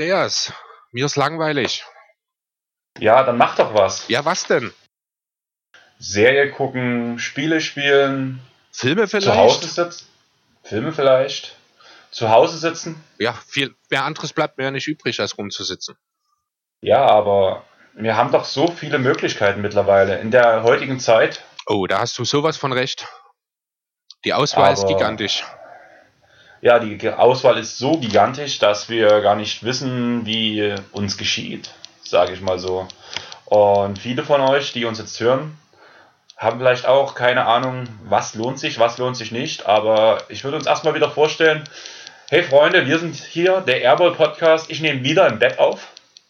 Andreas, mir ist langweilig. Ja, dann mach doch was. Ja, was denn? Serie gucken, Spiele spielen, Filme vielleicht? zu Hause sitzen. Filme vielleicht. Zu Hause sitzen. Ja, viel mehr anderes bleibt mir ja nicht übrig, als rumzusitzen. Ja, aber wir haben doch so viele Möglichkeiten mittlerweile in der heutigen Zeit. Oh, da hast du sowas von recht. Die Auswahl ist Aber- gigantisch. Ja, die Auswahl ist so gigantisch, dass wir gar nicht wissen, wie uns geschieht, sage ich mal so. Und viele von euch, die uns jetzt hören, haben vielleicht auch keine Ahnung, was lohnt sich, was lohnt sich nicht. Aber ich würde uns erstmal wieder vorstellen, hey Freunde, wir sind hier, der Airball Podcast. Ich nehme wieder im Bett auf.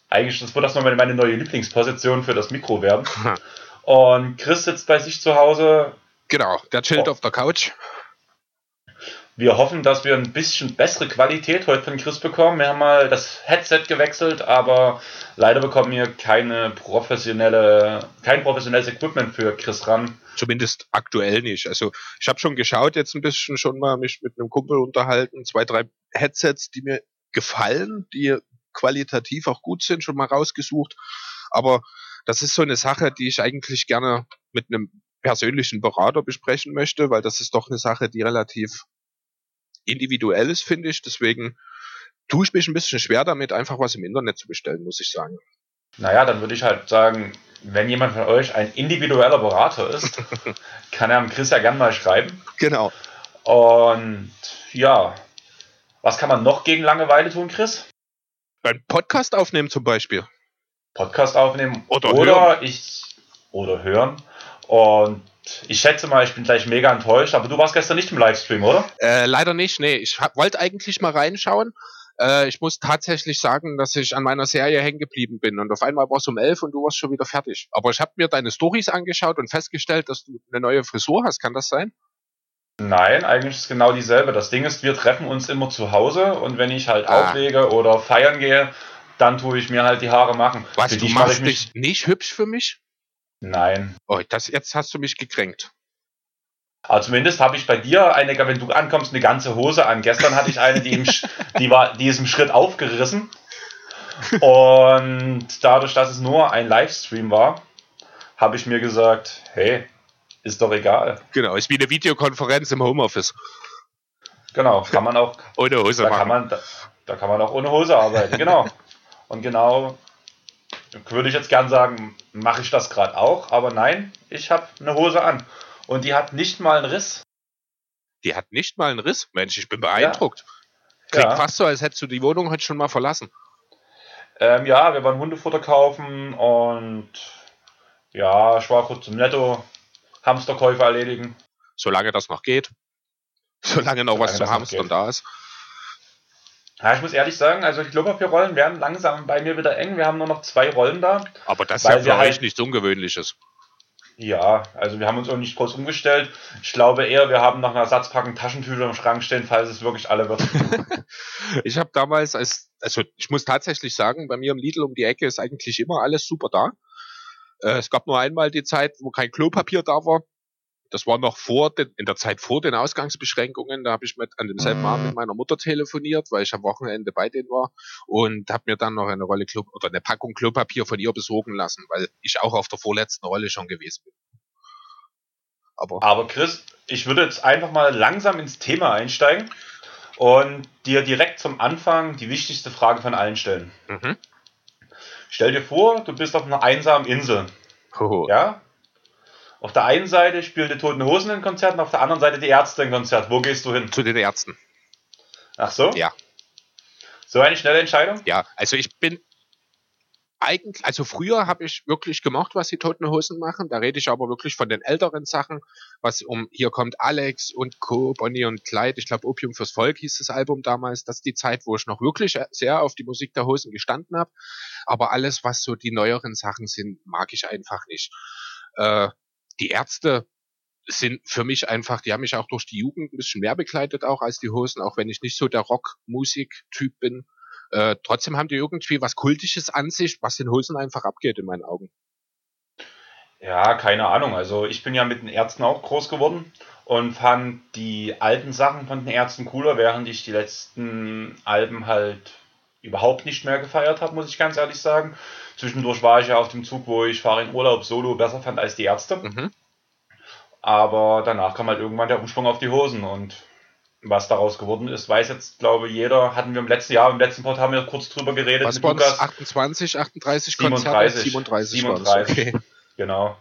Eigentlich das wird das nochmal meine neue Lieblingsposition für das Mikro werden. Und Chris sitzt bei sich zu Hause, Genau, der chillt Oh. auf der Couch. Wir hoffen, dass wir ein bisschen bessere Qualität heute von Chris bekommen. Wir haben mal das Headset gewechselt, aber leider bekommen wir keine professionelle, kein professionelles Equipment für Chris ran. Zumindest aktuell nicht. Also ich habe schon geschaut, jetzt ein bisschen schon mal mich mit einem Kumpel unterhalten, zwei, drei Headsets, die mir gefallen, die qualitativ auch gut sind, schon mal rausgesucht. Aber das ist so eine Sache, die ich eigentlich gerne mit einem persönlichen Berater besprechen möchte, weil das ist doch eine Sache, die relativ individuell ist, finde ich. Deswegen tue ich mich ein bisschen schwer damit, einfach was im Internet zu bestellen, muss ich sagen. Naja, dann würde ich halt sagen, wenn jemand von euch ein individueller Berater ist, kann er am Chris ja gerne mal schreiben. Genau. Und ja, was kann man noch gegen Langeweile tun, Chris? Ein Podcast aufnehmen zum Beispiel. Podcast aufnehmen Oder oder ich oder hören. Und ich schätze mal, ich bin gleich mega enttäuscht, aber du warst gestern nicht im Livestream, oder? Äh, leider nicht, nee. Ich wollte eigentlich mal reinschauen. Äh, ich muss tatsächlich sagen, dass ich an meiner Serie hängen geblieben bin. Und auf einmal war es um elf und du warst schon wieder fertig. Aber ich habe mir deine Stories angeschaut und festgestellt, dass du eine neue Frisur hast. Kann das sein? Nein, eigentlich ist es genau dieselbe. Das Ding ist, wir treffen uns immer zu Hause und wenn ich halt Ah. auflege oder feiern gehe, dann tue ich mir halt die Haare machen. Was, Für du machst ich mich. dich nicht hübsch für mich? Nein. Oh, das, jetzt hast du mich gekränkt. Aber zumindest habe ich bei dir eine, wenn du ankommst, eine ganze Hose an. Gestern hatte ich eine, die, im, die, war, die ist im Schritt aufgerissen. Und dadurch, dass es nur ein Livestream war, habe ich mir gesagt, hey, ist doch egal. Genau, ist wie eine Videokonferenz im Homeoffice. Genau, kann man auch, Ohne Hose da kann machen. man, da, da kann man auch ohne Hose arbeiten. Genau. Und genau würde ich jetzt gern sagen, mache ich das gerade auch, aber nein, ich habe eine Hose an. Und die hat nicht mal einen Riss. Die hat nicht mal einen Riss. Mensch, ich bin beeindruckt. Ja. Klingt fast so, als hättest du die Wohnung heute schon mal verlassen. Ähm, ja, wir waren Hundefutter kaufen und ja, ich war kurz zum Netto, Hamsterkäufe erledigen. Solange das noch geht. Solange noch was Solange zum das noch Hamstern da ist. Ja, ich muss ehrlich sagen, also die Klopapierrollen werden langsam bei mir wieder eng. Wir haben nur noch zwei Rollen da. Aber das ist ja für euch nichts Ungewöhnliches. Ja, also wir haben uns auch nicht groß umgestellt. Ich glaube eher, wir haben noch eine Ersatzpackung Taschentücher im Schrank stehen, falls es wirklich alle wird. Ich habe damals, als, also ich muss tatsächlich sagen, bei mir im Lidl um die Ecke ist eigentlich immer alles super da. Äh, es gab nur einmal die Zeit, wo kein Klopapier da war. Das war noch vor den, in der Zeit vor den Ausgangsbeschränkungen. Da habe ich mit, an demselben Abend mit meiner Mutter telefoniert, weil ich am Wochenende bei denen war und habe mir dann noch eine Rolle Klo oder eine Packung Klopapier von ihr besorgen lassen, weil ich auch auf der vorletzten Rolle schon gewesen bin. Aber Aber Chris, ich würde jetzt einfach mal langsam ins Thema einsteigen und dir direkt zum Anfang die wichtigste Frage von allen stellen. mhm. Stell dir vor, du bist auf einer einsamen Insel. Hoho. Ja? Auf der einen Seite spielen die Toten Hosen ein Konzert und auf der anderen Seite die Ärzte ein Konzert. Wo gehst du hin? zu den Ärzten. Ach so? Ja. So eine schnelle Entscheidung? Ja, also ich bin eigentlich, also früher habe ich wirklich gemocht, was die Toten Hosen machen. Da rede ich aber wirklich von den älteren Sachen, was um hier kommt Alex und Co, Bonnie und Clyde. Ich glaube Opium fürs Volk hieß das Album damals. Das ist die Zeit, wo ich noch wirklich sehr auf die Musik der Hosen gestanden habe. Aber alles, was so die neueren Sachen sind, mag ich einfach nicht. Äh, die Ärzte sind für mich einfach, die haben mich auch durch die Jugend ein bisschen mehr begleitet auch als die Hosen, auch wenn ich nicht so der Rockmusik-Typ bin. Äh, trotzdem haben die irgendwie was Kultisches an sich, was den Hosen einfach abgeht in meinen Augen. Ja, keine Ahnung. Also ich bin ja mit den Ärzten auch groß geworden und fand die alten Sachen von den Ärzten cooler, während ich die letzten Alben halt überhaupt nicht mehr gefeiert habe, muss ich ganz ehrlich sagen. Zwischendurch war ich ja auf dem Zug, wo ich Fahre in Urlaub solo besser fand als die Ärzte. Mhm. Aber danach kam halt irgendwann der Umsprung auf die Hosen und was daraus geworden ist, weiß jetzt, glaube ich, jeder. Hatten wir im letzten Jahr, im letzten Pod haben wir kurz drüber geredet. Was waren 28, 38 Konzerte? 37. 37, okay. Genau.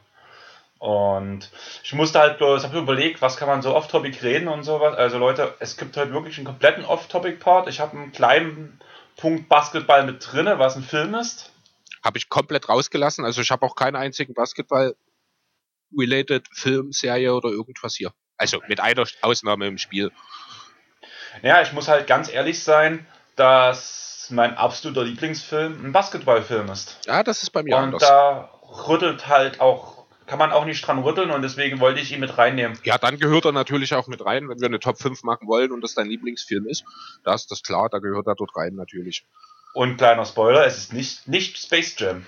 Und ich musste halt bloß, habe überlegt, was kann man so off-topic reden und sowas. Also Leute, es gibt halt wirklich einen kompletten off-topic-Part. Ich habe einen kleinen Punkt Basketball mit drinne, was ein Film ist. Habe ich komplett rausgelassen. Also ich habe auch keinen einzigen Basketball-related Film, Serie oder irgendwas hier. Also mit einer Ausnahme im Spiel. Ja, ich muss halt ganz ehrlich sein, dass mein absoluter Lieblingsfilm ein Basketballfilm ist. Ja, das ist bei mir Und anders. da rüttelt halt auch, kann man auch nicht dran rütteln und deswegen wollte ich ihn mit reinnehmen. Ja, dann gehört er natürlich auch mit rein, wenn wir eine Top 5 machen wollen und das dein Lieblingsfilm ist. Da ist das klar, da gehört er dort rein natürlich. Und kleiner Spoiler, es ist nicht, nicht Space Jam.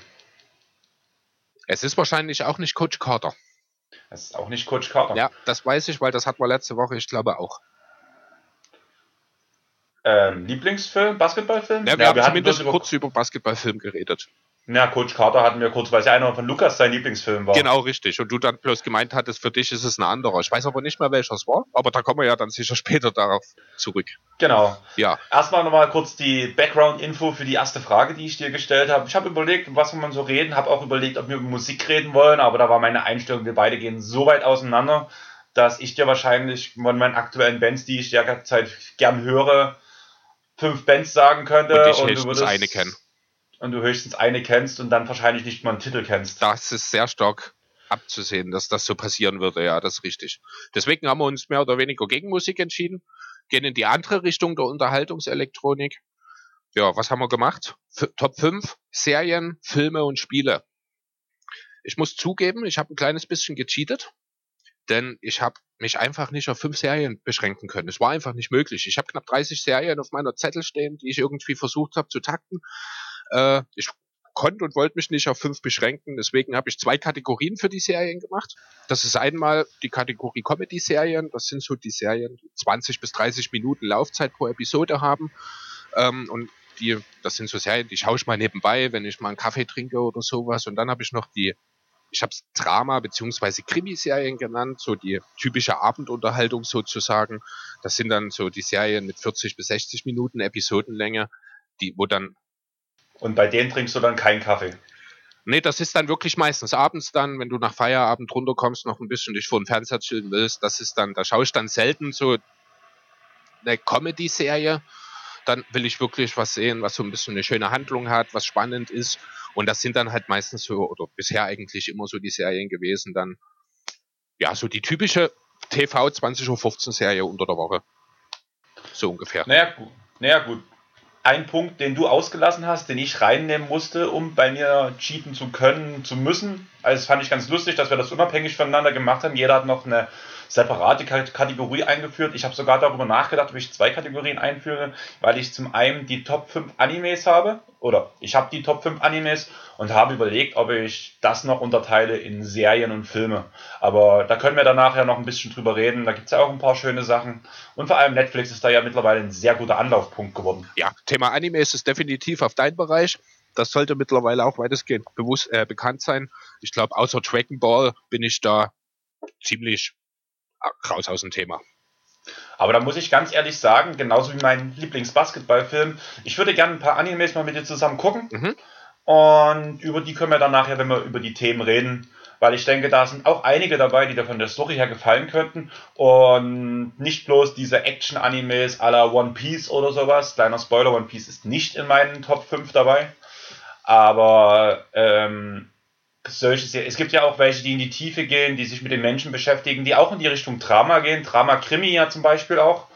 Es ist wahrscheinlich auch nicht Coach Carter. Es ist auch nicht Coach Carter. Ja, das weiß ich, weil das hatten wir letzte Woche, ich glaube auch. Ähm, Lieblingsfilm, Basketballfilm? Ja, wir ja, haben wir zumindest kurz über Basketballfilm geredet. Ja, Coach Carter hatten wir kurz, weil es ja einer von Lukas sein Lieblingsfilm war. Genau, richtig. Und du dann bloß gemeint hattest, für dich ist es ein anderer. Ich weiß aber nicht mehr, welcher es war, aber da kommen wir ja dann sicher später darauf zurück. Genau. Ja. Erstmal nochmal kurz die Background-Info für die erste Frage, die ich dir gestellt habe. Ich habe überlegt, was wir so reden, habe auch überlegt, ob wir über Musik reden wollen, aber da war meine Einstellung, wir beide gehen so weit auseinander, dass ich dir wahrscheinlich von meinen aktuellen Bands, die ich derzeit gern höre, fünf Bands sagen könnte. Und, ich und du würdest eine kennen und du höchstens eine kennst und dann wahrscheinlich nicht mal einen Titel kennst. Das ist sehr stark abzusehen, dass das so passieren würde, ja, das ist richtig. Deswegen haben wir uns mehr oder weniger gegen Musik entschieden, gehen in die andere Richtung der Unterhaltungselektronik. Ja, was haben wir gemacht? F Top 5 Serien, Filme und Spiele. Ich muss zugeben, ich habe ein kleines bisschen gecheatet, denn ich habe mich einfach nicht auf fünf Serien beschränken können. Es war einfach nicht möglich. Ich habe knapp 30 Serien auf meiner Zettel stehen, die ich irgendwie versucht habe zu takten. Äh, ich konnte und wollte mich nicht auf fünf beschränken. Deswegen habe ich zwei Kategorien für die Serien gemacht. Das ist einmal die Kategorie Comedy-Serien. Das sind so die Serien, die 20 bis 30 Minuten Laufzeit pro Episode haben. Ähm, und die, das sind so Serien, die schaue ich mal nebenbei, wenn ich mal einen Kaffee trinke oder sowas. Und dann habe ich noch die, ich habe es Drama- bzw. Krimiserien genannt, so die typische Abendunterhaltung sozusagen. Das sind dann so die Serien mit 40 bis 60 Minuten Episodenlänge, die, wo dann und bei denen trinkst du dann keinen Kaffee? Nee, das ist dann wirklich meistens abends dann, wenn du nach Feierabend runterkommst, noch ein bisschen dich vor dem Fernseher chillen willst. Das ist dann, da schaue ich dann selten so eine Comedy-Serie. Dann will ich wirklich was sehen, was so ein bisschen eine schöne Handlung hat, was spannend ist. Und das sind dann halt meistens so, oder bisher eigentlich immer so die Serien gewesen, dann, ja, so die typische TV 20.15 Uhr Serie unter der Woche. So ungefähr. Naja, gut. Naja, gut ein Punkt, den du ausgelassen hast, den ich reinnehmen musste, um bei mir cheaten zu können, zu müssen. Also das fand ich ganz lustig, dass wir das unabhängig voneinander gemacht haben. Jeder hat noch eine separate Kategorie eingeführt. Ich habe sogar darüber nachgedacht, ob ich zwei Kategorien einführe, weil ich zum einen die Top 5 Animes habe, oder ich habe die Top 5 Animes und habe überlegt, ob ich das noch unterteile in Serien und Filme. Aber da können wir danach ja noch ein bisschen drüber reden. Da gibt es ja auch ein paar schöne Sachen. Und vor allem Netflix ist da ja mittlerweile ein sehr guter Anlaufpunkt geworden. Ja, Thema Animes ist definitiv auf dein Bereich. Das sollte mittlerweile auch weitestgehend bewusst, äh, bekannt sein. Ich glaube, außer Dragon Ball bin ich da ziemlich raus aus dem Thema. Aber da muss ich ganz ehrlich sagen, genauso wie mein Lieblingsbasketballfilm, ich würde gerne ein paar Animes mal mit dir zusammen gucken. Mhm. Und über die können wir dann nachher, wenn wir über die Themen reden, weil ich denke, da sind auch einige dabei, die da von der Story her gefallen könnten. Und nicht bloß diese Action-Animes à la One Piece oder sowas. Kleiner Spoiler, One Piece ist nicht in meinen Top 5 dabei. Aber ähm, solche Es gibt ja auch welche, die in die Tiefe gehen, die sich mit den Menschen beschäftigen, die auch in die Richtung Drama gehen. Drama-Krimi ja zum Beispiel auch,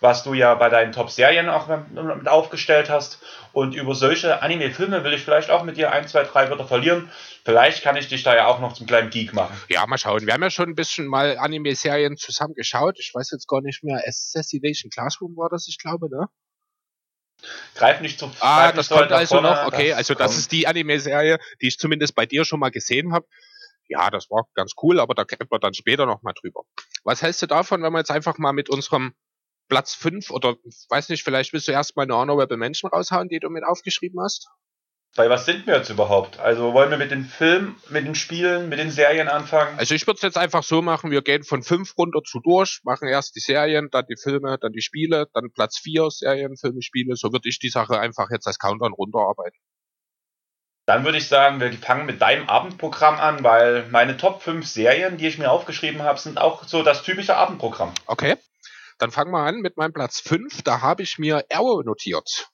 was du ja bei deinen Top-Serien auch mit aufgestellt hast. Und über solche Anime-Filme will ich vielleicht auch mit dir ein, zwei, drei Wörter verlieren. Vielleicht kann ich dich da ja auch noch zum kleinen Geek machen. Ja, mal schauen. Wir haben ja schon ein bisschen mal Anime-Serien zusammen geschaut. Ich weiß jetzt gar nicht mehr. Assassination Classroom war das, ich glaube, ne? Greif nicht zu Ah, das kommt also vorne, noch. Okay, das also das kommt. ist die Anime-Serie, die ich zumindest bei dir schon mal gesehen habe. Ja, das war ganz cool, aber da kämpfen wir dann später nochmal drüber. Was hältst du davon, wenn wir jetzt einfach mal mit unserem Platz 5 oder weiß nicht, vielleicht willst du erstmal eine Honorable Menschen raushauen, die du mit aufgeschrieben hast? Bei was sind wir jetzt überhaupt? Also wollen wir mit den Filmen, mit den Spielen, mit den Serien anfangen? Also ich würde es jetzt einfach so machen, wir gehen von 5 runter zu durch, machen erst die Serien, dann die Filme, dann die Spiele, dann Platz 4 Serien, Filme, Spiele. So würde ich die Sache einfach jetzt als Countdown runterarbeiten. Dann würde ich sagen, wir fangen mit deinem Abendprogramm an, weil meine Top 5 Serien, die ich mir aufgeschrieben habe, sind auch so das typische Abendprogramm. Okay. Dann fangen wir an mit meinem Platz 5. Da habe ich mir Arrow notiert.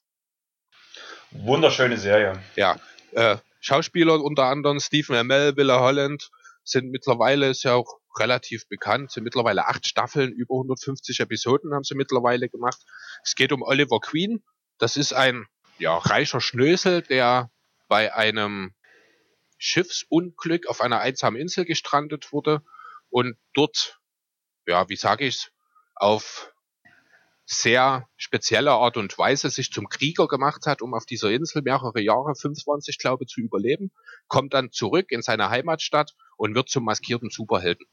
Wunderschöne Serie. Ja. Äh, Schauspieler unter anderem Stephen Amell, Willa Holland sind mittlerweile, ist ja auch relativ bekannt, sind mittlerweile acht Staffeln, über 150 Episoden haben sie mittlerweile gemacht. Es geht um Oliver Queen. Das ist ein ja, reicher Schnösel, der bei einem Schiffsunglück auf einer einsamen Insel gestrandet wurde und dort, ja, wie sage ich's, auf sehr spezielle Art und Weise sich zum Krieger gemacht hat, um auf dieser Insel mehrere Jahre, 25 glaube zu überleben, kommt dann zurück in seine Heimatstadt und wird zum maskierten Superhelden.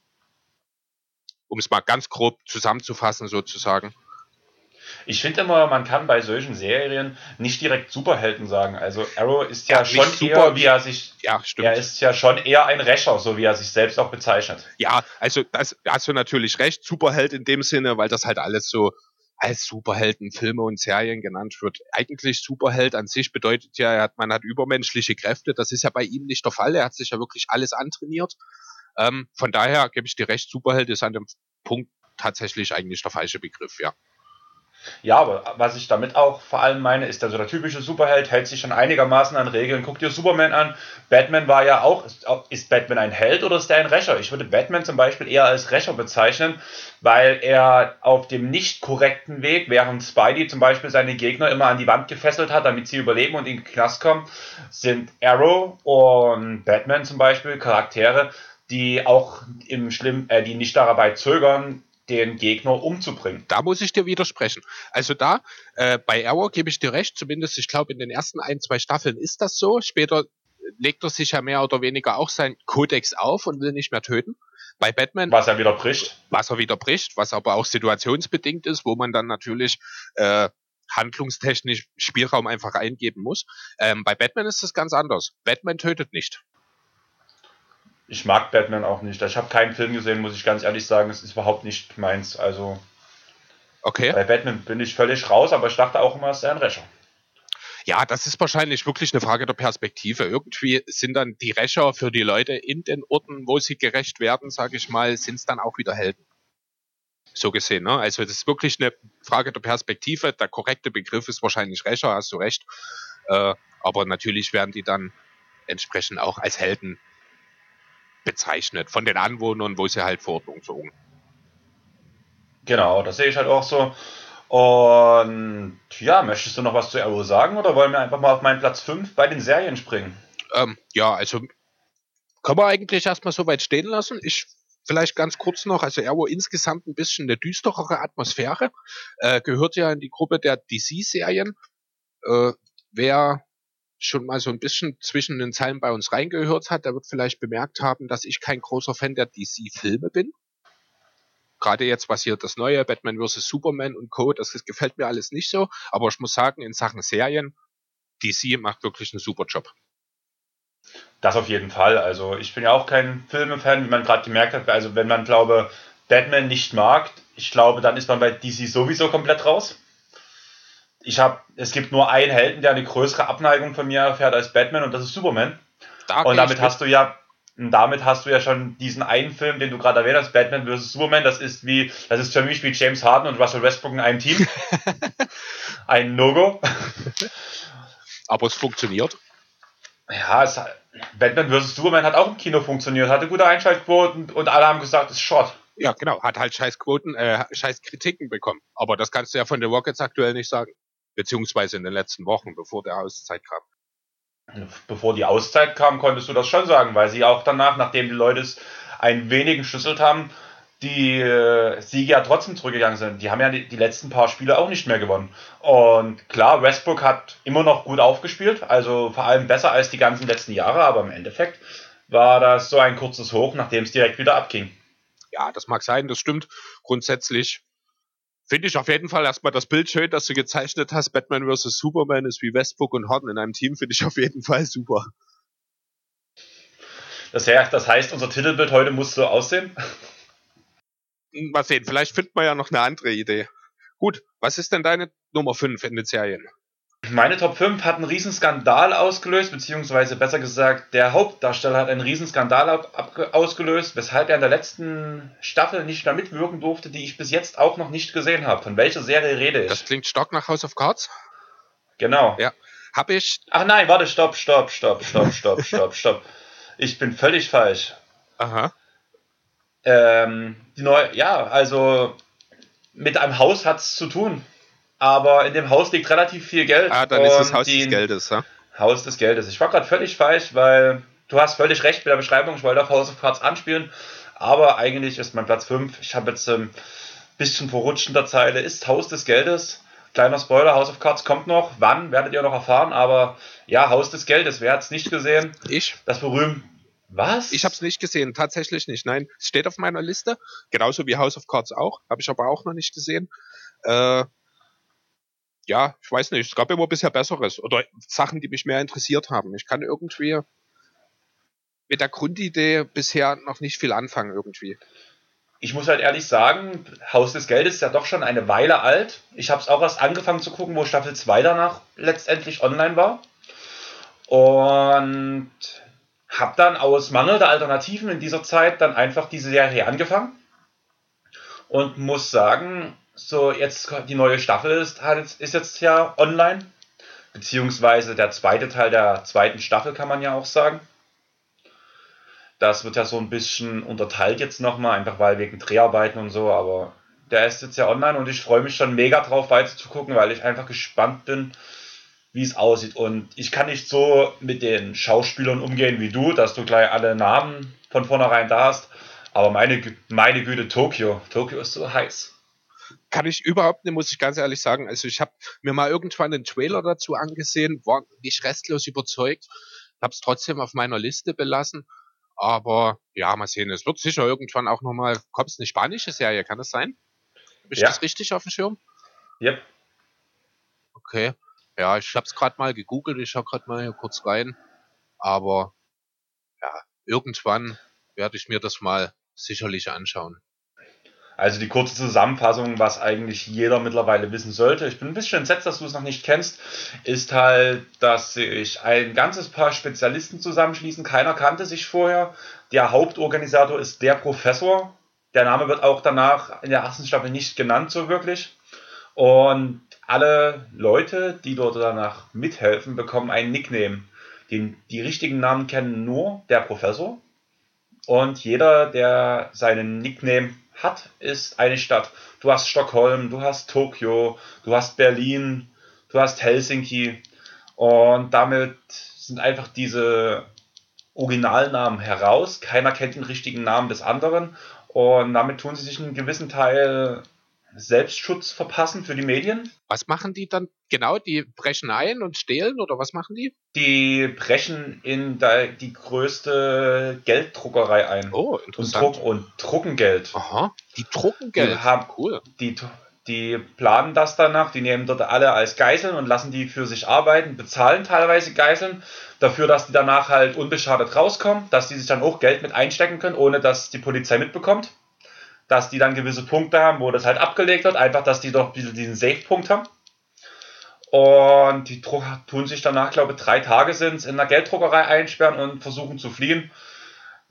Um es mal ganz grob zusammenzufassen sozusagen. Ich finde immer, man kann bei solchen Serien nicht direkt Superhelden sagen. Also Arrow ist ja, ja schon super, eher, wie er sich. Ja, stimmt. Er ist ja schon eher ein Rächer, so wie er sich selbst auch bezeichnet. Ja, also das da hast du natürlich recht, Superheld in dem Sinne, weil das halt alles so als Superhelden Filme und Serien genannt wird. Eigentlich Superheld an sich bedeutet ja, man hat übermenschliche Kräfte. Das ist ja bei ihm nicht der Fall. Er hat sich ja wirklich alles antrainiert. Ähm, von daher gebe ich dir recht, Superheld ist an dem Punkt tatsächlich eigentlich der falsche Begriff, ja. Ja, aber was ich damit auch vor allem meine, ist, also der typische Superheld hält sich schon einigermaßen an Regeln. Guck dir Superman an. Batman war ja auch, ist Batman ein Held oder ist er ein Rächer? Ich würde Batman zum Beispiel eher als Rächer bezeichnen, weil er auf dem nicht korrekten Weg, während Spidey zum Beispiel seine Gegner immer an die Wand gefesselt hat, damit sie überleben und in den Knast kommen, sind Arrow und Batman zum Beispiel Charaktere, die auch im Schlimm, äh, die nicht dabei zögern, den Gegner umzubringen. Da muss ich dir widersprechen. Also da, äh, bei Arrow gebe ich dir recht, zumindest ich glaube in den ersten ein, zwei Staffeln ist das so. Später legt er sich ja mehr oder weniger auch sein Kodex auf und will nicht mehr töten. Bei Batman. Was er wieder bricht. Was er wieder bricht, was aber auch situationsbedingt ist, wo man dann natürlich äh, handlungstechnisch Spielraum einfach eingeben muss. Ähm, bei Batman ist das ganz anders. Batman tötet nicht ich mag Batman auch nicht. Ich habe keinen Film gesehen, muss ich ganz ehrlich sagen. Es ist überhaupt nicht meins. Also okay. bei Batman bin ich völlig raus, aber ich dachte auch immer, es sei ein Rächer. Ja, das ist wahrscheinlich wirklich eine Frage der Perspektive. Irgendwie sind dann die Rächer für die Leute in den Orten, wo sie gerecht werden, sage ich mal, sind es dann auch wieder Helden. So gesehen, ne? Also das ist wirklich eine Frage der Perspektive. Der korrekte Begriff ist wahrscheinlich Rächer, hast du recht. Äh, aber natürlich werden die dann entsprechend auch als Helden bezeichnet von den Anwohnern, wo sie halt vor Ort zogen. Genau, das sehe ich halt auch so. Und ja, möchtest du noch was zu Arrow sagen oder wollen wir einfach mal auf meinen Platz 5 bei den Serien springen? Ähm, ja, also können wir eigentlich erstmal so weit stehen lassen. Ich vielleicht ganz kurz noch, also Arrow insgesamt ein bisschen eine düsterere Atmosphäre, äh, gehört ja in die Gruppe der DC-Serien. Äh, wer schon mal so ein bisschen zwischen den Zeilen bei uns reingehört hat, der wird vielleicht bemerkt haben, dass ich kein großer Fan der DC-Filme bin. Gerade jetzt, was hier das neue Batman vs. Superman und Co., das, gefällt mir alles nicht so. Aber ich muss sagen, in Sachen Serien, DC macht wirklich einen super Job. Das auf jeden Fall. Also ich bin ja auch kein Filmefan, wie man gerade gemerkt hat. Also wenn man, glaube, Batman nicht mag, ich glaube, dann ist man bei DC sowieso komplett raus ich habe, es gibt nur einen Helden, der eine größere Abneigung von mir erfährt als Batman und das ist Superman. Da und damit hast du ja, damit hast du ja schon diesen einen Film, den du gerade erwähnt hast, Batman vs. Superman, das ist wie, das ist für mich wie James Harden und Russell Westbrook in einem Team. Ein No-Go. Aber es funktioniert. Ja, es, Batman vs. Superman hat auch im Kino funktioniert, hatte gute Einschaltquoten und alle haben gesagt, es ist Short. Ja, genau, hat halt scheiß Quoten, äh, scheiß Kritiken bekommen. Aber das kannst du ja von den Rockets aktuell nicht sagen beziehungsweise in den letzten Wochen, bevor der Auszeit kam. Bevor die Auszeit kam, konntest du das schon sagen, weil sie auch danach, nachdem die Leute es ein wenig geschüsselt haben, die äh, Siege ja trotzdem zurückgegangen sind. Die haben ja die, die, letzten paar Spiele auch nicht mehr gewonnen. Und klar, Westbrook hat immer noch gut aufgespielt, also vor allem besser als die ganzen letzten Jahre, aber im Endeffekt war das so ein kurzes Hoch, nachdem es direkt wieder abging. Ja, das mag sein, das stimmt. Grundsätzlich Finde ich auf jeden Fall erstmal das Bild schön, das du gezeichnet hast. Batman vs. Superman ist wie Westbrook und Harden in einem Team, finde ich auf jeden Fall super. Das, das heißt, unser Titelbild heute muss so aussehen? Mal sehen, vielleicht findet man ja noch eine andere Idee. Gut, was ist denn deine Nummer 5 in den Serien? Meine Top 5 hat einen Riesenskandal ausgelöst, beziehungsweise besser gesagt, der Hauptdarsteller hat einen Riesenskandal ausgelöst, weshalb er in der letzten Staffel nicht mehr mitwirken durfte, die ich bis jetzt auch noch nicht gesehen habe. Von welcher Serie rede ich? Das klingt stark nach House of Cards. Genau. Ja. Hab ich. Ach nein, warte, stopp, stopp, stopp, stopp, stopp, stopp, stopp. Ich bin völlig falsch. Aha. Ähm, die neue, ja, also mit einem Haus hat es zu tun aber in dem Haus liegt relativ viel Geld. Ah, dann ist das Haus des Geldes, ja? Haus des Geldes. Ich war gerade völlig falsch, weil du hast völlig recht mit der Beschreibung, ich wollte auf House of Cards anspielen, aber eigentlich ist mein Platz 5, ich habe jetzt ein ähm, bisschen verrutscht in der Zeile, ist Haus des Geldes. Kleiner Spoiler, House of Cards kommt noch. Wann, werdet ihr noch erfahren, aber ja, Haus des Geldes, wer hat es nicht gesehen? Ich. Das berühmt. Was? Ich habe es nicht gesehen, tatsächlich nicht. Nein, es steht auf meiner Liste, genauso wie House of Cards auch, habe ich aber auch noch nicht gesehen. Äh, ja, ich weiß nicht, es gab immer bisher Besseres oder Sachen, die mich mehr interessiert haben. Ich kann irgendwie mit der Grundidee bisher noch nicht viel anfangen irgendwie. Ich muss halt ehrlich sagen, Haus des Geldes ist ja doch schon eine Weile alt. Ich habe es auch erst angefangen zu gucken, wo Staffel 2 danach letztendlich online war. Und habe dann aus Mangel der Alternativen in dieser Zeit dann einfach diese Serie angefangen. Und muss sagen, so jetzt die neue Staffel ist, ist jetzt ja online. Beziehungsweise der zweite Teil der zweiten Staffel kann man ja auch sagen. Das wird ja so ein bisschen unterteilt jetzt nochmal, einfach weil wegen Dreharbeiten und so, aber der ist jetzt ja online und ich freue mich schon mega drauf weiter zu gucken, weil ich einfach gespannt bin, wie es aussieht. Und ich kann nicht so mit den Schauspielern umgehen wie du, dass du gleich alle Namen von vornherein da hast. Aber meine, meine Güte, Tokio. Tokio ist so heiß kann ich überhaupt nicht, muss ich ganz ehrlich sagen. Also ich habe mir mal irgendwann einen Trailer dazu angesehen, war nicht restlos überzeugt, habe es trotzdem auf meiner Liste belassen. Aber ja, mal sehen, es wird sicher irgendwann auch nochmal, kommt es eine spanische Serie, kann das sein? Habe ich ja. das richtig auf dem Schirm? Yep. Okay. Ja, ich habe es gerade mal gegoogelt, ich schaue gerade mal hier kurz rein. Aber ja, irgendwann werde ich mir das mal sicherlich anschauen. Also die kurze Zusammenfassung, was eigentlich jeder mittlerweile wissen sollte. Ich bin ein bisschen entsetzt, dass du es noch nicht kennst, ist halt, dass sich ein ganzes Paar Spezialisten zusammenschließen. Keiner kannte sich vorher. Der Hauptorganisator ist der Professor. Der Name wird auch danach in der ersten Staffel nicht genannt, so wirklich. Und alle Leute, die dort danach mithelfen, bekommen einen Nickname. Den, die richtigen Namen kennen nur der Professor. Und jeder, der seinen Nickname hat, ist eine Stadt. Du hast Stockholm, du hast Tokio, du hast Berlin, du hast Helsinki. Und damit sind einfach diese Originalnamen heraus. Keiner kennt den richtigen Namen des anderen. Und damit tun sie sich einen gewissen Teil Selbstschutz verpassen für die Medien. Was machen die dann genau? Die brechen ein und stehlen oder was machen die? Die brechen in die größte Gelddruckerei ein. Oh, interessant. Und, Druck, und drucken Geld. Aha, die drucken Geld. Die haben, cool. Die, die planen das danach, die nehmen dort alle als Geiseln und lassen die für sich arbeiten, bezahlen teilweise Geiseln dafür, dass die danach halt unbeschadet rauskommen, dass die sich dann auch Geld mit einstecken können, ohne dass die Polizei mitbekommt dass die dann gewisse Punkte haben, wo das halt abgelegt wird, einfach, dass die doch diesen Safe-Punkt haben. Und die tun sich danach, glaube ich, drei Tage sind in der Gelddruckerei einsperren und versuchen zu fliehen.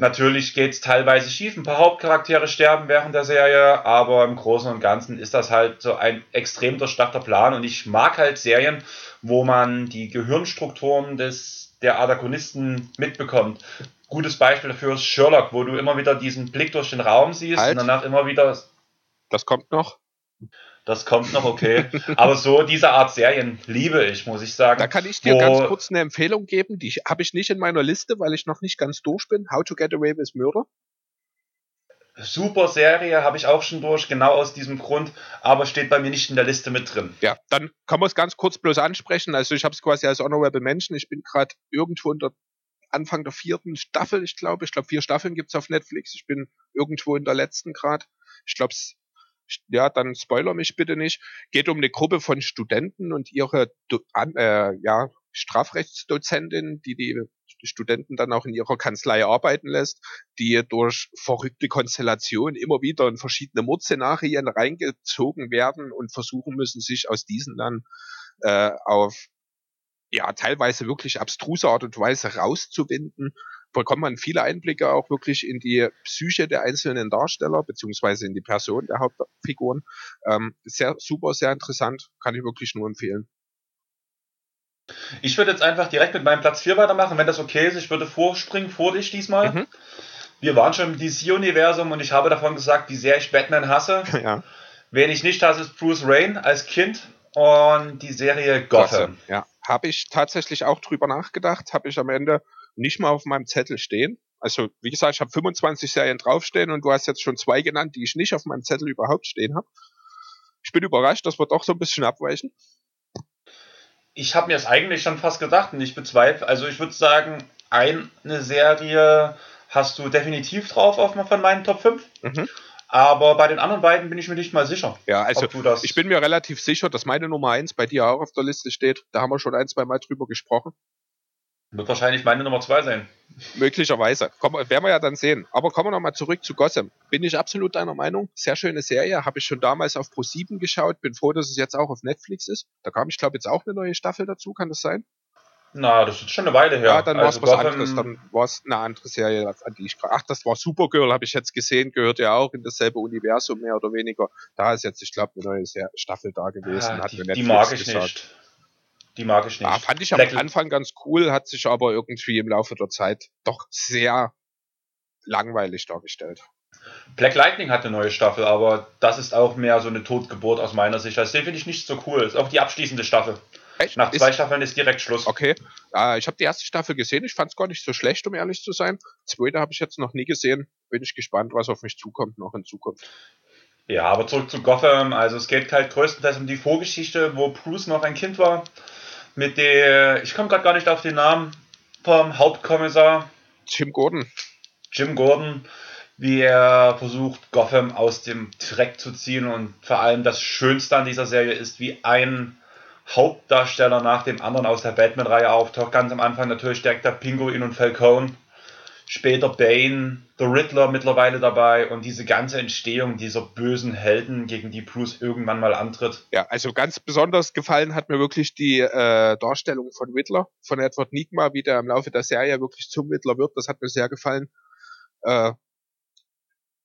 Natürlich geht es teilweise schief, ein paar Hauptcharaktere sterben während der Serie, aber im Großen und Ganzen ist das halt so ein extrem durchdachter Plan und ich mag halt Serien, wo man die Gehirnstrukturen des, der Adagonisten mitbekommt. Gutes Beispiel dafür ist Sherlock, wo du immer wieder diesen Blick durch den Raum siehst halt. und danach immer wieder. Das kommt noch. Das kommt noch, okay. Aber so diese Art Serien liebe ich, muss ich sagen. Da kann ich dir ganz kurz eine Empfehlung geben, die habe ich nicht in meiner Liste, weil ich noch nicht ganz durch bin. How to Get Away with Murder. Super Serie, habe ich auch schon durch, genau aus diesem Grund, aber steht bei mir nicht in der Liste mit drin. Ja, dann kann man es ganz kurz bloß ansprechen. Also ich habe es quasi als Honorable Mention. Ich bin gerade irgendwo in der Anfang der vierten Staffel, ich glaube. Ich glaube, vier Staffeln gibt's auf Netflix. Ich bin irgendwo in der letzten Grad. Ich glaube, ja, dann spoiler mich bitte nicht. Geht um eine Gruppe von Studenten und ihre äh, ja, Strafrechtsdozentin, die die Studenten dann auch in ihrer Kanzlei arbeiten lässt, die durch verrückte Konstellationen immer wieder in verschiedene Mordszenarien reingezogen werden und versuchen müssen, sich aus diesen dann äh, auf ja teilweise wirklich abstruse Art und Weise rauszuwinden bekommt man viele Einblicke auch wirklich in die Psyche der einzelnen Darsteller, beziehungsweise in die Person der Hauptfiguren. Ähm, sehr super, sehr interessant, kann ich wirklich nur empfehlen. Ich würde jetzt einfach direkt mit meinem Platz 4 weitermachen, wenn das okay ist. Ich würde vorspringen vor dich diesmal. Mhm. Wir waren schon im DC-Universum und ich habe davon gesagt, wie sehr ich Batman hasse. Ja. Wen ich nicht hasse, ist Bruce Wayne als Kind und die Serie Gotham. Gotham ja, habe ich tatsächlich auch drüber nachgedacht, habe ich am Ende nicht mal auf meinem Zettel stehen. Also, wie gesagt, ich habe 25 Serien draufstehen und du hast jetzt schon zwei genannt, die ich nicht auf meinem Zettel überhaupt stehen habe. Ich bin überrascht, dass wir doch so ein bisschen abweichen. Ich habe mir das eigentlich schon fast gedacht und ich bezweifle, also ich würde sagen, eine Serie hast du definitiv drauf auf, von meinen Top 5. Mhm. Aber bei den anderen beiden bin ich mir nicht mal sicher. Ja, also ich bin mir relativ sicher, dass meine Nummer 1 bei dir auch auf der Liste steht. Da haben wir schon ein, zwei Mal drüber gesprochen. Wird wahrscheinlich meine Nummer 2 sein. Möglicherweise. Komm, werden wir ja dann sehen. Aber kommen wir nochmal zurück zu Gotham. Bin ich absolut deiner Meinung. Sehr schöne Serie. Habe ich schon damals auf Pro7 geschaut. Bin froh, dass es jetzt auch auf Netflix ist. Da kam, ich glaube, jetzt auch eine neue Staffel dazu. Kann das sein? Na, das ist schon eine Weile her. Ja, dann war es also was anderes. Dann war es eine andere Serie, an die ich gerade. Ach, das war Supergirl, habe ich jetzt gesehen. Gehört ja auch in dasselbe Universum, mehr oder weniger. Da ist jetzt, ich glaube, eine neue Staffel da gewesen. Ah, die, die mag ich gesagt. nicht. Die mag ich nicht. Ja, fand ich am Black Anfang ganz cool, hat sich aber irgendwie im Laufe der Zeit doch sehr langweilig dargestellt. Black Lightning hat eine neue Staffel, aber das ist auch mehr so eine Totgeburt aus meiner Sicht. Also den finde ich nicht so cool. Das ist auch die abschließende Staffel. Echt? Nach zwei ist, Staffeln ist direkt Schluss. Okay. Äh, ich habe die erste Staffel gesehen. Ich fand es gar nicht so schlecht, um ehrlich zu sein. Zweite habe ich jetzt noch nie gesehen. Bin ich gespannt, was auf mich zukommt noch in Zukunft. Ja, aber zurück zu Gotham. Also es geht halt größtenteils um die Vorgeschichte, wo Bruce noch ein Kind war mit der, ich komme gerade gar nicht auf den Namen vom Hauptkommissar. Jim Gordon. Jim Gordon, wie er versucht, Gotham aus dem Dreck zu ziehen und vor allem das Schönste an dieser Serie ist, wie ein Hauptdarsteller nach dem anderen aus der Batman-Reihe auftaucht. Ganz am Anfang natürlich direkt der Pinguin und Falcone später Bane, The Riddler mittlerweile dabei und diese ganze Entstehung dieser bösen Helden, gegen die Bruce irgendwann mal antritt. Ja, also ganz besonders gefallen hat mir wirklich die äh, Darstellung von Riddler, von Edward Nigma, wie der im Laufe der Serie wirklich zum Riddler wird. Das hat mir sehr gefallen. Äh,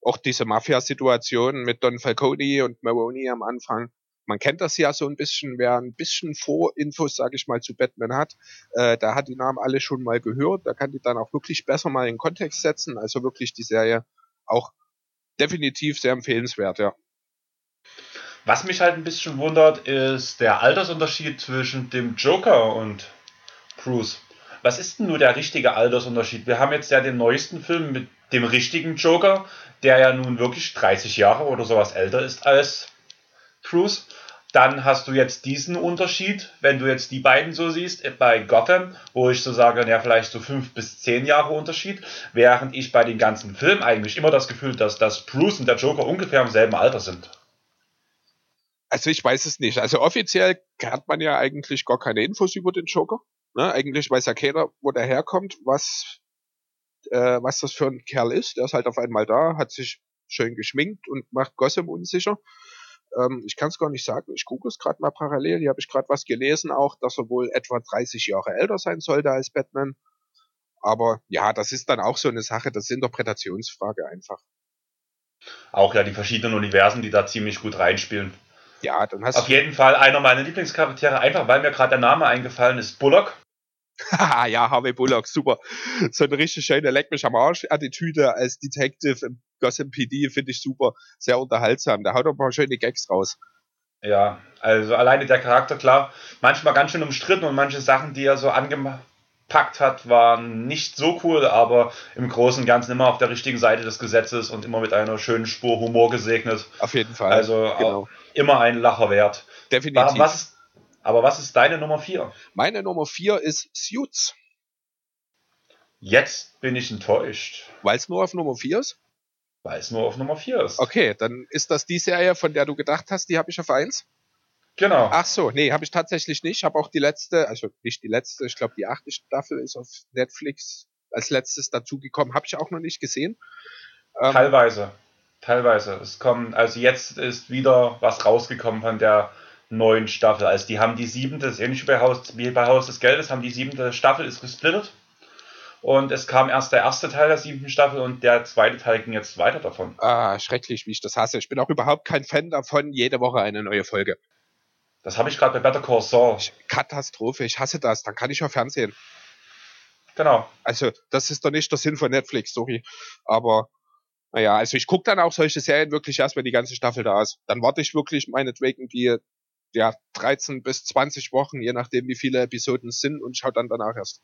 auch diese Mafia-Situation mit Don Falcone und Maroni am Anfang man kennt das ja so ein bisschen, wer ein bisschen Vorinfos, sage ich mal, zu Batman hat, äh, da hat die Namen alle schon mal gehört, da kann die dann auch wirklich besser mal in Kontext setzen, also wirklich die Serie auch definitiv sehr empfehlenswert, ja. Was mich halt ein bisschen wundert, ist der Altersunterschied zwischen dem Joker und Bruce. Was ist denn nur der richtige Altersunterschied? Wir haben jetzt ja den neuesten Film mit dem richtigen Joker, der ja nun wirklich 30 Jahre oder sowas älter ist als Cruise. Dann hast du jetzt diesen Unterschied, wenn du jetzt die beiden so siehst, bei Gotham, wo ich so sage, ja, vielleicht so fünf bis zehn Jahre Unterschied, während ich bei den ganzen Filmen eigentlich immer das Gefühl, dass, dass Bruce und der Joker ungefähr im selben Alter sind. Also ich weiß es nicht. Also offiziell hat man ja eigentlich gar keine Infos über den Joker. Ne? Eigentlich weiß ja keiner, wo der herkommt, was, äh, was das für ein Kerl ist. Der ist halt auf einmal da, hat sich schön geschminkt und macht Gotham unsicher. Ähm, ich kann es gar nicht sagen. Ich gucke es gerade mal parallel. Hier habe ich gerade was gelesen, auch, dass er wohl etwa 30 Jahre älter sein sollte als Batman. Aber ja, das ist dann auch so eine Sache, das ist Interpretationsfrage einfach. Auch ja die verschiedenen Universen, die da ziemlich gut reinspielen. Ja, dann hast Auf jeden Fall einer meiner Lieblingscharaktere, einfach weil mir gerade der Name eingefallen ist, Bullock. ja, Harvey Bullock, super. So eine richtig schöne Leck mich am Arsch Attitüde als Detective im Gotham PD finde ich super, sehr unterhaltsam. Da haut ein paar schöne Gags raus. Ja, also alleine der Charakter, klar, manchmal ganz schön umstritten und manche Sachen, die er so angepackt hat, waren nicht so cool, aber im Großen und Ganzen immer auf der richtigen Seite des Gesetzes und immer mit einer schönen Spur Humor gesegnet. Auf jeden Fall. Also genau. immer ein Lacher wert. Definitiv. Was ist aber was ist deine Nummer 4? Meine Nummer 4 ist Suits. Jetzt bin ich enttäuscht. Weil es nur auf Nummer 4 ist? weil es nur auf Nummer 4 ist. Okay, dann ist das die Serie, von der du gedacht hast, die habe ich auf 1. Genau. Ach so, nee, habe ich tatsächlich nicht. Habe auch die letzte, also nicht die letzte, ich glaube die achte Staffel ist auf Netflix als letztes dazugekommen. Habe ich auch noch nicht gesehen. Ähm, Teilweise. Teilweise. Es kommen, also jetzt ist wieder was rausgekommen von der neuen Staffel. Also die haben die siebente, das ist ähnlich wie bei Haus, wie bei Haus des Geldes, haben die siebente Staffel ist gesplittet. Und es kam erst der erste Teil der siebten Staffel und der zweite Teil ging jetzt weiter davon. Ah, schrecklich, wie ich das hasse. Ich bin auch überhaupt kein Fan davon, jede Woche eine neue Folge. Das habe ich gerade bei Better Call Saul. Katastrophe, ich hasse das. Dann kann ich auch Fernsehen. Genau. Also, das ist doch nicht der Sinn von Netflix, sorry. Aber, naja, also ich gucke dann auch solche Serien wirklich erst, wenn die ganze Staffel da ist. Dann warte ich wirklich meinetwegen die ja, 13 bis 20 Wochen, je nachdem wie viele Episoden es sind und schaue dann danach erst.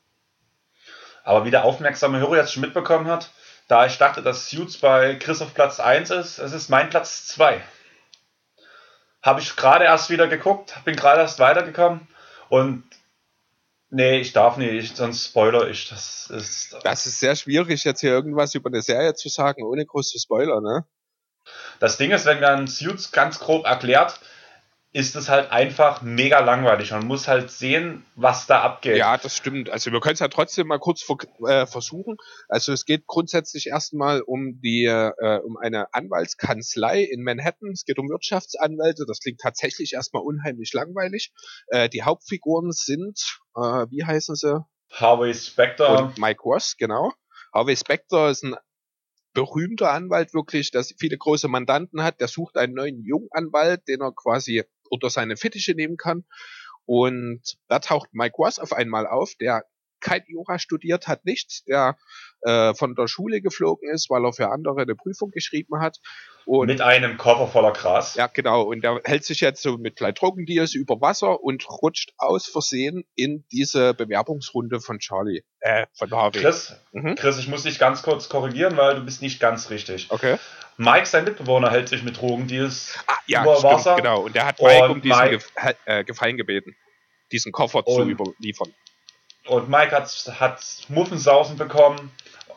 Aber wie der aufmerksame Hörer jetzt schon mitbekommen hat, da ich dachte, dass Suits bei Chris auf Platz 1 ist, es ist mein Platz 2. Habe ich gerade erst wieder geguckt, bin gerade erst weitergekommen und nee, ich darf nicht, sonst spoiler ich. Das ist, das ist sehr schwierig, jetzt hier irgendwas über eine Serie zu sagen, ohne große Spoiler, ne? Das Ding ist, wenn man Suits ganz grob erklärt, ist es halt einfach mega langweilig. Man muss halt sehen, was da abgeht. Ja, das stimmt. Also wir können es ja trotzdem mal kurz äh, versuchen. Also es geht grundsätzlich erstmal um die äh, um eine Anwaltskanzlei in Manhattan. Es geht um Wirtschaftsanwälte. Das klingt tatsächlich erstmal unheimlich langweilig. Äh, die Hauptfiguren sind, äh, wie heißen sie? Harvey Specter und Mike Ross, genau. Harvey Specter ist ein berühmter Anwalt wirklich, der viele große Mandanten hat. Der sucht einen neuen Junganwalt, den er quasi unter seine Fittiche nehmen kann. Und da taucht Mike Ross auf einmal auf, der kein Jura studiert hat, nichts, der äh, von der Schule geflogen ist, weil er für andere eine Prüfung geschrieben hat. Und mit einem Koffer voller Gras. Ja, genau. Und der hält sich jetzt so mit kleinen Drogendeals über Wasser und rutscht aus Versehen in diese Bewerbungsrunde von Charlie, äh, von Harvey. Chris, mhm. Chris, ich muss dich ganz kurz korrigieren, weil du bist nicht ganz richtig. Okay. Mike, sein Mitbewohner, hält sich mit Drogendeals ah, ja, über stimmt, Wasser. Genau. Und der hat Mike und um diesen Mike, Gef äh, Gefallen gebeten, diesen Koffer zu überliefern. Und Mike hat, hat Muffensausen bekommen,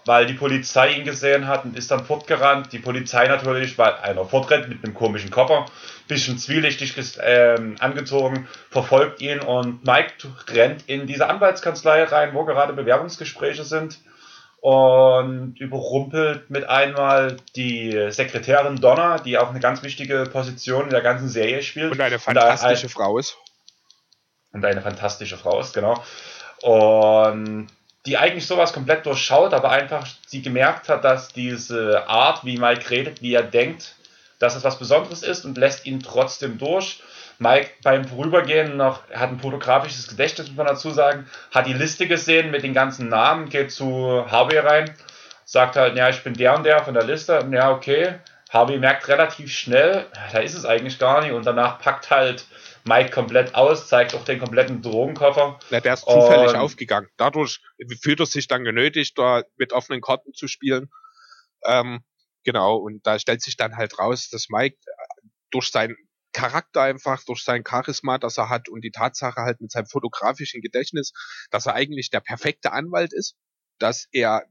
weil die Polizei ihn gesehen hat und ist dann fortgerannt. Die Polizei natürlich, weil einer fortrennt mit einem komischen Koffer, bisschen zwielichtig äh, angezogen, verfolgt ihn und Mike rennt in diese Anwaltskanzlei rein, wo gerade Bewerbungsgespräche sind und überrumpelt mit einmal die Sekretärin Donna, die auch eine ganz wichtige Position in der ganzen Serie spielt. Und eine fantastische und ein, Frau ist. Und eine fantastische Frau ist, genau. Und die eigentlich sowas komplett durchschaut, aber einfach sie gemerkt hat, dass diese Art, wie Mike redet, wie er denkt, dass es was Besonderes ist und lässt ihn trotzdem durch. Mike beim Vorübergehen noch, hat ein fotografisches Gedächtnis, muss man dazu sagen, hat die Liste gesehen mit den ganzen Namen, geht zu Harvey rein, sagt halt, ja, ich bin der und der von der Liste, ja, okay. Harvey merkt relativ schnell, da ist es eigentlich gar nicht und danach packt halt Mike komplett aus, zeigt auch den kompletten Drogenkoffer. Ja, der ist zufällig und, aufgegangen. Dadurch fühlt er sich dann genötigt, da mit offenen Karten zu spielen. Ähm, genau, und da stellt sich dann halt raus, dass Mike durch seinen Charakter einfach, durch sein Charisma, das er hat und die Tatsache halt mit seinem fotografischen Gedächtnis, dass er eigentlich der perfekte Anwalt ist, dass er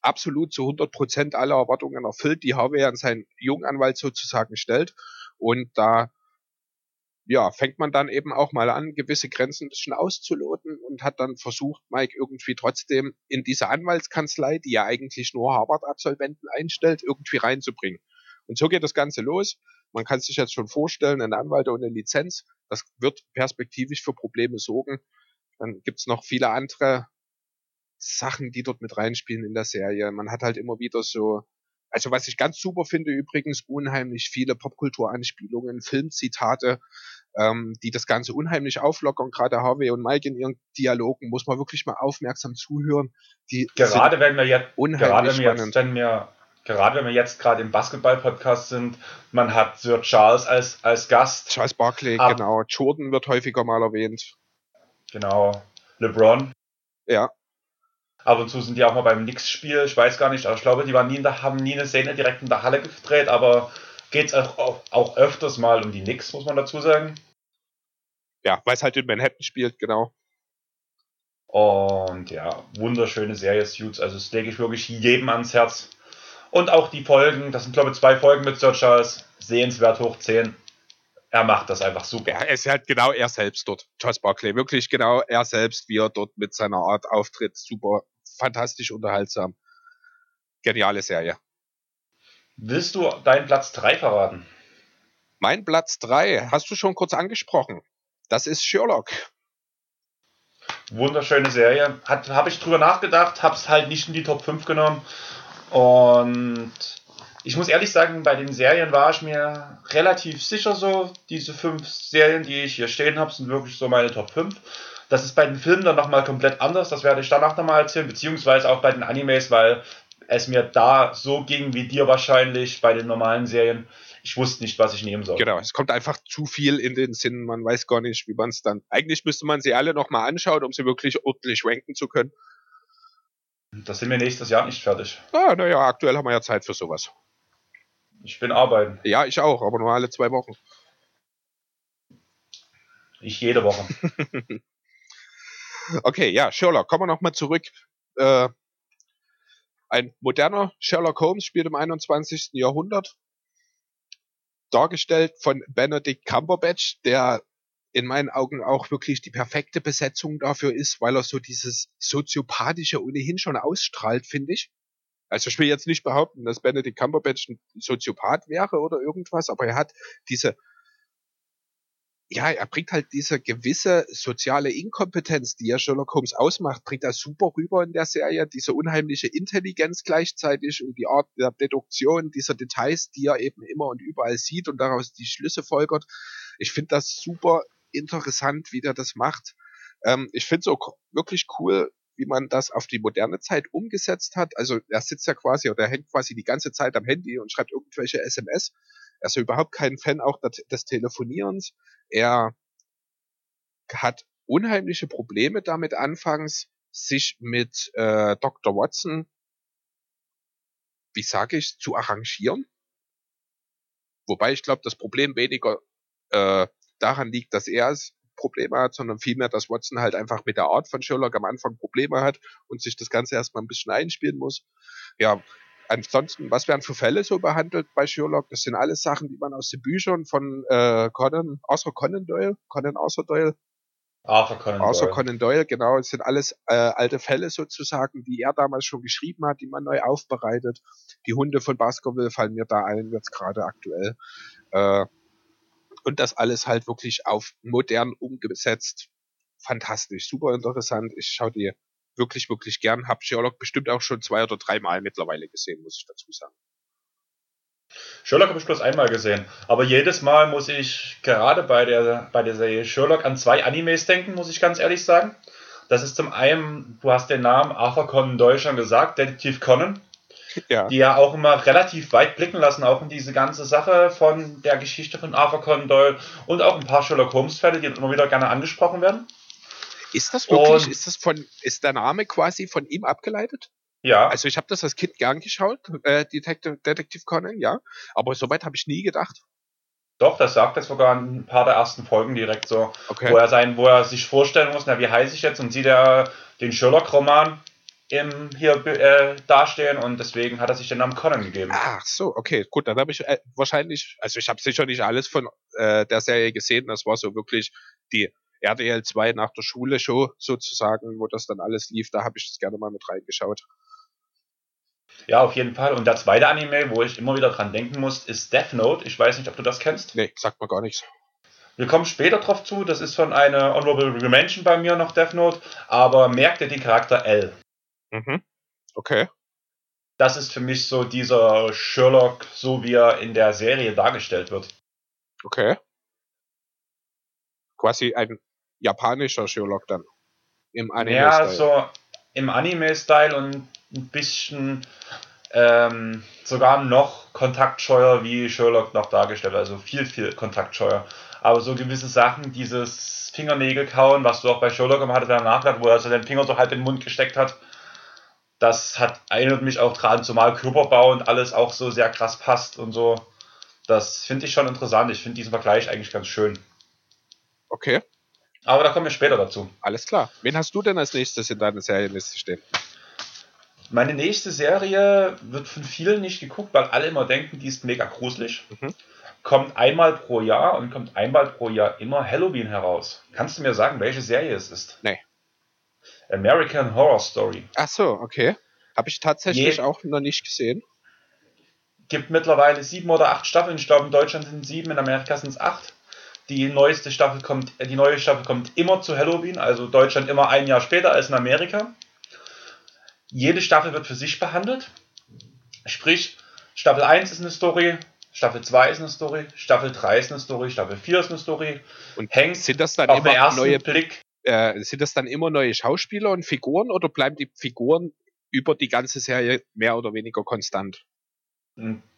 absolut zu 100 Prozent alle Erwartungen erfüllt, die Harvey an seinen Junganwalt sozusagen stellt. Und da ja, fängt man dann eben auch mal an, gewisse Grenzen ein bisschen auszuloten und hat dann versucht, Mike irgendwie trotzdem in diese Anwaltskanzlei, die ja eigentlich nur Harvard-Absolventen einstellt, irgendwie reinzubringen. Und so geht das Ganze los. Man kann sich jetzt schon vorstellen, ein Anwalt ohne Lizenz, das wird perspektivisch für Probleme sorgen. Dann gibt's noch viele andere Sachen, die dort mit reinspielen in der Serie. Man hat halt immer wieder so also was ich ganz super finde übrigens, unheimlich viele Popkulturanspielungen, Filmzitate, ähm, die das Ganze unheimlich auflockern. Gerade Harvey und Mike in ihren Dialogen muss man wirklich mal aufmerksam zuhören. Die gerade wenn wir jetzt, gerade wenn wir jetzt, wenn wir gerade wenn wir jetzt gerade im Basketball-Podcast sind, man hat Sir Charles als, als Gast. Charles Barkley, Ab genau. Jordan wird häufiger mal erwähnt. Genau. LeBron. Ja. Ab und zu sind die auch mal beim Knicks-Spiel, ich weiß gar nicht, aber ich glaube, die waren nie in der, haben nie eine Szene direkt in der Halle gedreht, aber geht es auch, auch, öfters mal um die Knicks, muss man dazu sagen. Ja, weil es halt in Manhattan spielt, genau. Und ja, wunderschöne Serie Suits, also das lege ich wirklich jedem ans Herz. Und auch die Folgen, das sind glaube ich zwei Folgen mit Sir Charles, sehenswert hoch 10. Er macht das einfach super. Ja, er ist halt genau er selbst dort. Charles Barkley, wirklich genau er selbst, wie er dort mit seiner Art auftritt. Super, fantastisch unterhaltsam. Geniale Serie. Willst du deinen Platz 3 verraten? Mein Platz 3 hast du schon kurz angesprochen. Das ist Sherlock. Wunderschöne Serie. Habe ich drüber nachgedacht, habe es halt nicht in die Top 5 genommen. Und ich muss ehrlich sagen, bei den Serien war ich mir relativ sicher so, diese fünf Serien, die ich hier stehen habe, sind wirklich so meine Top 5. Das ist bei den Filmen dann nochmal komplett anders, das werde ich danach nochmal erzählen, beziehungsweise auch bei den Animes, weil es mir da so ging wie dir wahrscheinlich bei den normalen Serien. Ich wusste nicht, was ich nehmen soll. Genau, es kommt einfach zu viel in den Sinn, man weiß gar nicht, wie man es dann. Eigentlich müsste man sie alle nochmal anschauen, um sie wirklich ordentlich ranken zu können. Das sind wir nächstes Jahr nicht fertig. Ah, naja, aktuell haben wir ja Zeit für sowas. Ich bin arbeiten. Ja, ich auch, aber nur alle zwei Wochen. Ich jede Woche. okay, ja, Sherlock, kommen wir nochmal zurück. Äh, ein moderner Sherlock Holmes spielt im 21. Jahrhundert. Dargestellt von Benedict Cumberbatch, der in meinen Augen auch wirklich die perfekte Besetzung dafür ist, weil er so dieses soziopathische ohnehin schon ausstrahlt, finde ich. Also ich will jetzt nicht behaupten, dass Benedict Cumberbatch ein Soziopath wäre oder irgendwas, aber er hat diese, ja, er bringt halt diese gewisse soziale Inkompetenz, die ja Sherlock Holmes ausmacht, bringt er super rüber in der Serie, diese unheimliche Intelligenz gleichzeitig und die Art der Deduktion dieser Details, die er eben immer und überall sieht und daraus die Schlüsse folgert. Ich finde das super interessant, wie der das macht. Ähm, ich finde es auch wirklich cool, wie man das auf die moderne Zeit umgesetzt hat. Also er sitzt ja quasi oder er hängt quasi die ganze Zeit am Handy und schreibt irgendwelche SMS. Er ist ja überhaupt kein Fan auch des Telefonierens. Er hat unheimliche Probleme damit anfangs, sich mit äh, Dr. Watson, wie sage ich, zu arrangieren. Wobei ich glaube, das Problem weniger äh, daran liegt, dass er es Probleme hat, sondern vielmehr, dass Watson halt einfach mit der Art von Sherlock am Anfang Probleme hat und sich das Ganze erstmal ein bisschen einspielen muss. Ja, ansonsten, was werden für Fälle so behandelt bei Sherlock? Das sind alles Sachen, die man aus den Büchern von äh, Conan, Arthur Conan Doyle, Conan Arthur Doyle, Arthur Conan Arthur Doyle. Conan Doyle, genau. Es sind alles äh, alte Fälle sozusagen, die er damals schon geschrieben hat, die man neu aufbereitet. Die Hunde von Baskerville fallen mir da ein, jetzt gerade aktuell. Äh, und das alles halt wirklich auf modern umgesetzt. Fantastisch, super interessant. Ich schaue die wirklich, wirklich gern. Hab Sherlock bestimmt auch schon zwei oder dreimal mittlerweile gesehen, muss ich dazu sagen. Sherlock habe ich bloß einmal gesehen. Aber jedes Mal muss ich gerade bei der, bei der Serie Sherlock an zwei Animes denken, muss ich ganz ehrlich sagen. Das ist zum einen, du hast den Namen Arthur Conan Doyle schon gesagt, Detektiv Conan ja. die ja auch immer relativ weit blicken lassen, auch in diese ganze Sache von der Geschichte von Arthur Conan Doyle und auch ein paar Sherlock Holmes Fälle, die immer wieder gerne angesprochen werden. Ist das wirklich, und, ist das von, ist der Name quasi von ihm abgeleitet? Ja. Also ich habe das als Kind gern geschaut, äh, Detective, Detective Conan, ja. Aber soweit habe ich nie gedacht. Doch, das sagt er sogar in ein paar der ersten Folgen direkt so, okay. wo er sein, wo er sich vorstellen muss, na wie heiße ich jetzt und sieht er den Sherlock-Roman im, hier äh, dastehen und deswegen hat er sich den Namen Conan gegeben. Ach so, okay, gut, dann habe ich äh, wahrscheinlich, also ich habe sicher nicht alles von äh, der Serie gesehen, das war so wirklich die RDL 2 nach der Schule Show sozusagen, wo das dann alles lief, da habe ich das gerne mal mit reingeschaut. Ja, auf jeden Fall. Und der zweite Anime, wo ich immer wieder dran denken muss, ist Death Note. Ich weiß nicht, ob du das kennst. Nee, sagt mir gar nichts. Wir kommen später drauf zu, das ist von einer Honorable Mention bei mir noch Death Note, aber merkt ihr den Charakter L. Mhm. Okay. Das ist für mich so dieser Sherlock, so wie er in der Serie dargestellt wird. Okay. Quasi ein japanischer Sherlock dann. Im Anime-Style. Ja, so im Anime-Style und ein bisschen ähm, sogar noch kontaktscheuer wie Sherlock noch dargestellt. Also viel, viel kontaktscheuer. Aber so gewisse Sachen, dieses Fingernägel kauen, was du auch bei Sherlock gemacht hast, nachgedacht, wo er so den Finger so halb in den Mund gesteckt hat das hat erinnert mich auch dran, zumal Körperbau und alles auch so sehr krass passt und so. Das finde ich schon interessant. Ich finde diesen Vergleich eigentlich ganz schön. Okay. Aber da kommen wir später dazu. Alles klar. Wen hast du denn als nächstes in deiner Serienliste stehen? Meine nächste Serie wird von vielen nicht geguckt, weil alle immer denken, die ist mega gruselig. Mhm. Kommt einmal pro Jahr und kommt einmal pro Jahr immer Halloween heraus. Kannst du mir sagen, welche Serie es ist? Nee. American Horror Story. Ach so, okay. Habe ich tatsächlich Je auch noch nicht gesehen. Gibt mittlerweile sieben oder acht Staffeln. Ich glaube, in Deutschland sind sieben, in Amerika sind es acht. Die neueste Staffel kommt, äh, die neue Staffel kommt immer zu Halloween, also Deutschland immer ein Jahr später als in Amerika. Jede Staffel wird für sich behandelt. Sprich, Staffel 1 ist eine Story, Staffel 2 ist eine Story, Staffel 3 ist eine Story, Staffel 4 ist eine Story. Und hängt sind das dann immer neue Blick. Äh, sind das dann immer neue Schauspieler und Figuren oder bleiben die Figuren über die ganze Serie mehr oder weniger konstant?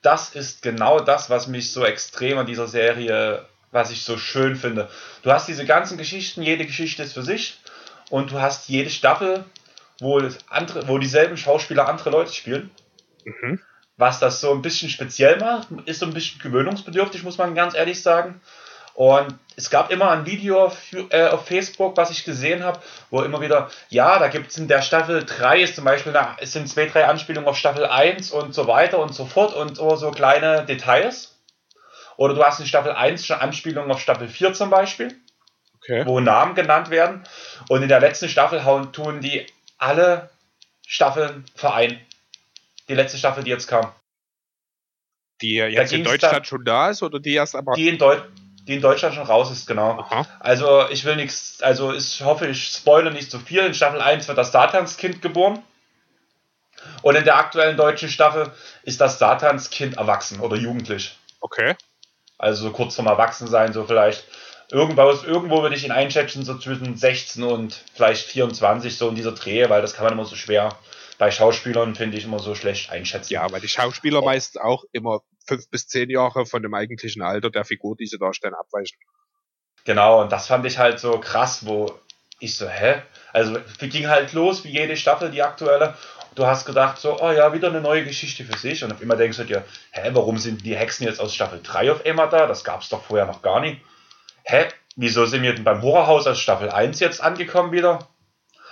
Das ist genau das, was mich so extrem an dieser Serie was ich so schön finde. Du hast diese ganzen Geschichten, jede Geschichte ist für sich und du hast jede Staffel, wo, andere, wo dieselben Schauspieler andere Leute spielen. Mhm. Was das so ein bisschen speziell macht, ist so ein bisschen gewöhnungsbedürftig, muss man ganz ehrlich sagen. Und es gab immer ein Video auf, äh, auf Facebook, was ich gesehen habe, wo immer wieder, ja, da gibt es in der Staffel 3 ist zum Beispiel, es sind zwei, drei Anspielungen auf Staffel 1 und so weiter und so fort und so, so kleine Details. Oder du hast in Staffel 1 schon Anspielungen auf Staffel 4 zum Beispiel, okay. wo Namen genannt werden. Und in der letzten Staffel hauen, tun die alle Staffeln vereinen. Die letzte Staffel, die jetzt kam. Die jetzt in Deutschland dann, schon da ist oder die erst aber. Die in, Deu die in Deutschland schon raus ist, genau. Aha. Also ich will nichts, also ich hoffe, ich spoilere nicht zu so viel. In Staffel 1 wird das Satanskind geboren. Und in der aktuellen deutschen Staffel ist das Satanskind erwachsen oder jugendlich. Okay. Also so kurz vorm Erwachsensein, so vielleicht irgendwo, irgendwo würde ich ihn einschätzen, so zwischen 16 und vielleicht 24, so in dieser Dreh, weil das kann man immer so schwer bei Schauspielern, finde ich, immer so schlecht einschätzen. Ja, weil die Schauspieler oh. meist auch immer fünf bis zehn Jahre von dem eigentlichen Alter der Figur, die sie darstellen, abweichen. Genau, und das fand ich halt so krass, wo ich so, hä? Also ging halt los, wie jede Staffel, die aktuelle du hast gedacht, so, oh ja, wieder eine neue Geschichte für sich. Und auf immer denkst du dir, hä, warum sind die Hexen jetzt aus Staffel 3 auf einmal da? Das gab es doch vorher noch gar nicht. Hä, wieso sind wir denn beim Horrorhaus aus Staffel 1 jetzt angekommen wieder?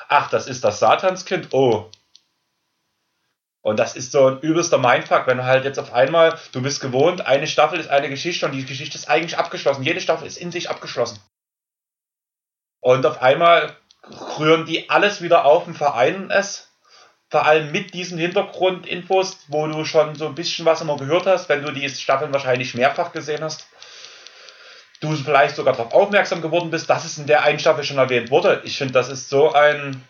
Ach, das ist das Satanskind? Oh. Und das ist so ein übelster Mindfuck, wenn du halt jetzt auf einmal, du bist gewohnt, eine Staffel ist eine Geschichte und die Geschichte ist eigentlich abgeschlossen. Jede Staffel ist in sich abgeschlossen. Und auf einmal rühren die alles wieder auf und vereinen es vor allem mit diesen Hintergrundinfos, wo du schon so ein bisschen was immer gehört hast, wenn du die Staffeln wahrscheinlich mehrfach gesehen hast, du vielleicht sogar darauf aufmerksam geworden bist, dass es in der einen Staffel schon erwähnt wurde. Ich finde, das ist so ein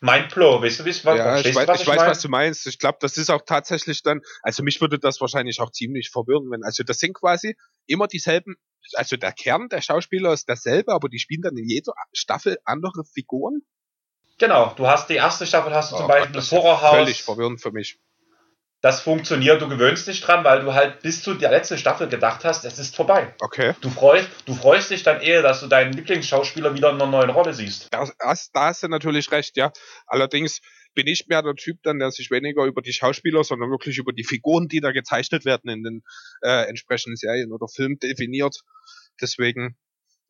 Mindblow. Weißt du, wie es war? Ja, ich, weiß, was, ich, weiß, was du meinst. Ich glaube, das ist auch tatsächlich dann, also mich würde das wahrscheinlich auch ziemlich verwirren, wenn, also das sind quasi immer dieselben, also der Kern der Schauspieler ist derselbe, aber die spielen dann in jeder Staffel andere Figuren. Genau, du hast die erste Staffel, hast du oh, zum Beispiel das Horrorhaus. Völlig verwirrend für mich. Das funktioniert, du gewöhnst dich dran, weil du halt bis zu der letzten Staffel gedacht hast, es ist vorbei. Okay. Du freust, du freust dich dann eher, dass du deinen Lieblingsschauspieler wieder in einer neuen Rolle siehst. Da, da hast du natürlich recht, ja. Allerdings bin ich mehr der Typ dann, der sich weniger über die Schauspieler, sondern wirklich über die Figuren, die da gezeichnet werden in den äh, entsprechenden Serien oder Filmen definiert. Deswegen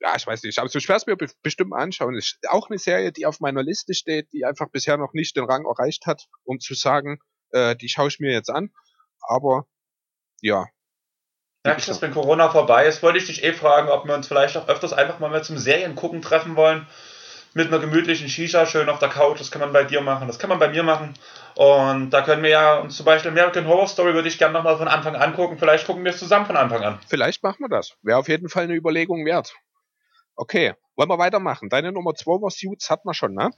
ja, ich weiß nicht, aber so ich werde es mir bestimmt anschauen. Ist auch eine Serie, die auf meiner Liste steht, die einfach bisher noch nicht den Rang erreicht hat, um zu sagen, äh, die schaue ich mir jetzt an. Aber ja. Merkst du, dass wenn Corona vorbei ist, wollte ich dich eh fragen, ob wir uns vielleicht auch öfters einfach mal zum Serien gucken treffen wollen. Mit einer gemütlichen Shisha, schön auf der Couch. Das kann man bei dir machen, das kann man bei mir machen. Und da können wir ja uns zum Beispiel American Horror Story würde ich gerne nochmal von Anfang an gucken. Vielleicht gucken wir es zusammen von Anfang an. Vielleicht machen wir das. Wäre auf jeden Fall eine Überlegung wert. Okay, wollen wir weitermachen? Deine Nummer 2 war Suits, hat man schon, ne?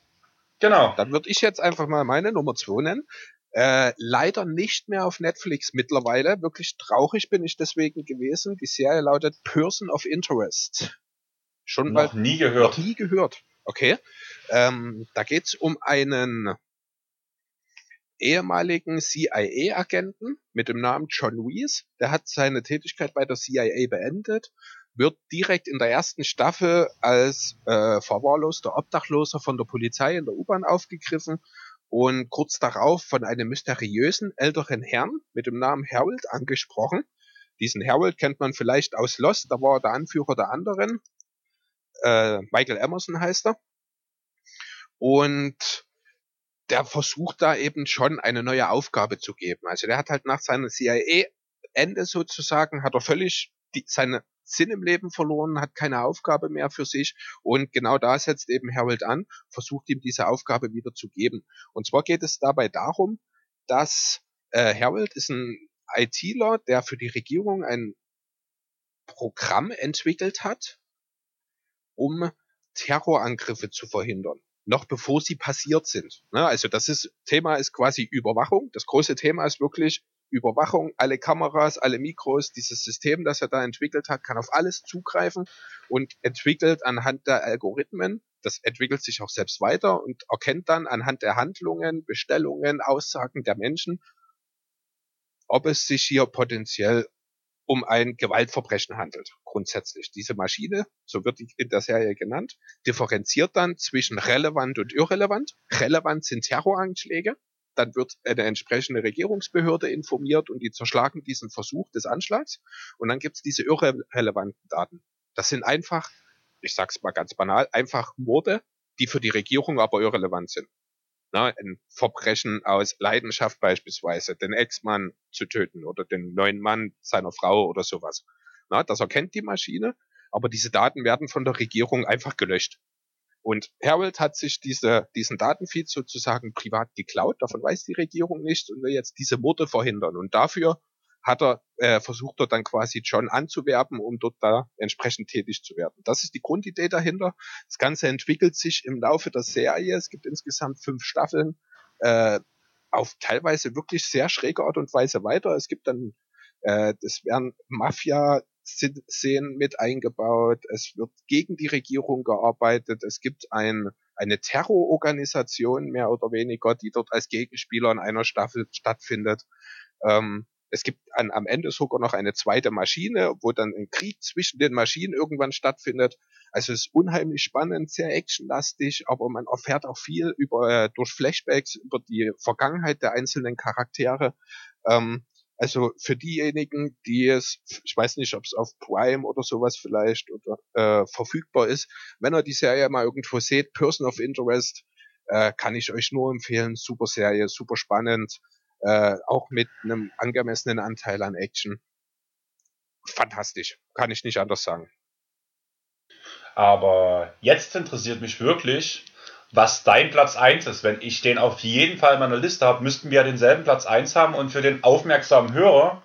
Genau. Dann würde ich jetzt einfach mal meine Nummer 2 nennen. Äh, leider nicht mehr auf Netflix mittlerweile. Wirklich traurig bin ich deswegen gewesen. Die Serie lautet Person of Interest. Schon noch nie gehört. Noch nie gehört. Okay. Ähm, da geht's um einen ehemaligen CIA-Agenten mit dem Namen John Weiss. Der hat seine Tätigkeit bei der CIA beendet wird direkt in der ersten Staffel als äh, verwahrloster Obdachloser von der Polizei in der U-Bahn aufgegriffen und kurz darauf von einem mysteriösen älteren Herrn mit dem Namen Harold angesprochen. Diesen Harold kennt man vielleicht aus Lost, da war er der Anführer der anderen. Äh, Michael Emerson heißt er. Und der versucht da eben schon eine neue Aufgabe zu geben. Also der hat halt nach seinem CIA-Ende sozusagen, hat er völlig die, seine Sinn im Leben verloren, hat keine Aufgabe mehr für sich und genau da setzt eben Harold an, versucht ihm diese Aufgabe wieder zu geben. Und zwar geht es dabei darum, dass äh, Harold ist ein ITler, der für die Regierung ein Programm entwickelt hat, um Terrorangriffe zu verhindern noch bevor sie passiert sind. Ne? Also das ist Thema ist quasi Überwachung. Das große Thema ist wirklich Überwachung, alle Kameras, alle Mikros, dieses System, das er da entwickelt hat, kann auf alles zugreifen und entwickelt anhand der Algorithmen, das entwickelt sich auch selbst weiter und erkennt dann anhand der Handlungen, Bestellungen, Aussagen der Menschen, ob es sich hier potenziell um ein Gewaltverbrechen handelt. Grundsätzlich. Diese Maschine, so wird die in der Serie genannt, differenziert dann zwischen relevant und irrelevant. Relevant sind Terroranschläge, dann wird eine entsprechende Regierungsbehörde informiert und die zerschlagen diesen Versuch des Anschlags. Und dann gibt es diese irrelevanten Daten. Das sind einfach, ich sag's mal ganz banal, einfach Morde, die für die Regierung aber irrelevant sind. Na, ein Verbrechen aus Leidenschaft beispielsweise, den Ex-Mann zu töten oder den neuen Mann seiner Frau oder sowas. Na, das erkennt die Maschine, aber diese Daten werden von der Regierung einfach gelöscht. Und Harold hat sich diese, diesen Datenfeed sozusagen privat geklaut, davon weiß die Regierung nichts und will jetzt diese Morde verhindern. Und dafür hat er äh, versucht, dort dann quasi John anzuwerben, um dort da entsprechend tätig zu werden. Das ist die Grundidee dahinter. Das Ganze entwickelt sich im Laufe der Serie. Es gibt insgesamt fünf Staffeln, äh, auf teilweise wirklich sehr schräge Art und Weise weiter. Es gibt dann, äh, das werden Mafia Szenen mit eingebaut, es wird gegen die Regierung gearbeitet, es gibt ein, eine Terrororganisation mehr oder weniger, die dort als Gegenspieler in einer Staffel stattfindet. Ähm, es gibt an, am Ende sogar noch eine zweite Maschine, wo dann ein Krieg zwischen den Maschinen irgendwann stattfindet. Also es ist unheimlich spannend, sehr actionlastig, aber man erfährt auch viel über äh, durch Flashbacks über die Vergangenheit der einzelnen Charaktere. Ähm, also für diejenigen, die es, ich weiß nicht, ob es auf Prime oder sowas vielleicht oder äh, verfügbar ist, wenn ihr die Serie mal irgendwo seht, Person of Interest, äh, kann ich euch nur empfehlen. Super Serie, super spannend, äh, auch mit einem angemessenen Anteil an Action. Fantastisch, kann ich nicht anders sagen. Aber jetzt interessiert mich wirklich, was dein Platz 1 ist. Wenn ich den auf jeden Fall in meiner Liste habe, müssten wir ja denselben Platz 1 haben und für den aufmerksamen Hörer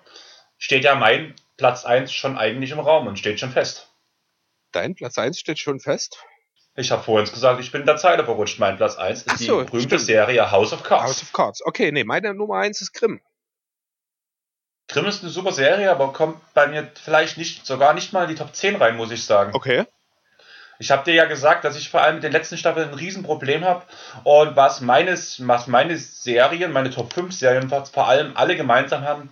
steht ja mein Platz 1 schon eigentlich im Raum und steht schon fest. Dein Platz 1 steht schon fest? Ich habe vorhin gesagt, ich bin in der Zeile verrutscht. Mein Platz 1 ist so, die berühmte stimmt. Serie House of Cards. House of Cards. Okay, nee, meine Nummer 1 ist Grimm. Grimm ist eine super Serie, aber kommt bei mir vielleicht nicht, sogar nicht mal in die Top 10 rein, muss ich sagen. Okay. Ich habe dir ja gesagt, dass ich vor allem mit den letzten Staffeln ein Riesenproblem habe. Und was, meines, was meine Serien, meine Top 5 Serien vor allem alle gemeinsam haben,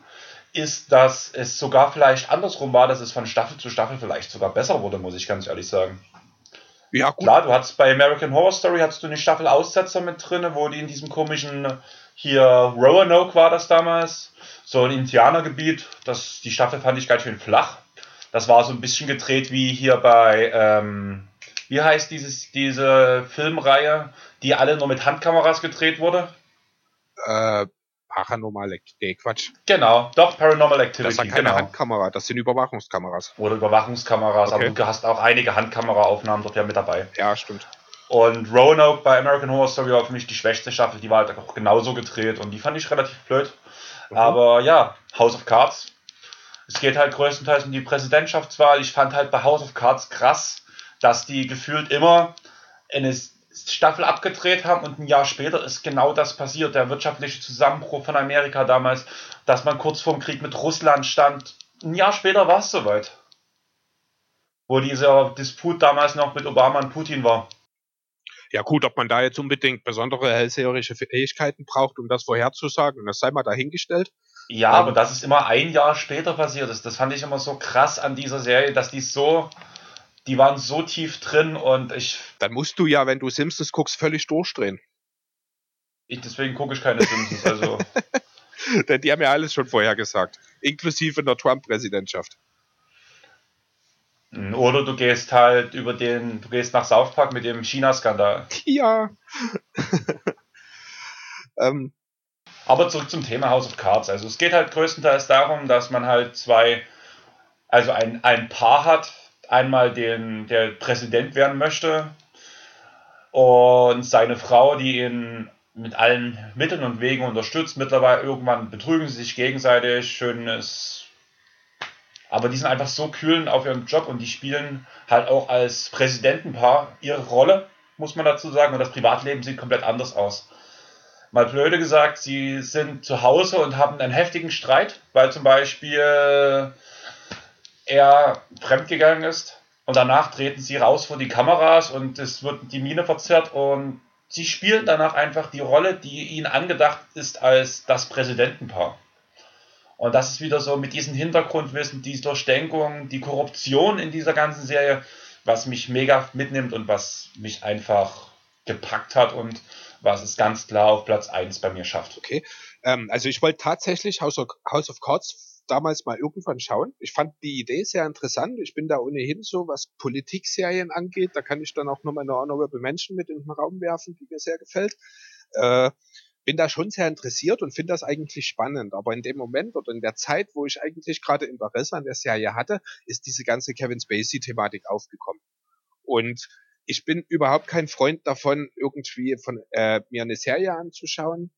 ist, dass es sogar vielleicht andersrum war, dass es von Staffel zu Staffel vielleicht sogar besser wurde, muss ich ganz ehrlich sagen. Ja, gut. Klar, du hattest bei American Horror Story hattest du eine Staffel Aussetzer mit drin, wo die in diesem komischen hier Roanoke war das damals, so ein Indianergebiet. Das, die Staffel fand ich ganz schön flach. Das war so ein bisschen gedreht wie hier bei ähm, wie heißt dieses, diese Filmreihe, die alle nur mit Handkameras gedreht wurde? Äh, Paranormal Activity, Quatsch. Genau, doch, Paranormal Activity. Das ist keine genau. Handkamera, das sind Überwachungskameras. Oder Überwachungskameras, okay. aber du hast auch einige Handkameraaufnahmen dort ja mit dabei. Ja, stimmt. Und Roanoke bei American Horror Story war für mich die schwächste Staffel, die war halt auch genauso gedreht und die fand ich relativ blöd. Mhm. Aber ja, House of Cards. Es geht halt größtenteils um die Präsidentschaftswahl. Ich fand halt bei House of Cards krass, dass die gefühlt immer eine Staffel abgedreht haben und ein Jahr später ist genau das passiert, der wirtschaftliche Zusammenbruch von Amerika damals, dass man kurz vorm Krieg mit Russland stand. Ein Jahr später war es soweit. Wo dieser Disput damals noch mit Obama und Putin war. Ja gut, ob man da jetzt unbedingt besondere hellseherische Fähigkeiten braucht, um das vorherzusagen, das sei mal dahingestellt. Ja, ähm, aber dass es immer ein Jahr später passiert ist, das fand ich immer so krass an dieser Serie, dass die so die waren so tief drin und ich. Dann musst du ja, wenn du Simpsons guckst, völlig durchdrehen. Ich, deswegen gucke ich keine Simpsons, also. Denn die haben ja alles schon vorher gesagt. Inklusive der Trump-Präsidentschaft. Oder du gehst halt über den, du gehst nach South Park mit dem China-Skandal. Ja. Ähm, aber zurück zum Thema House of Cards. Also es geht halt größtenteils darum, dass man halt zwei, also ein, ein Paar hat, einmal den, der Präsident werden möchte und seine Frau, die ihn mit allen Mitteln und Wegen unterstützt. Mittlerweile irgendwann betrügen sie sich gegenseitig, schönes. Aber die sind einfach so kühl auf ihrem Job und die spielen halt auch als Präsidentenpaar ihre Rolle, muss man dazu sagen. Und das Privatleben sieht komplett anders aus. Mal blöde gesagt, sie sind zu Hause und haben einen heftigen Streit, weil zum Beispiel er fremdgegangen ist und danach treten sie raus vor die Kameras und es wird die Mine verzerrt und sie spielen danach einfach die Rolle, die ihnen angedacht ist als das Präsidentenpaar. Und das ist wieder so mit diesem Hintergrundwissen, die Durchdenkung, die Korruption in dieser ganzen Serie, was mich mega mitnimmt und was mich einfach gepackt hat und was es ganz klar auf Platz 1 bei mir schafft. Okay. Ähm, also ich wollte tatsächlich House of, House of Cards damals mal irgendwann schauen. Ich fand die Idee sehr interessant. Ich bin da ohnehin so, was Politikserien angeht. Da kann ich dann auch nochmal eine Honorable Menschen mit in den Raum werfen, die mir sehr gefällt. Äh, bin da schon sehr interessiert und finde das eigentlich spannend. Aber in dem Moment oder in der Zeit, wo ich eigentlich gerade Interesse an der Serie hatte, ist diese ganze Kevin Spacey-Thematik aufgekommen. Und ich bin überhaupt kein Freund davon, irgendwie von äh, mir eine Serie anzuschauen,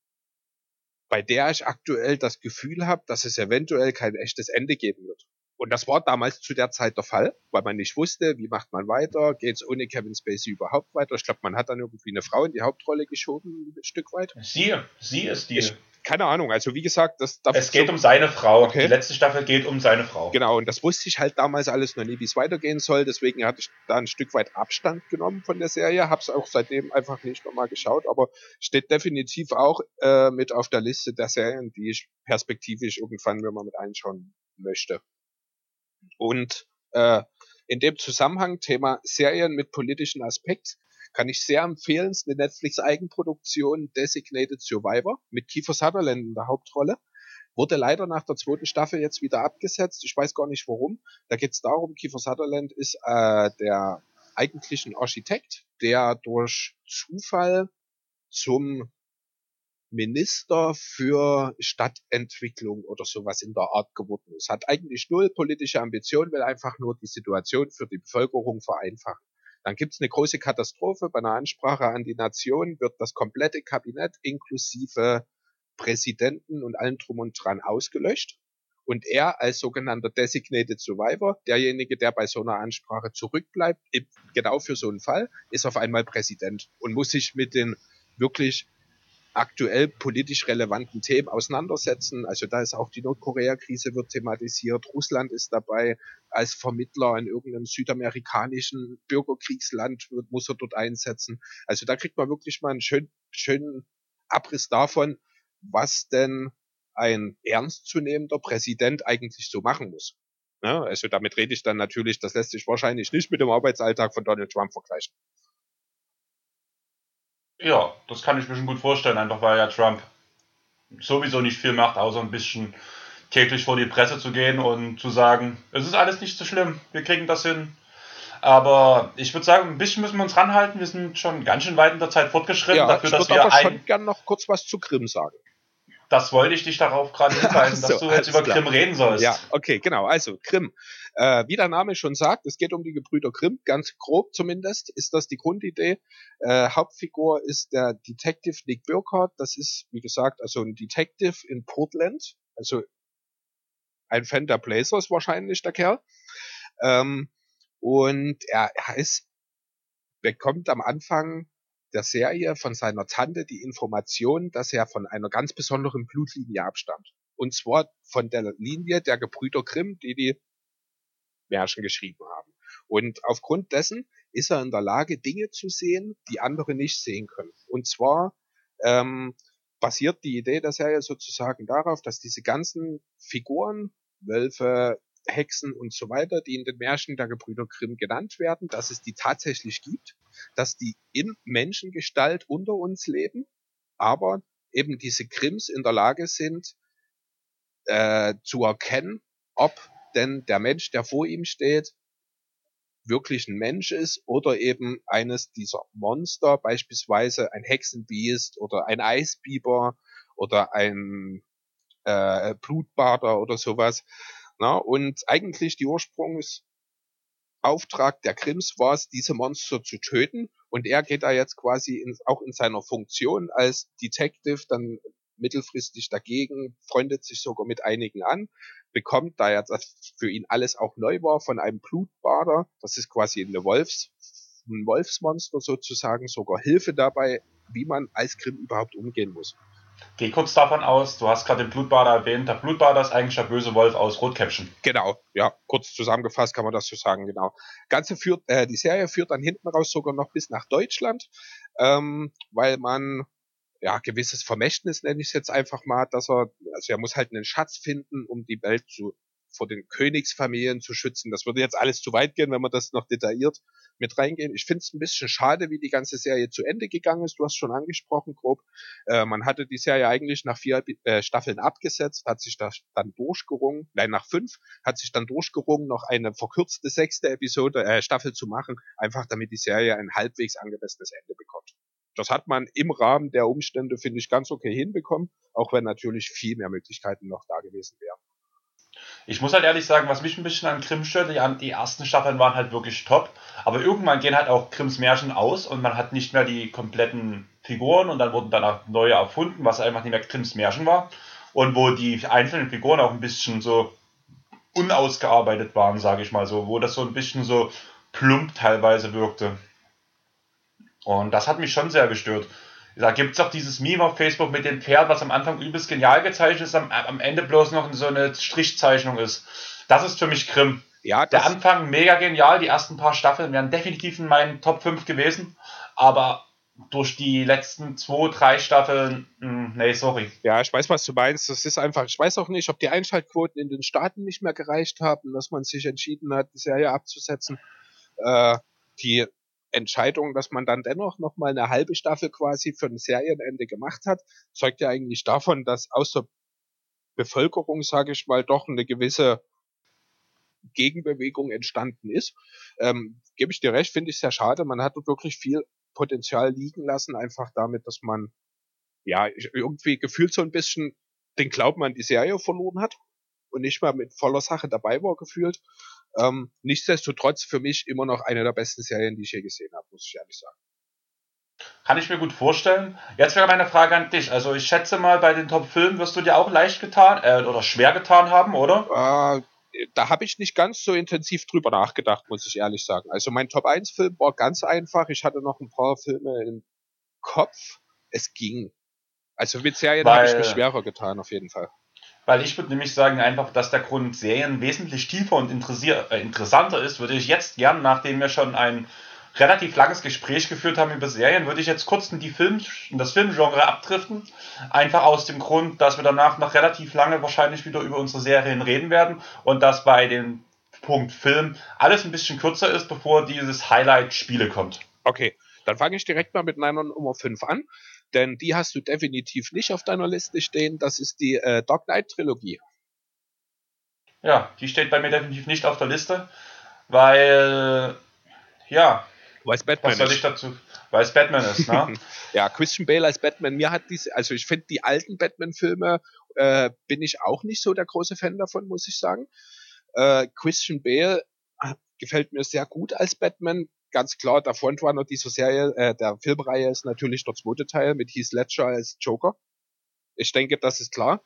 bei der ich aktuell das Gefühl habe, dass es eventuell kein echtes Ende geben wird. Und das war damals zu der Zeit der Fall, weil man nicht wusste, wie macht man weiter, geht es ohne Kevin Spacey überhaupt weiter. Ich glaube, man hat dann irgendwie eine Frau in die Hauptrolle geschoben, ein Stück weit. Sie, sie ist die. Ich, keine Ahnung, also wie gesagt, das darf Es geht so um seine Frau. Okay. Die letzte Staffel geht um seine Frau. Genau, und das wusste ich halt damals alles noch nie, wie es weitergehen soll. Deswegen hatte ich da ein Stück weit Abstand genommen von der Serie, hab's auch seitdem einfach nicht nochmal geschaut, aber steht definitiv auch äh, mit auf der Liste der Serien, die ich perspektivisch irgendwann mir mal mit einschauen möchte. Und äh, in dem Zusammenhang Thema Serien mit politischen Aspekt kann ich sehr empfehlen. Es ist eine Netflix-Eigenproduktion Designated Survivor mit Kiefer Sutherland in der Hauptrolle. Wurde leider nach der zweiten Staffel jetzt wieder abgesetzt. Ich weiß gar nicht warum. Da geht es darum, Kiefer Sutherland ist äh, der eigentlichen Architekt, der durch Zufall zum Minister für Stadtentwicklung oder sowas in der Art geworden ist. Hat eigentlich null politische Ambition, will einfach nur die Situation für die Bevölkerung vereinfachen. Dann gibt es eine große Katastrophe. Bei einer Ansprache an die Nation wird das komplette Kabinett inklusive Präsidenten und allem drum und dran ausgelöscht. Und er als sogenannter Designated Survivor, derjenige, der bei so einer Ansprache zurückbleibt, genau für so einen Fall, ist auf einmal Präsident und muss sich mit den wirklich aktuell politisch relevanten Themen auseinandersetzen. Also da ist auch die Nordkorea-Krise wird thematisiert. Russland ist dabei als Vermittler in irgendeinem südamerikanischen Bürgerkriegsland, wird, muss er dort einsetzen. Also da kriegt man wirklich mal einen schönen, schönen Abriss davon, was denn ein ernstzunehmender Präsident eigentlich so machen muss. Ja, also damit rede ich dann natürlich, das lässt sich wahrscheinlich nicht mit dem Arbeitsalltag von Donald Trump vergleichen. Ja, das kann ich mir schon gut vorstellen, einfach weil ja Trump sowieso nicht viel macht, außer ein bisschen täglich vor die Presse zu gehen und zu sagen, es ist alles nicht so schlimm, wir kriegen das hin. Aber ich würde sagen, ein bisschen müssen wir uns ranhalten. Wir sind schon ganz schön weit in der Zeit fortgeschritten. Ja, dafür, ich würde aber schon gern noch kurz was zu Grimm sagen. Das wollte ich dich darauf gerade hinweisen, so, dass du jetzt über klar. Grimm reden sollst. Ja, okay, genau. Also Grimm. Äh, wie der Name schon sagt, es geht um die Gebrüder Grimm, ganz grob zumindest ist das die Grundidee. Äh, Hauptfigur ist der Detective Nick Burkhardt. Das ist, wie gesagt, also ein Detective in Portland. Also ein Fan der Blazers wahrscheinlich, der Kerl. Ähm, und er, er ist, bekommt am Anfang der Serie von seiner Tante die Information, dass er von einer ganz besonderen Blutlinie abstammt. Und zwar von der Linie der Gebrüder Grimm, die die Märchen geschrieben haben. Und aufgrund dessen ist er in der Lage, Dinge zu sehen, die andere nicht sehen können. Und zwar ähm, basiert die Idee der Serie sozusagen darauf, dass diese ganzen Figuren, Wölfe, Hexen und so weiter, die in den Märchen der Gebrüder Grimm genannt werden, dass es die tatsächlich gibt, dass die in Menschengestalt unter uns leben, aber eben diese Grimms in der Lage sind, äh, zu erkennen, ob denn der Mensch, der vor ihm steht, wirklich ein Mensch ist oder eben eines dieser Monster, beispielsweise ein Hexenbiest oder ein Eisbiber oder ein äh, Blutbader oder sowas. Na, und eigentlich die Ursprungsauftrag der Krims war es, diese Monster zu töten. Und er geht da jetzt quasi in, auch in seiner Funktion als Detective dann mittelfristig dagegen, freundet sich sogar mit einigen an, bekommt, da das für ihn alles auch neu war, von einem Blutbader, das ist quasi eine Wolfs, ein Wolfsmonster sozusagen, sogar Hilfe dabei, wie man als Grimm überhaupt umgehen muss. Geh kurz davon aus, du hast gerade den Blutbader erwähnt. Der Blutbader ist eigentlich der böse Wolf aus Rotkäppchen. Genau, ja, kurz zusammengefasst kann man das so sagen, genau. Ganze führt, äh, die Serie führt dann hinten raus sogar noch bis nach Deutschland, ähm, weil man ja, gewisses Vermächtnis nenne ich es jetzt einfach mal, dass er, also er muss halt einen Schatz finden, um die Welt zu, vor den Königsfamilien zu schützen. Das würde jetzt alles zu weit gehen, wenn wir das noch detailliert mit reingehen. Ich finde es ein bisschen schade, wie die ganze Serie zu Ende gegangen ist. Du hast schon angesprochen, grob. Äh, man hatte die Serie eigentlich nach vier äh, Staffeln abgesetzt, hat sich das dann durchgerungen, nein, nach fünf, hat sich dann durchgerungen, noch eine verkürzte sechste Episode, äh, Staffel zu machen, einfach damit die Serie ein halbwegs angemessenes Ende bekommt. Das hat man im Rahmen der Umstände, finde ich, ganz okay hinbekommen, auch wenn natürlich viel mehr Möglichkeiten noch da gewesen wären. Ich muss halt ehrlich sagen, was mich ein bisschen an Grimm stört, die, die ersten Staffeln waren halt wirklich top, aber irgendwann gehen halt auch Grimms Märchen aus und man hat nicht mehr die kompletten Figuren und dann wurden danach neue erfunden, was einfach nicht mehr Grimms Märchen war und wo die einzelnen Figuren auch ein bisschen so unausgearbeitet waren, sage ich mal so, wo das so ein bisschen so plump teilweise wirkte. Und das hat mich schon sehr gestört. Da gibt es auch dieses Meme auf Facebook mit dem Pferd, was am Anfang übelst genial gezeichnet ist, am, am Ende bloß noch so eine Strichzeichnung ist. Das ist für mich Grimm. Ja, der Anfang mega genial, die ersten paar Staffeln wären definitiv in meinen Top 5 gewesen, aber durch die letzten zwei, drei Staffeln, mh, hm, nee, sorry. Ja, ich weiß, was du meinst. Das ist einfach, ich weiß auch nicht, ob die Einschaltquoten in den Staaten nicht mehr gereicht haben, dass man sich entschieden hat, die Serie abzusetzen. Äh, die Entscheidung, dass man dann dennoch noch mal eine halbe Staffel quasi für ein Serienende gemacht hat, zeugt ja eigentlich davon, dass aus der Bevölkerung, sage ich mal, doch eine gewisse Gegenbewegung entstanden ist. Ähm, Gebe ich dir recht, finde ich sehr schade. Man hat wirklich viel Potenzial liegen lassen, einfach damit, dass man ja irgendwie gefühlt so ein bisschen den Glauben an die Serie verloren hat und nicht mal mit voller Sache dabei war gefühlt. Ähm, nichtsdestotrotz für mich immer noch eine der besten Serien, die ich je gesehen habe, muss ich ehrlich sagen. Kann ich mir gut vorstellen. Jetzt wäre meine Frage an dich. Also ich schätze mal, bei den Top-Filmen wirst du dir auch leicht getan äh, oder schwer getan haben, oder? Äh, da habe ich nicht ganz so intensiv drüber nachgedacht, muss ich ehrlich sagen. Also mein Top-1-Film war ganz einfach. Ich hatte noch ein paar Filme im Kopf. Es ging. Also mit Serien habe ich mich schwerer getan, auf jeden Fall. Weil ich würde nämlich sagen, einfach, dass der Grund Serien wesentlich tiefer und äh, interessanter ist, würde ich jetzt gern, nachdem wir schon ein relativ langes Gespräch geführt haben über Serien, würde ich jetzt kurz in, die Film, in das Filmgenre abdriften. Einfach aus dem Grund, dass wir danach noch relativ lange wahrscheinlich wieder über unsere Serien reden werden und dass bei dem Punkt Film alles ein bisschen kürzer ist, bevor dieses Highlight Spiele kommt. Okay, dann fange ich direkt mal mit meiner Nummer 5 an denn die hast du definitiv nicht auf deiner Liste stehen. Das ist die äh, Dark Knight Trilogie. Ja, die steht bei mir definitiv nicht auf der Liste, weil ja, weil es Batman was soll ich dazu, weil es Batman ist, ne? ja, Christian Bale als Batman. Mir hat diese, also ich finde die alten Batman-Filme äh, bin ich auch nicht so der große Fan davon, muss ich sagen. Äh, Christian Bale äh, gefällt mir sehr gut als Batman ganz klar, der Frontrunner dieser Serie, äh, der Filmreihe ist natürlich der zweite Teil mit Heath Ledger als Joker. Ich denke, das ist klar.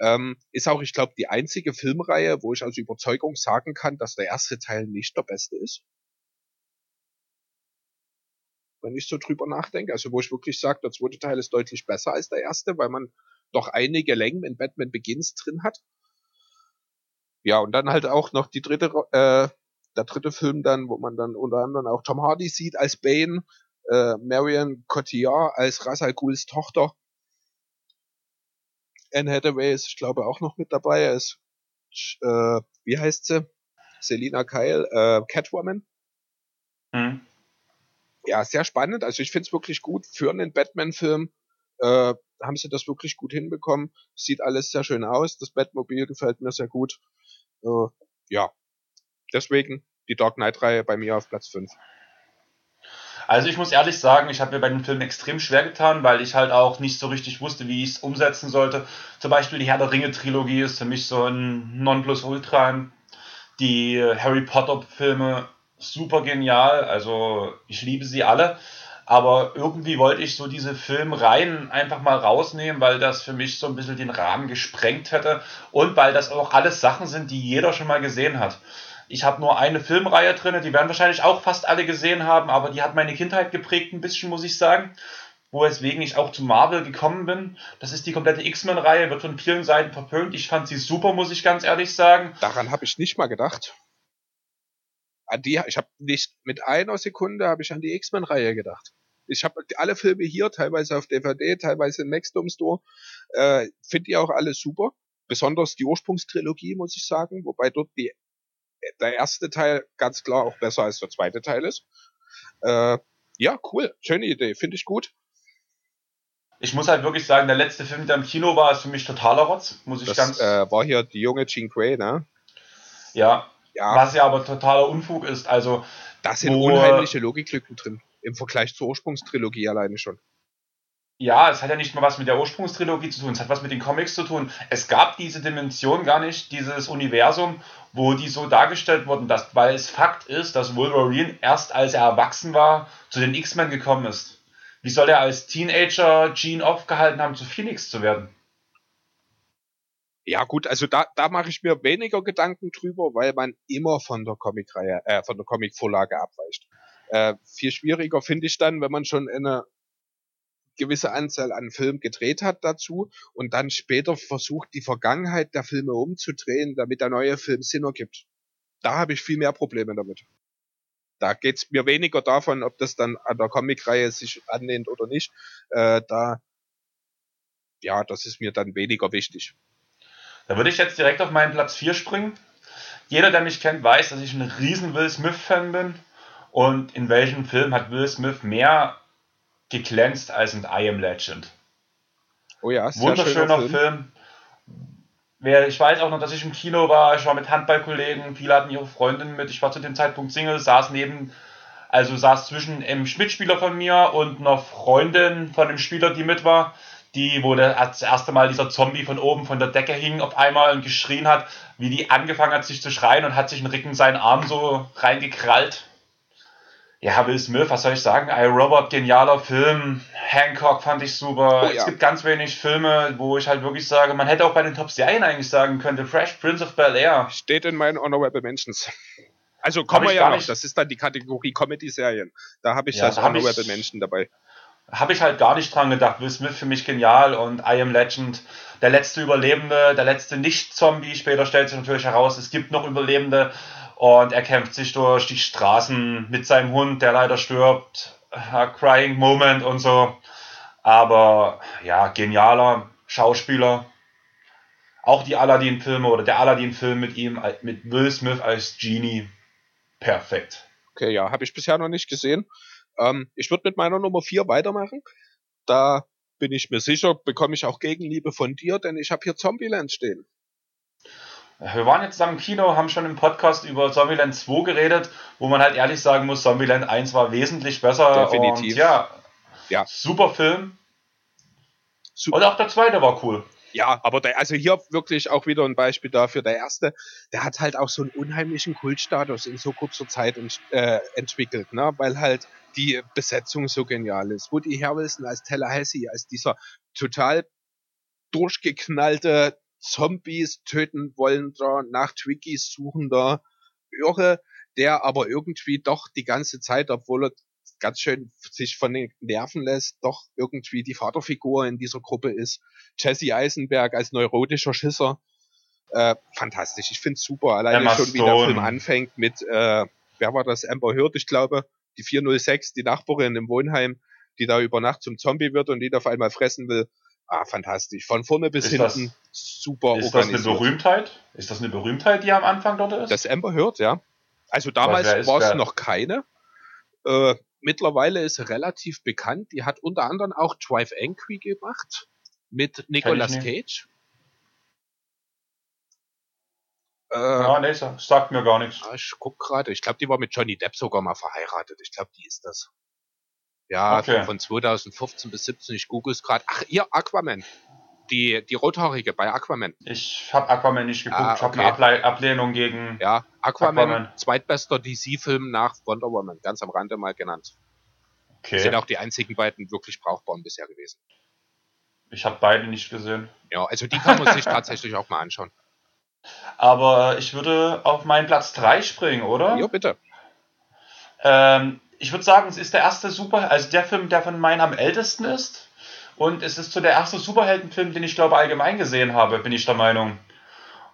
Ähm, ist auch, ich glaube, die einzige Filmreihe, wo ich aus Überzeugung sagen kann, dass der erste Teil nicht der beste ist. Wenn ich so drüber nachdenke. Also wo ich wirklich sage, der zweite Teil ist deutlich besser als der erste, weil man doch einige Längen in Batman Begins drin hat. Ja, und dann halt auch noch die dritte äh, der dritte Film dann, wo man dann unter anderem auch Tom Hardy sieht als Bane, äh, Marion Cotillard als Ra's al Ghuls Tochter. Anne Hathaway ist, ich glaube, auch noch mit dabei. Er ist, äh, wie heißt sie? Selina Kyle, äh, Catwoman. Mhm. Ja, sehr spannend. Also ich finde es wirklich gut für einen Batman-Film. Äh, haben sie das wirklich gut hinbekommen. Sieht alles sehr schön aus. Das Batmobil gefällt mir sehr gut. Äh, ja, deswegen die Dark Knight-Reihe bei mir auf Platz 5. Also ich muss ehrlich sagen, ich habe mir bei dem Film extrem schwer getan, weil ich halt auch nicht so richtig wusste, wie ich es umsetzen sollte. Zum Beispiel die Herr der Ringe-Trilogie ist für mich so ein Nonplusultra. Die Harry Potter-Filme super genial, also ich liebe sie alle. Aber irgendwie wollte ich so diese Filmreihen einfach mal rausnehmen, weil das für mich so ein bisschen den Rahmen gesprengt hätte und weil das auch alles Sachen sind, die jeder schon mal gesehen hat. Ich habe nur eine Filmreihe drin, die werden wahrscheinlich auch fast alle gesehen haben, aber die hat meine Kindheit geprägt ein bisschen, muss ich sagen. Weswegen ich auch zu Marvel gekommen bin. Das ist die komplette X-Men-Reihe, wird von vielen Seiten verpönt. Ich fand sie super, muss ich ganz ehrlich sagen. Daran habe ich nicht mal gedacht. An die, ich habe nicht mit einer Sekunde habe ich an die X-Men-Reihe gedacht. Ich habe alle Filme hier, teilweise auf DVD, teilweise im Maxdome Store. Äh, Finde ich auch alle super. Besonders die Ursprungstrilogie, muss ich sagen, wobei dort die der erste Teil ganz klar auch besser als der zweite Teil ist. Äh, ja, cool. Schöne Idee. Finde ich gut. Ich muss halt wirklich sagen, der letzte Film, der im Kino war, ist für mich totaler Rotz. Muss ich das, ganz. Äh, war hier die junge Jean Grey, ne? Ja. ja. Was ja aber totaler Unfug ist. Also. Da sind unheimliche Logiklücken drin. Im Vergleich zur Ursprungstrilogie alleine schon. Ja, es hat ja nicht mal was mit der Ursprungstrilogie zu tun, es hat was mit den Comics zu tun. Es gab diese Dimension gar nicht, dieses Universum, wo die so dargestellt wurden, dass, weil es Fakt ist, dass Wolverine erst als er erwachsen war, zu den X-Men gekommen ist. Wie soll er als Teenager Gene aufgehalten haben, zu Phoenix zu werden? Ja gut, also da, da mache ich mir weniger Gedanken drüber, weil man immer von der Comicreihe, äh, von der Comicvorlage abweicht. Äh, viel schwieriger finde ich dann, wenn man schon eine gewisse Anzahl an Filmen gedreht hat dazu und dann später versucht, die Vergangenheit der Filme umzudrehen, damit der neue Film Sinn ergibt. Da habe ich viel mehr Probleme damit. Da geht's mir weniger davon, ob das dann an der Comicreihe sich annehmt oder nicht. Äh, da, ja, das ist mir dann weniger wichtig. Da würde ich jetzt direkt auf meinen Platz 4 springen. Jeder, der mich kennt, weiß, dass ich ein riesen Will Smith-Fan bin. Und in welchem Film hat Will Smith mehr geglänzt als ein I Am Legend. Oh ja, wunderschöner Film. Film. Ich weiß auch noch, dass ich im Kino war, ich war mit Handballkollegen, viele hatten ihre Freundinnen mit, ich war zu dem Zeitpunkt Single, saß neben, also saß zwischen einem Mitspieler von mir und einer Freundin von dem Spieler, die mit war, die, wo das erste Mal dieser Zombie von oben von der Decke hing auf einmal und geschrien hat, wie die angefangen hat, sich zu schreien und hat sich in Ricken seinen Arm so reingekrallt ja, Will Smith, was soll ich sagen? I, Robot, genialer Film. Hancock fand ich super. Oh, ja. Es gibt ganz wenig Filme, wo ich halt wirklich sage, man hätte auch bei den Top-Serien eigentlich sagen können, The Fresh Prince of Bel-Air. Steht in meinen Honorable Mentions. Also kommen wir ja noch, das ist dann die Kategorie Comedy-Serien. Da habe ich ja, das da Honorable Mention dabei. Habe ich halt gar nicht dran gedacht. Will Smith für mich genial und I Am Legend. Der letzte Überlebende, der letzte Nicht-Zombie. Später stellt sich natürlich heraus, es gibt noch Überlebende. Und er kämpft sich durch die Straßen mit seinem Hund, der leider stirbt. A crying Moment und so. Aber ja, genialer Schauspieler. Auch die Aladdin-Filme oder der Aladdin-Film mit ihm, mit Will Smith als Genie. Perfekt. Okay, ja, habe ich bisher noch nicht gesehen. Ähm, ich würde mit meiner Nummer 4 weitermachen. Da bin ich mir sicher, bekomme ich auch Gegenliebe von dir, denn ich habe hier Zombieland stehen. Wir waren jetzt am Kino, haben schon im Podcast über Zombieland 2 geredet, wo man halt ehrlich sagen muss, Zombieland 1 war wesentlich besser. Definitiv. Und ja, ja, super Film. Super. Und auch der zweite war cool. Ja, aber der, also hier wirklich auch wieder ein Beispiel dafür. Der erste, der hat halt auch so einen unheimlichen Kultstatus in so kurzer Zeit ent, äh, entwickelt, ne? weil halt die Besetzung so genial ist. Woody Harrelson als Tallahassee, als dieser total durchgeknallte Zombies töten wollender, nach Twiggies suchender Irre, der aber irgendwie doch die ganze Zeit, obwohl er ganz schön sich von den Nerven lässt, doch irgendwie die Vaterfigur in dieser Gruppe ist. Jesse Eisenberg als neurotischer Schisser. Äh, fantastisch. Ich finde es super. Alleine Emma schon, wie der Film anfängt mit, äh, wer war das? Amber Heard, ich glaube, die 406, die Nachbarin im Wohnheim, die da über Nacht zum Zombie wird und ihn auf einmal fressen will. Ah, fantastisch. Von vorne bis ist hinten das, super Ist das eine Berühmtheit? Ist das eine Berühmtheit, die am Anfang dort ist? Das Amber Hört, ja. Also damals war es noch keine. Äh, mittlerweile ist sie relativ bekannt. Die hat unter anderem auch Drive Angry gemacht mit Nicolas Cage. Äh, ja, nee, sagt mir gar nichts. Ich guck gerade. Ich glaube, die war mit Johnny Depp sogar mal verheiratet. Ich glaube, die ist das. Ja, okay. von 2015 bis 17. Ich google es gerade. Ach, ihr Aquaman. Die, die Rothaarige bei Aquaman. Ich habe Aquaman nicht geguckt. Ah, okay. Ich habe eine Able Ablehnung gegen. Ja, Aquaman, Aquaman. zweitbester DC-Film nach Wonder Woman. Ganz am Rande mal genannt. Okay. Sind auch die einzigen beiden wirklich brauchbaren bisher gewesen. Ich habe beide nicht gesehen. Ja, also die kann man sich tatsächlich auch mal anschauen. Aber ich würde auf meinen Platz 3 springen, oder? Ja, bitte. Ähm, ich würde sagen, es ist der erste Super, also der Film, der von meinen am ältesten ist. Und es ist so der erste Superheldenfilm, den ich glaube allgemein gesehen habe, bin ich der Meinung.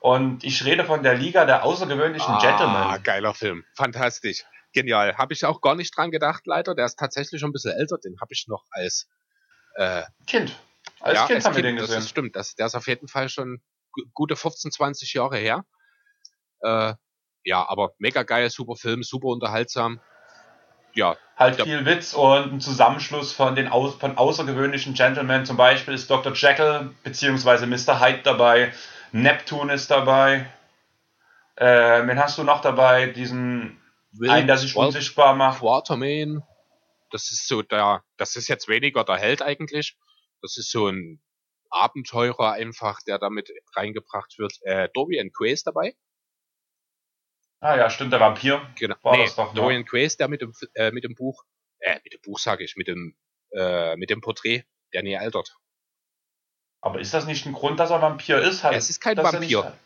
Und ich rede von der Liga der außergewöhnlichen ah, Gentlemen. Ah, geiler Film. Fantastisch. Genial. Habe ich auch gar nicht dran gedacht, leider. Der ist tatsächlich schon ein bisschen älter. Den habe ich noch als äh, Kind. Als ja, Kind als haben kind, wir den gesehen. Das ist, stimmt. Das, der ist auf jeden Fall schon gute 15, 20 Jahre her. Äh, ja, aber mega geil, super Film, super unterhaltsam ja. Halt viel Witz und ein Zusammenschluss von den Au von außergewöhnlichen Gentlemen. Zum Beispiel ist Dr. Jekyll bzw. Mr. Hyde dabei. Neptune ist dabei. Äh, wen hast du noch dabei? Diesen Will, einen, der sich unsichtbar macht. Quartermain. Das ist so der, das ist jetzt weniger der Held eigentlich. Das ist so ein Abenteurer einfach, der damit reingebracht wird. Äh, Dorian Quays dabei. Ah ja, stimmt, der Vampir. Genau. War nee, das doch, ne? Dorian Grace, der mit dem, äh, mit dem Buch, äh, mit dem Buch sage ich, mit dem, äh, mit dem Porträt, der nie altert. Aber ist das nicht ein Grund, dass er Vampir ist? Halt, es ist kein Vampir.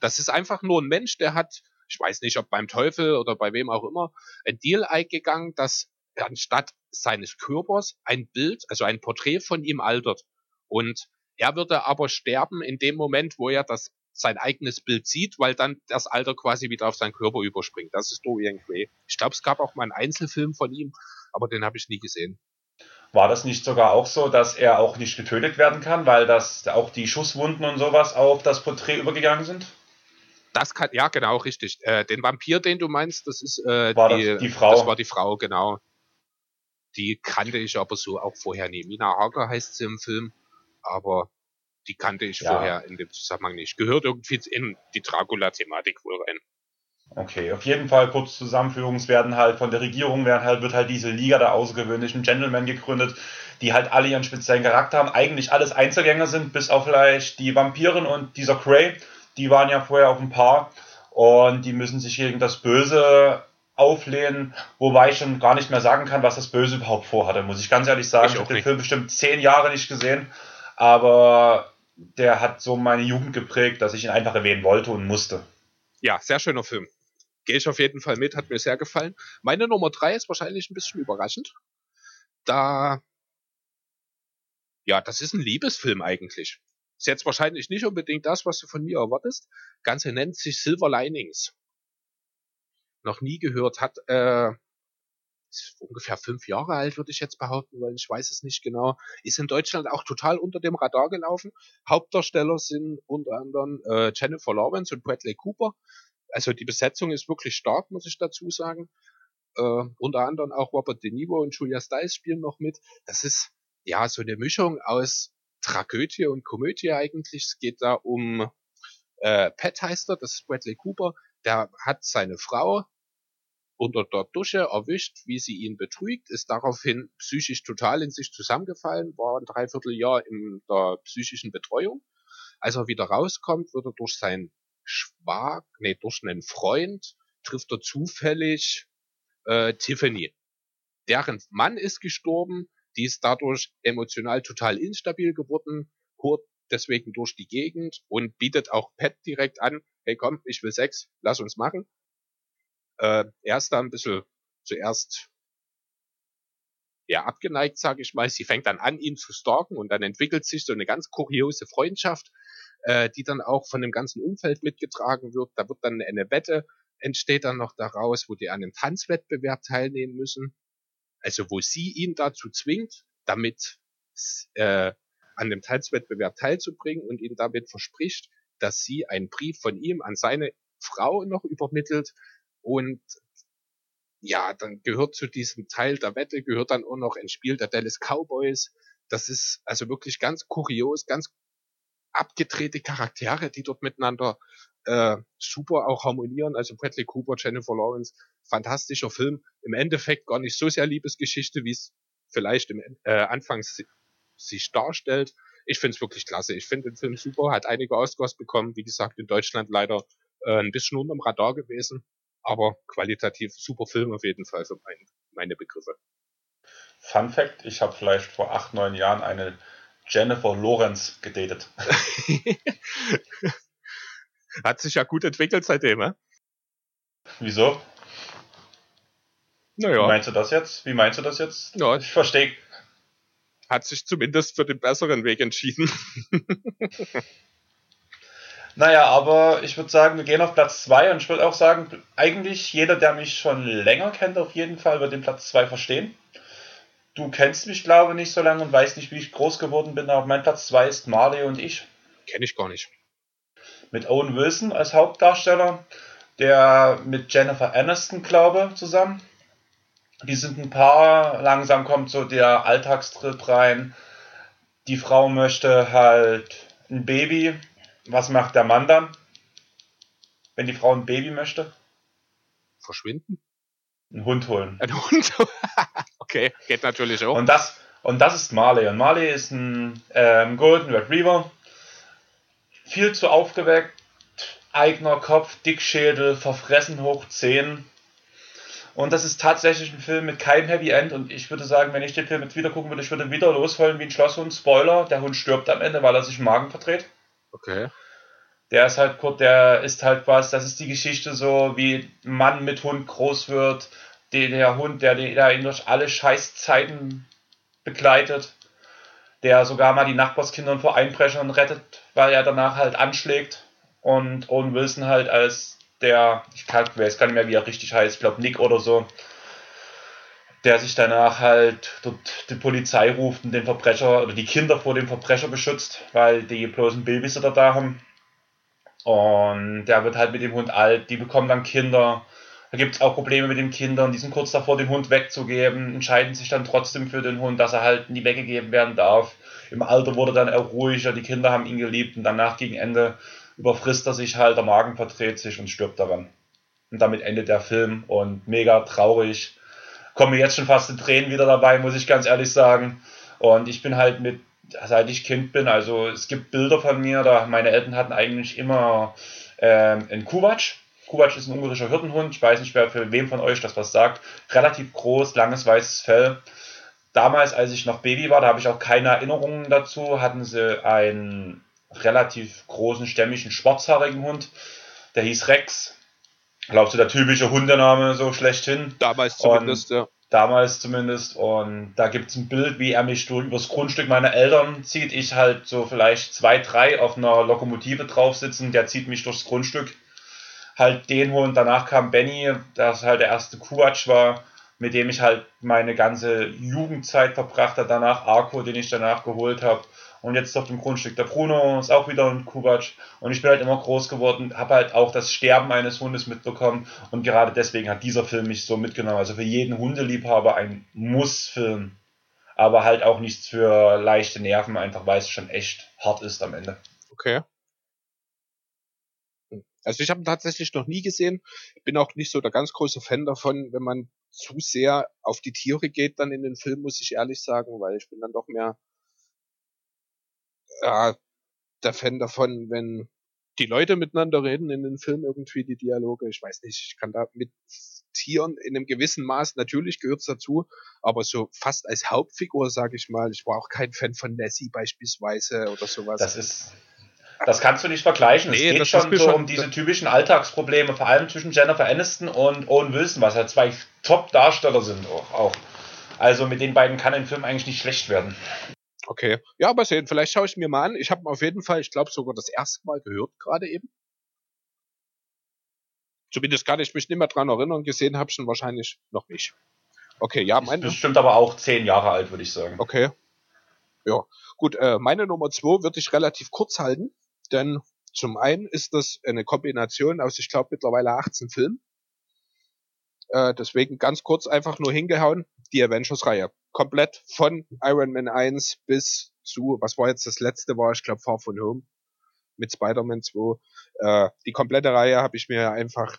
Das ist einfach nur ein Mensch, der hat, ich weiß nicht, ob beim Teufel oder bei wem auch immer, ein Deal eingegangen, dass anstatt seines Körpers ein Bild, also ein Porträt von ihm altert. Und er würde aber sterben in dem Moment, wo er das sein eigenes Bild sieht, weil dann das Alter quasi wieder auf seinen Körper überspringt. Das ist Dorian Gray. Ich glaube, es gab auch mal einen Einzelfilm von ihm, aber den habe ich nie gesehen. War das nicht sogar auch so, dass er auch nicht getötet werden kann, weil das auch die Schusswunden und sowas auf das Porträt übergegangen sind? Das kann, ja, genau, richtig. Äh, den Vampir, den du meinst, das ist äh, war die, das die Frau. Das war die Frau, genau. Die kannte ich aber so auch vorher nie. Mina Hager heißt sie im Film, aber die kannte ich ja. vorher in dem Zusammenhang nicht. Gehört irgendwie in die Dracula-Thematik wohl rein. Okay, auf jeden Fall kurz Zusammenführung. Es werden halt von der Regierung werden halt, wird halt diese Liga der außergewöhnlichen Gentlemen gegründet, die halt alle ihren speziellen Charakter haben. Eigentlich alles Einzelgänger sind, bis auf vielleicht die Vampiren und dieser Cray. Die waren ja vorher auf ein Paar und die müssen sich gegen das Böse auflehnen, wobei ich schon gar nicht mehr sagen kann, was das Böse überhaupt vorhatte, muss ich ganz ehrlich sagen. Ich, ich habe den Film bestimmt zehn Jahre nicht gesehen, aber der hat so meine Jugend geprägt, dass ich ihn einfach erwähnen wollte und musste. Ja, sehr schöner Film. Gehe ich auf jeden Fall mit, hat mir sehr gefallen. Meine Nummer drei ist wahrscheinlich ein bisschen überraschend. Da, ja, das ist ein Liebesfilm eigentlich. Ist jetzt wahrscheinlich nicht unbedingt das, was du von mir erwartest. Ganze nennt sich Silver Linings. Noch nie gehört, hat äh, ungefähr fünf Jahre alt, würde ich jetzt behaupten, weil ich weiß es nicht genau. Ist in Deutschland auch total unter dem Radar gelaufen. Hauptdarsteller sind unter anderem äh, Jennifer Lawrence und Bradley Cooper. Also die Besetzung ist wirklich stark, muss ich dazu sagen. Äh, unter anderem auch Robert De Niro und Julia Stiles spielen noch mit. Das ist ja so eine Mischung aus Tragödie und Komödie eigentlich. Es geht da um äh, Pat heißt er, das ist Bradley Cooper. Der hat seine Frau, unter der Dusche erwischt, wie sie ihn betrügt, ist daraufhin psychisch total in sich zusammengefallen, war ein Dreivierteljahr in der psychischen Betreuung. Als er wieder rauskommt, wird er durch seinen Schwag, nee, durch einen Freund, trifft er zufällig äh, Tiffany. Deren Mann ist gestorben, die ist dadurch emotional total instabil geworden, hurt deswegen durch die Gegend und bietet auch Pat direkt an, hey komm, ich will Sex, lass uns machen äh, er ist da ein bisschen zuerst ja abgeneigt, sage ich mal. Sie fängt dann an, ihn zu stalken und dann entwickelt sich so eine ganz kuriose Freundschaft, äh, die dann auch von dem ganzen Umfeld mitgetragen wird. Da wird dann eine Wette entsteht dann noch daraus, wo die an einem Tanzwettbewerb teilnehmen müssen. Also wo sie ihn dazu zwingt, damit äh, an dem Tanzwettbewerb teilzubringen und ihm damit verspricht, dass sie einen Brief von ihm an seine Frau noch übermittelt, und ja, dann gehört zu diesem Teil der Wette, gehört dann auch noch ein Spiel der Dallas Cowboys. Das ist also wirklich ganz kurios, ganz abgedrehte Charaktere, die dort miteinander äh, super auch harmonieren. Also Bradley Cooper, Jennifer Lawrence, fantastischer Film. Im Endeffekt gar nicht so sehr Liebesgeschichte, wie es vielleicht im äh, Anfangs sich darstellt. Ich finde es wirklich klasse. Ich finde den Film super, hat einige Oscars bekommen. Wie gesagt, in Deutschland leider äh, ein bisschen unterm Radar gewesen, aber qualitativ super Film auf jeden Fall für mein, meine Begriffe. Fun Fact: Ich habe vielleicht vor acht, neun Jahren eine Jennifer Lawrence gedatet. Hat sich ja gut entwickelt seitdem, ne? Wieso? Naja. Wie meinst du das jetzt? Wie meinst du das jetzt? Ja. Ich verstehe. Hat sich zumindest für den besseren Weg entschieden. naja, aber ich würde sagen, wir gehen auf Platz 2 und ich würde auch sagen, eigentlich jeder, der mich schon länger kennt, auf jeden Fall wird den Platz 2 verstehen. Du kennst mich, glaube ich, nicht so lange und weißt nicht, wie ich groß geworden bin, aber mein Platz 2 ist Marley und ich. Kenne ich gar nicht. Mit Owen Wilson als Hauptdarsteller, der mit Jennifer Aniston, glaube ich, zusammen. Die sind ein Paar, langsam kommt so der Alltagstrip rein. Die Frau möchte halt ein Baby. Was macht der Mann dann? Wenn die Frau ein Baby möchte? Verschwinden? Einen Hund holen. Ein Hund? okay, geht natürlich auch. Und das, und das ist Marley. Und Marley ist ein ähm, Golden Retriever. Viel zu aufgeweckt. Eigener Kopf, Dickschädel, verfressen hoch 10 und das ist tatsächlich ein Film mit keinem Happy End. Und ich würde sagen, wenn ich den Film jetzt wieder gucken würde, ich würde wieder losholen wie ein Schlosshund. Spoiler, der Hund stirbt am Ende, weil er sich im Magen verdreht. Okay. Der ist halt kurz, der ist halt was, das ist die Geschichte so, wie Mann mit Hund groß wird. Der, der Hund, der, der ihn durch alle Scheißzeiten begleitet. Der sogar mal die Nachbarskinder vor Einbrechern rettet, weil er danach halt anschlägt. Und Owen Wilson halt als der, ich weiß gar nicht mehr, wie er richtig heißt, ich glaube Nick oder so, der sich danach halt dort die Polizei ruft und den Verbrecher oder die Kinder vor dem Verbrecher beschützt, weil die bloßen Babysitter da haben. Und der wird halt mit dem Hund alt, die bekommen dann Kinder. Da gibt es auch Probleme mit den Kindern, die sind kurz davor, den Hund wegzugeben, entscheiden sich dann trotzdem für den Hund, dass er halt nie weggegeben werden darf. Im Alter wurde dann er ruhiger, die Kinder haben ihn geliebt und danach gegen Ende überfrisst er sich halt, der Magen verdreht sich und stirbt daran. Und damit endet der Film und mega traurig. Komme jetzt schon fast in Tränen wieder dabei, muss ich ganz ehrlich sagen. Und ich bin halt mit, seit ich Kind bin, also es gibt Bilder von mir, da meine Eltern hatten eigentlich immer ähm, einen Kuwatsch. Kuwatsch ist ein ungarischer Hirtenhund. Ich weiß nicht, wer für wem von euch das was sagt. Relativ groß, langes weißes Fell. Damals, als ich noch Baby war, da habe ich auch keine Erinnerungen dazu, hatten sie ein relativ großen, stämmigen, schwarzhaarigen Hund. Der hieß Rex. Glaubst du, der typische Hundename so schlechthin? Damals zumindest, und, ja. Damals zumindest. Und da gibt es ein Bild, wie er mich durch übers Grundstück meiner Eltern zieht. Ich halt so vielleicht zwei, drei auf einer Lokomotive drauf sitzen. Der zieht mich durchs Grundstück. Halt den Hund. Danach kam Benny, das halt der erste Kuwatsch war, mit dem ich halt meine ganze Jugendzeit verbracht habe. Danach Arco, den ich danach geholt habe. Und jetzt auf dem Grundstück der Bruno ist auch wieder ein Kubatsch. Und ich bin halt immer groß geworden, habe halt auch das Sterben eines Hundes mitbekommen. Und gerade deswegen hat dieser Film mich so mitgenommen. Also für jeden Hundeliebhaber ein Muss-Film. Aber halt auch nichts für leichte Nerven, einfach weil es schon echt hart ist am Ende. Okay. Also ich habe ihn tatsächlich noch nie gesehen. Bin auch nicht so der ganz große Fan davon, wenn man zu sehr auf die Tiere geht dann in den Film, muss ich ehrlich sagen, weil ich bin dann doch mehr ja, der Fan davon, wenn die Leute miteinander reden in den Film irgendwie, die Dialoge. Ich weiß nicht, ich kann da mit Tieren in einem gewissen Maß, natürlich gehört's dazu, aber so fast als Hauptfigur, sage ich mal, ich war auch kein Fan von Nessie beispielsweise oder sowas. Das ist, das kannst du nicht vergleichen. Nee, es geht schon so schon, um diese typischen Alltagsprobleme, vor allem zwischen Jennifer Aniston und Owen Wilson, was ja zwei Top-Darsteller sind auch. Also mit den beiden kann ein Film eigentlich nicht schlecht werden. Okay. Ja, aber sehen, vielleicht schaue ich mir mal an. Ich habe auf jeden Fall, ich glaube sogar das erste Mal gehört gerade eben. Zumindest kann ich mich nicht mehr dran erinnern. Gesehen habe ich ihn wahrscheinlich noch nicht. Okay, ja, meine. Bestimmt aber auch zehn Jahre alt, würde ich sagen. Okay. Ja, gut. Äh, meine Nummer zwei würde ich relativ kurz halten, denn zum einen ist das eine Kombination aus, ich glaube, mittlerweile 18 Filmen. Äh, deswegen ganz kurz einfach nur hingehauen, die Avengers-Reihe. Komplett von Iron Man 1 bis zu, was war jetzt das letzte war, ich glaube Far From Home. mit Spider-Man 2. Äh, die komplette Reihe habe ich mir einfach.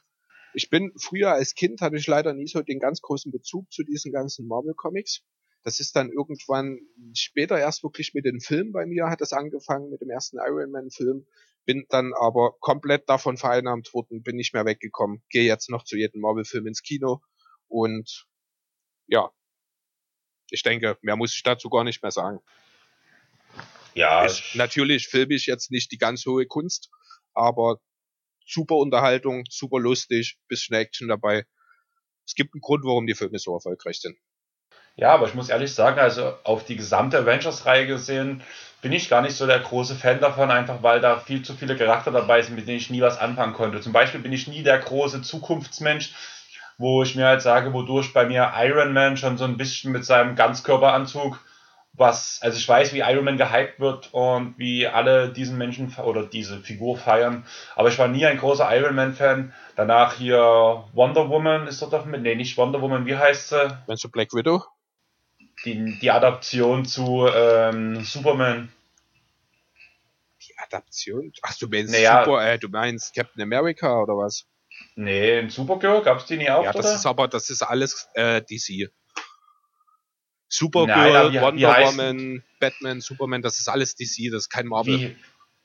Ich bin früher als Kind hatte ich leider nie so den ganz großen Bezug zu diesen ganzen Marvel Comics. Das ist dann irgendwann später erst wirklich mit den Filmen bei mir hat das angefangen, mit dem ersten Iron Man Film. Bin dann aber komplett davon vereinnahmt worden, bin nicht mehr weggekommen. Gehe jetzt noch zu jedem Marvel Film ins Kino und ja, ich denke, mehr muss ich dazu gar nicht mehr sagen. Ja. Ist natürlich filmisch jetzt nicht die ganz hohe Kunst, aber super Unterhaltung, super lustig, bisschen Action dabei. Es gibt einen Grund, warum die Filme so erfolgreich sind. Ja, aber ich muss ehrlich sagen, also auf die gesamte Avengers-Reihe gesehen, bin ich gar nicht so der große Fan davon, einfach weil da viel zu viele Charakter dabei sind, mit denen ich nie was anfangen konnte. Zum Beispiel bin ich nie der große Zukunftsmensch, wo ich mir halt sage, wodurch bei mir Iron Man schon so ein bisschen mit seinem Ganzkörperanzug, was, also ich weiß, wie Iron Man gehypt wird und wie alle diesen Menschen oder diese Figur feiern, aber ich war nie ein großer Iron Man Fan. Danach hier Wonder Woman ist dort doch mit, nee, nicht Wonder Woman, wie heißt sie? Meinst du Black Widow? Die, die Adaption zu ähm, Superman. Die Adaption? Ach, du meinst, naja, Super, äh, du meinst Captain America oder was? Nee, in Supergirl gab es die nie auch, Ja, das oder? ist aber, das ist alles äh, DC. Supergirl, Nein, wie, Wonder wie Woman, Batman, Superman, das ist alles DC, das ist kein Marvel. Wie,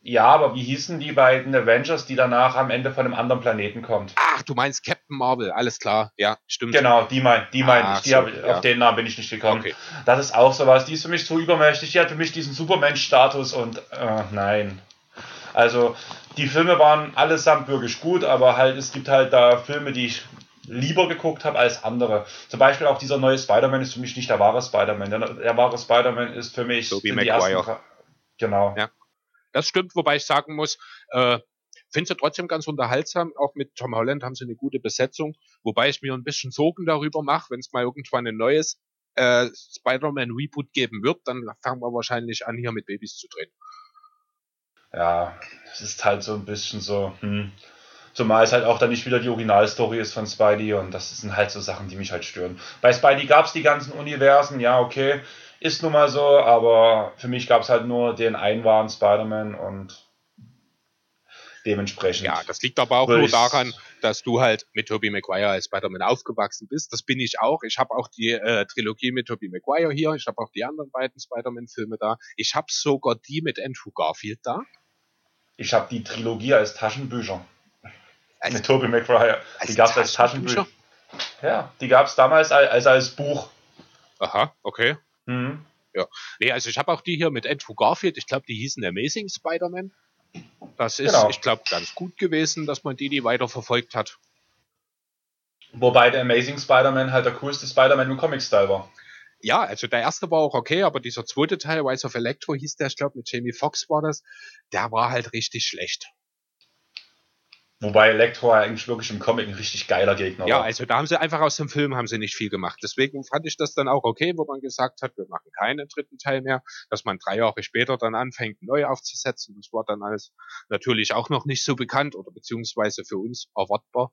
ja, aber wie hießen die beiden Avengers, die danach am Ende von einem anderen Planeten kommt? Ach, du meinst Captain Marvel, alles klar, ja, stimmt. Genau, die mein, die mein ah, ich. Die so, hab, ja. Auf den Namen bin ich nicht gekommen. Okay. Das ist auch sowas, die ist für mich zu übermächtig, die hat für mich diesen Superman-Status und äh, nein. Also, die Filme waren allesamt wirklich gut, aber halt, es gibt halt da Filme, die ich lieber geguckt habe als andere. Zum Beispiel auch dieser neue Spider-Man ist für mich nicht der wahre Spider-Man. Der, der wahre Spider-Man ist für mich so wie McGuire. Genau. Ja. Das stimmt, wobei ich sagen muss, äh, finde sie trotzdem ganz unterhaltsam. Auch mit Tom Holland haben sie eine gute Besetzung, wobei ich mir ein bisschen Sorgen darüber mache, wenn es mal irgendwann ein neues äh, Spider-Man Reboot geben wird, dann fangen wir wahrscheinlich an, hier mit Babys zu drehen ja, es ist halt so ein bisschen so, hm. Zumal es halt auch dann nicht wieder die Originalstory ist von Spidey und das sind halt so Sachen, die mich halt stören. Bei Spidey gab es die ganzen Universen, ja, okay, ist nun mal so, aber für mich gab es halt nur den einen wahren Spider-Man und dementsprechend. Ja, das liegt aber auch nur daran, dass du halt mit Tobey Maguire als Spider-Man aufgewachsen bist. Das bin ich auch. Ich habe auch die äh, Trilogie mit Tobey Maguire hier. Ich habe auch die anderen beiden Spider-Man-Filme da. Ich habe sogar die mit Andrew Garfield da. Ich habe die Trilogie als Taschenbücher. Als, mit Tobey Maguire. Die gab es als Taschenbücher. Ja, die gab es damals als, als, als Buch. Aha, okay. Mhm. Ja. Nee, also ich habe auch die hier mit Andrew Garfield. Ich glaube, die hießen Amazing Spider-Man. Das ist, genau. ich glaube, ganz gut gewesen, dass man die, die weiter verfolgt hat. Wobei der Amazing Spider-Man halt der coolste Spider-Man im Comic-Style war ja, also der erste war auch okay, aber dieser zweite Teil, Rise of Electro hieß der, ich glaube, mit Jamie Foxx war das, der war halt richtig schlecht. Wobei Electro eigentlich wirklich im Comic ein richtig geiler Gegner ja, war. Ja, also da haben sie einfach aus dem Film haben sie nicht viel gemacht. Deswegen fand ich das dann auch okay, wo man gesagt hat, wir machen keinen dritten Teil mehr, dass man drei Jahre später dann anfängt, neu aufzusetzen. Das war dann alles natürlich auch noch nicht so bekannt oder beziehungsweise für uns erwartbar.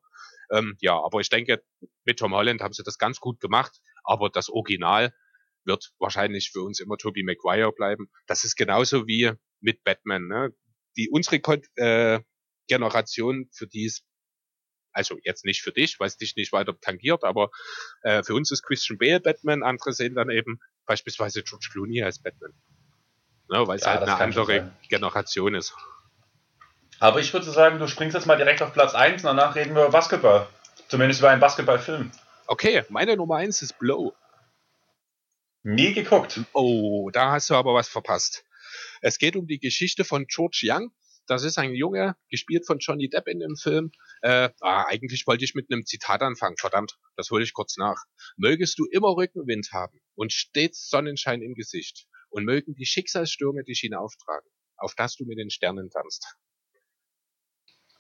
Ähm, ja, aber ich denke, mit Tom Holland haben sie das ganz gut gemacht, aber das Original wird wahrscheinlich für uns immer Tobey Maguire bleiben. Das ist genauso wie mit Batman. Ne? Die unsere äh, Generation, für die es also jetzt nicht für dich, weil es dich nicht weiter tangiert, aber äh, für uns ist Christian Bale Batman, andere sehen dann eben beispielsweise George Clooney als Batman. Ne, weil es ja, halt eine andere Generation ist. Aber ich würde sagen, du springst jetzt mal direkt auf Platz 1 und danach reden wir über Basketball. Zumindest über einen Basketballfilm. Okay, meine Nummer 1 ist Blow. Nie geguckt. Oh, da hast du aber was verpasst. Es geht um die Geschichte von George Young. Das ist ein Junge, gespielt von Johnny Depp in dem Film. Äh, ah, eigentlich wollte ich mit einem Zitat anfangen. Verdammt, das hole ich kurz nach. Mögest du immer Rückenwind haben und stets Sonnenschein im Gesicht und mögen die Schicksalsstürme dich hinauftragen, auf dass du mit den Sternen tanzt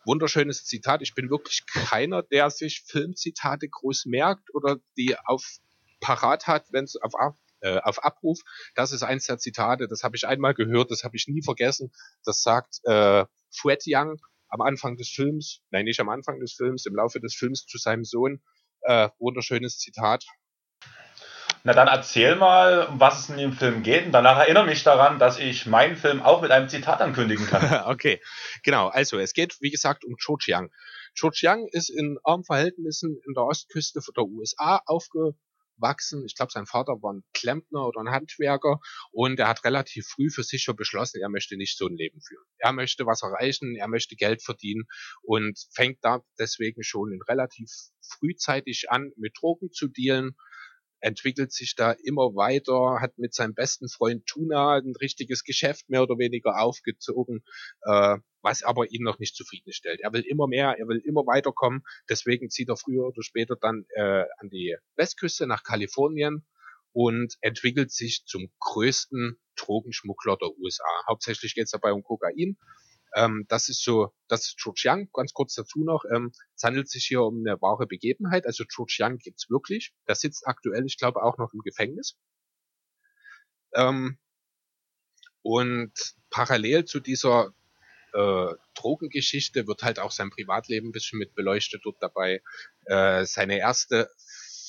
wunderschönes Zitat. Ich bin wirklich keiner, der sich Filmzitate groß merkt oder die auf parat hat, wenn es auf, äh, auf Abruf. Das ist eins der Zitate, das habe ich einmal gehört, das habe ich nie vergessen. Das sagt äh, Fred Young am Anfang des Films, nein, nicht am Anfang des Films, im Laufe des Films zu seinem Sohn. Äh, wunderschönes Zitat. Na dann erzähl mal, um was es in dem Film geht und danach erinnere mich daran, dass ich meinen Film auch mit einem Zitat ankündigen kann. okay, genau. Also es geht, wie gesagt, um Cho Chiang. Cho Chiang ist in armen Verhältnissen in der Ostküste der USA aufge wachsen. Ich glaube, sein Vater war ein Klempner oder ein Handwerker und er hat relativ früh für sich schon beschlossen, er möchte nicht so ein Leben führen. Er möchte was erreichen, er möchte Geld verdienen und fängt da deswegen schon relativ frühzeitig an, mit Drogen zu dealen entwickelt sich da immer weiter, hat mit seinem besten Freund Tuna ein richtiges Geschäft mehr oder weniger aufgezogen, äh, was aber ihn noch nicht zufriedenstellt. Er will immer mehr, er will immer weiterkommen, deswegen zieht er früher oder später dann äh, an die Westküste nach Kalifornien und entwickelt sich zum größten Drogenschmuggler der USA. Hauptsächlich geht es dabei um Kokain ähm, das ist so, das ist Zhujiang, ganz kurz dazu noch. Ähm, es handelt sich hier um eine wahre Begebenheit. Also Zhujiang gibt's wirklich. Der sitzt aktuell, ich glaube, auch noch im Gefängnis. Ähm, und parallel zu dieser äh, Drogengeschichte wird halt auch sein Privatleben ein bisschen mit beleuchtet dort dabei. Äh, seine erste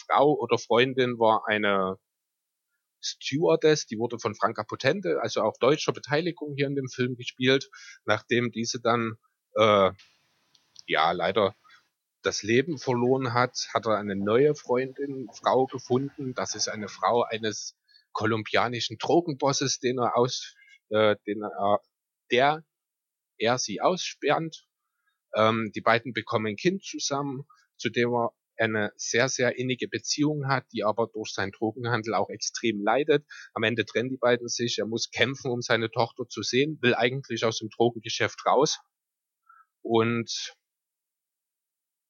Frau oder Freundin war eine Stewardess, die wurde von Franka Potente, also auch deutscher Beteiligung hier in dem Film gespielt, nachdem diese dann äh, ja leider das Leben verloren hat, hat er eine neue Freundin, Frau gefunden. Das ist eine Frau eines kolumbianischen Drogenbosses, den er aus, äh, den er, der er sie aussperrt. Ähm, die beiden bekommen ein Kind zusammen, zu dem er eine sehr, sehr innige Beziehung hat, die aber durch seinen Drogenhandel auch extrem leidet. Am Ende trennen die beiden sich. Er muss kämpfen, um seine Tochter zu sehen, will eigentlich aus dem Drogengeschäft raus. Und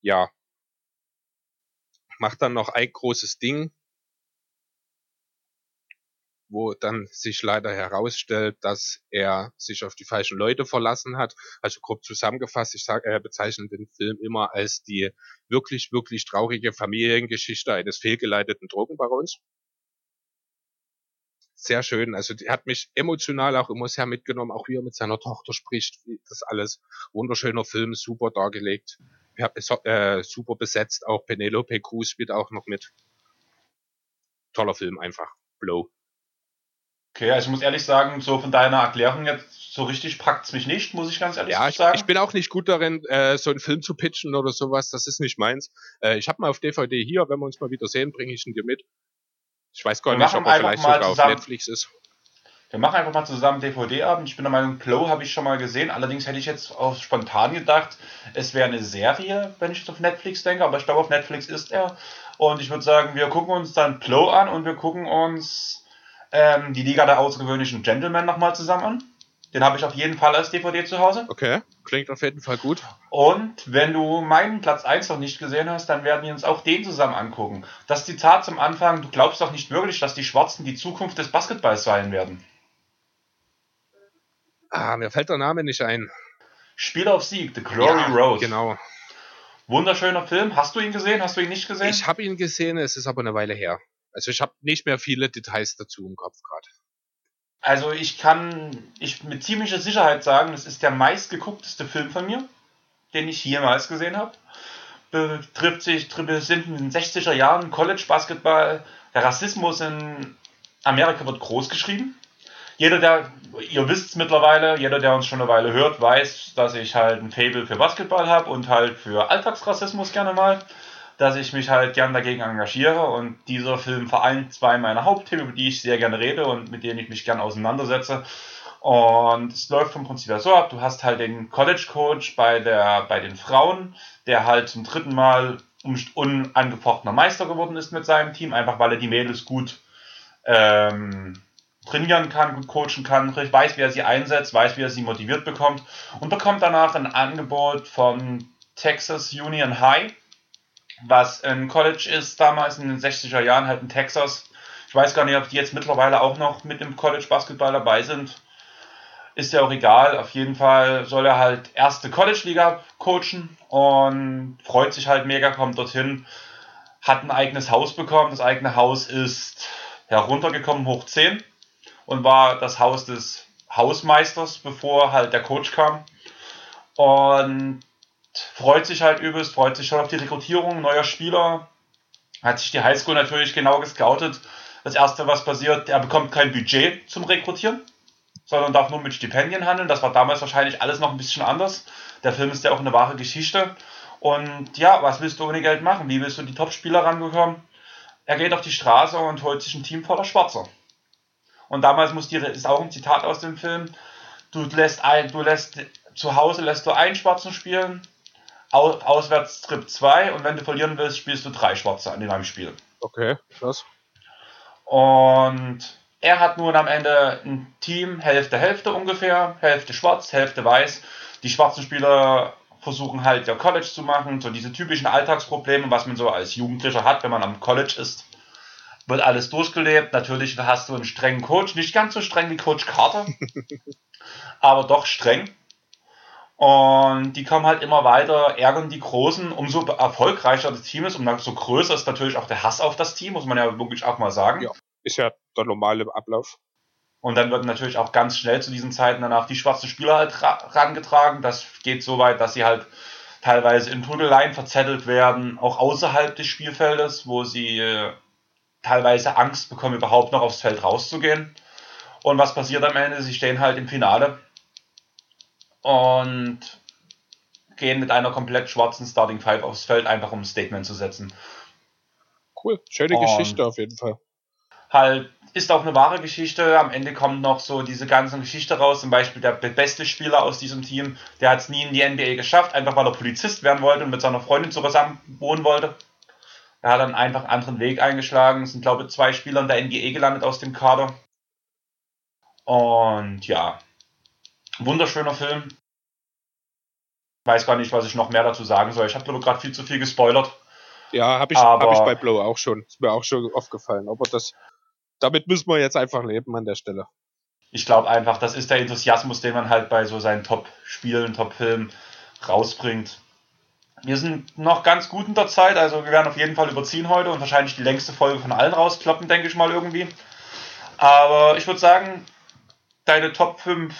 ja, macht dann noch ein großes Ding, wo dann sich leider herausstellt, dass er sich auf die falschen Leute verlassen hat. Also grob zusammengefasst, ich sage, er bezeichnet den Film immer als die wirklich, wirklich traurige Familiengeschichte eines fehlgeleiteten Drogenbarons. Sehr schön, also die hat mich emotional auch immer sehr mitgenommen, auch wie er mit seiner Tochter spricht, das alles. Wunderschöner Film, super dargelegt, äh, super besetzt, auch Penelope Cruz spielt auch noch mit. Toller Film einfach, Blow. Okay, also ich muss ehrlich sagen, so von deiner Erklärung jetzt so richtig packt es mich nicht, muss ich ganz ehrlich ja, sagen. Ja, ich bin auch nicht gut darin, äh, so einen Film zu pitchen oder sowas. Das ist nicht meins. Äh, ich habe mal auf DVD hier, wenn wir uns mal wieder sehen, bringe ich ihn dir mit. Ich weiß gar wir nicht, ob er vielleicht sogar zusammen, auf Netflix ist. Wir machen einfach mal zusammen DVD-Abend. Ich bin der Meinung, Glow habe ich schon mal gesehen. Allerdings hätte ich jetzt auch spontan gedacht, es wäre eine Serie, wenn ich jetzt auf Netflix denke. Aber ich glaube, auf Netflix ist er. Und ich würde sagen, wir gucken uns dann Glow an und wir gucken uns ähm, die Liga der außergewöhnlichen Gentlemen nochmal zusammen an. Den habe ich auf jeden Fall als DVD zu Hause. Okay, klingt auf jeden Fall gut. Und wenn du meinen Platz 1 noch nicht gesehen hast, dann werden wir uns auch den zusammen angucken. Das Zitat zum Anfang, du glaubst doch nicht wirklich, dass die Schwarzen die Zukunft des Basketballs sein werden. Ah, mir fällt der Name nicht ein. Spiel auf Sieg, The Glory ja, Road. Genau. Wunderschöner Film. Hast du ihn gesehen? Hast du ihn nicht gesehen? Ich habe ihn gesehen, es ist aber eine Weile her. Also ich habe nicht mehr viele Details dazu im Kopf gerade. Also ich kann ich mit ziemlicher Sicherheit sagen, es ist der meistgeguckteste Film von mir, den ich jemals gesehen habe. Betrifft sich, sind in den 60er Jahren College Basketball. Der Rassismus in Amerika wird groß geschrieben. Jeder, der, ihr wisst es mittlerweile, jeder, der uns schon eine Weile hört, weiß, dass ich halt ein Fable für Basketball habe und halt für Alltagsrassismus gerne mal dass ich mich halt gern dagegen engagiere und dieser Film vereint zwei meiner Hauptthemen, über die ich sehr gerne rede und mit denen ich mich gern auseinandersetze. Und es läuft vom Prinzip her so ab, du hast halt den College Coach bei, der, bei den Frauen, der halt zum dritten Mal unangefochtener Meister geworden ist mit seinem Team, einfach weil er die Mädels gut ähm, trainieren kann, gut coachen kann, weiß, wie er sie einsetzt, weiß, wie er sie motiviert bekommt und bekommt danach ein Angebot von Texas Union High, was ein College ist, damals in den 60er Jahren halt in Texas. Ich weiß gar nicht, ob die jetzt mittlerweile auch noch mit dem College Basketball dabei sind. Ist ja auch egal. Auf jeden Fall soll er halt erste College-Liga coachen und freut sich halt mega, kommt dorthin, hat ein eigenes Haus bekommen. Das eigene Haus ist heruntergekommen hoch 10 und war das Haus des Hausmeisters, bevor halt der Coach kam. Und freut sich halt übelst, freut sich schon auf die Rekrutierung neuer Spieler. Hat sich die Highschool natürlich genau gescoutet, Das erste, was passiert, er bekommt kein Budget zum Rekrutieren, sondern darf nur mit Stipendien handeln. Das war damals wahrscheinlich alles noch ein bisschen anders. Der Film ist ja auch eine wahre Geschichte. Und ja, was willst du ohne Geld machen? Wie willst du die Top-Spieler ranbekommen? Er geht auf die Straße und holt sich ein Team voller Schwarzer. Und damals muss die, ist auch ein Zitat aus dem Film, du lässt ein, du lässt zu Hause lässt du einen Schwarzen spielen, auswärts Trip 2 und wenn du verlieren willst, spielst du drei Schwarze in einem Spiel. Okay, krass. Und er hat nun am Ende ein Team, Hälfte, Hälfte ungefähr, Hälfte schwarz, Hälfte weiß. Die schwarzen Spieler versuchen halt ja College zu machen, so diese typischen Alltagsprobleme, was man so als Jugendlicher hat, wenn man am College ist. Wird alles durchgelebt. Natürlich hast du einen strengen Coach, nicht ganz so streng wie Coach Carter, aber doch streng. Und die kommen halt immer weiter, ärgern die Großen, umso erfolgreicher das Team ist, umso größer ist natürlich auch der Hass auf das Team, muss man ja wirklich auch mal sagen. Ja, ist ja der normale Ablauf. Und dann wird natürlich auch ganz schnell zu diesen Zeiten danach die schwarzen Spieler halt rangetragen. Das geht so weit, dass sie halt teilweise in Prügeleien verzettelt werden, auch außerhalb des Spielfeldes, wo sie äh, teilweise Angst bekommen, überhaupt noch aufs Feld rauszugehen. Und was passiert am Ende? Sie stehen halt im Finale und gehen mit einer komplett schwarzen Starting Five aufs Feld, einfach um ein Statement zu setzen. Cool, schöne und Geschichte auf jeden Fall. Halt, ist auch eine wahre Geschichte. Am Ende kommt noch so diese ganze Geschichte raus. Zum Beispiel der beste Spieler aus diesem Team, der hat es nie in die NBA geschafft, einfach weil er Polizist werden wollte und mit seiner Freundin zusammen wohnen wollte. Er hat dann einfach einen anderen Weg eingeschlagen. Es sind, glaube ich, zwei Spieler in der NBA gelandet aus dem Kader. Und ja, Wunderschöner Film. Weiß gar nicht, was ich noch mehr dazu sagen soll. Ich habe, glaube ich, gerade viel zu viel gespoilert. Ja, habe ich, hab ich bei Blow auch schon. Ist mir auch schon aufgefallen. Aber das, damit müssen wir jetzt einfach leben an der Stelle. Ich glaube einfach, das ist der Enthusiasmus, den man halt bei so seinen Top-Spielen, Top-Filmen rausbringt. Wir sind noch ganz gut in der Zeit, also wir werden auf jeden Fall überziehen heute und wahrscheinlich die längste Folge von allen rauskloppen, denke ich mal irgendwie. Aber ich würde sagen, deine Top 5 ähm,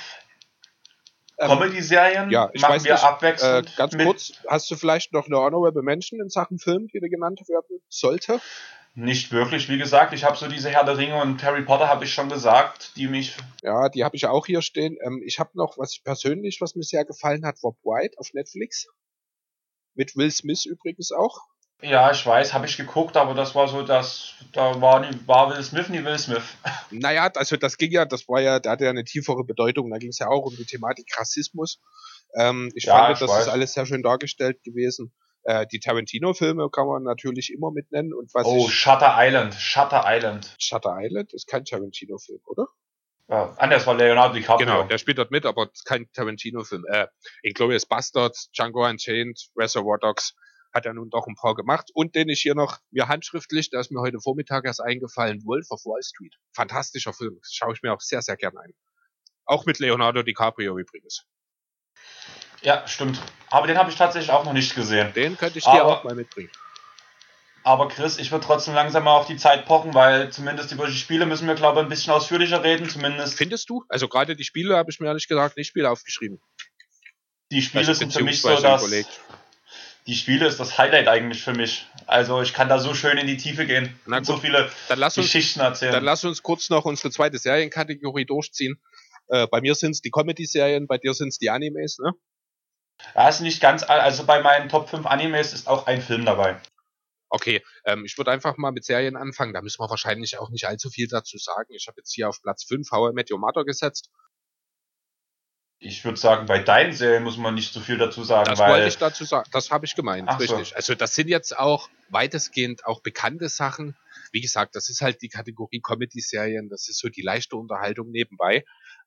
Comedy-Serien ja, ich machen weiß wir nicht, abwechselnd. Äh, ganz kurz, hast du vielleicht noch eine Honorable Mention in Sachen Film, die da genannt werden sollte? Nicht wirklich, wie gesagt, ich habe so diese Herr der Ringe und Harry Potter habe ich schon gesagt, die mich. Ja, die habe ich auch hier stehen. Ähm, ich habe noch, was ich persönlich, was mir sehr gefallen hat, Bob White auf Netflix. Mit Will Smith übrigens auch. Ja, ich weiß, habe ich geguckt, aber das war so, dass da war, nie, war Will Smith nie Will Smith. Naja, also das ging ja, das war ja, der hatte ja eine tiefere Bedeutung, da ging es ja auch um die Thematik Rassismus. Ähm, ich ja, fand, ich das weiß. ist alles sehr schön dargestellt gewesen. Äh, die Tarantino-Filme kann man natürlich immer mitnennen. Und was oh, ich, Shutter Island, Shutter Island. Shutter Island ist kein Tarantino-Film, oder? Ja, anders war Leonardo DiCaprio. Genau, der spielt dort mit, aber kein Tarantino-Film. Äh, Inglourious Bastards, Django Unchained, Reservoir Dogs, hat er nun doch ein paar gemacht. Und den ich hier noch mir handschriftlich, der ist mir heute Vormittag erst eingefallen, Wolf of Wall Street. Fantastischer Film. Das schaue ich mir auch sehr, sehr gerne ein. Auch mit Leonardo DiCaprio übrigens. Ja, stimmt. Aber den habe ich tatsächlich auch noch nicht gesehen. Den könnte ich dir aber, auch mal mitbringen. Aber Chris, ich würde trotzdem langsam mal auf die Zeit pochen, weil zumindest über die Spiele müssen wir, glaube ich, ein bisschen ausführlicher reden. Zumindest. Findest du? Also gerade die Spiele habe ich mir ehrlich gesagt nicht Spiele aufgeschrieben. Die Spiele also, sind für mich so, dass die Spiele ist das Highlight eigentlich für mich. Also ich kann da so schön in die Tiefe gehen Na und gut, so viele uns, Geschichten erzählen. Dann lass uns kurz noch unsere zweite Serienkategorie durchziehen. Äh, bei mir sind es die Comedy-Serien, bei dir sind es die Animes, ne? Ja, ist nicht ganz, also bei meinen Top 5 Animes ist auch ein Film dabei. Okay, ähm, ich würde einfach mal mit Serien anfangen. Da müssen wir wahrscheinlich auch nicht allzu viel dazu sagen. Ich habe jetzt hier auf Platz 5 How I Met Your Mother gesetzt ich würde sagen, bei deinen Serien muss man nicht so viel dazu sagen. Das wollte ich dazu sagen. Das habe ich gemeint, Ach richtig. So. Also das sind jetzt auch weitestgehend auch bekannte Sachen. Wie gesagt, das ist halt die Kategorie Comedy-Serien. Das ist so die leichte Unterhaltung nebenbei.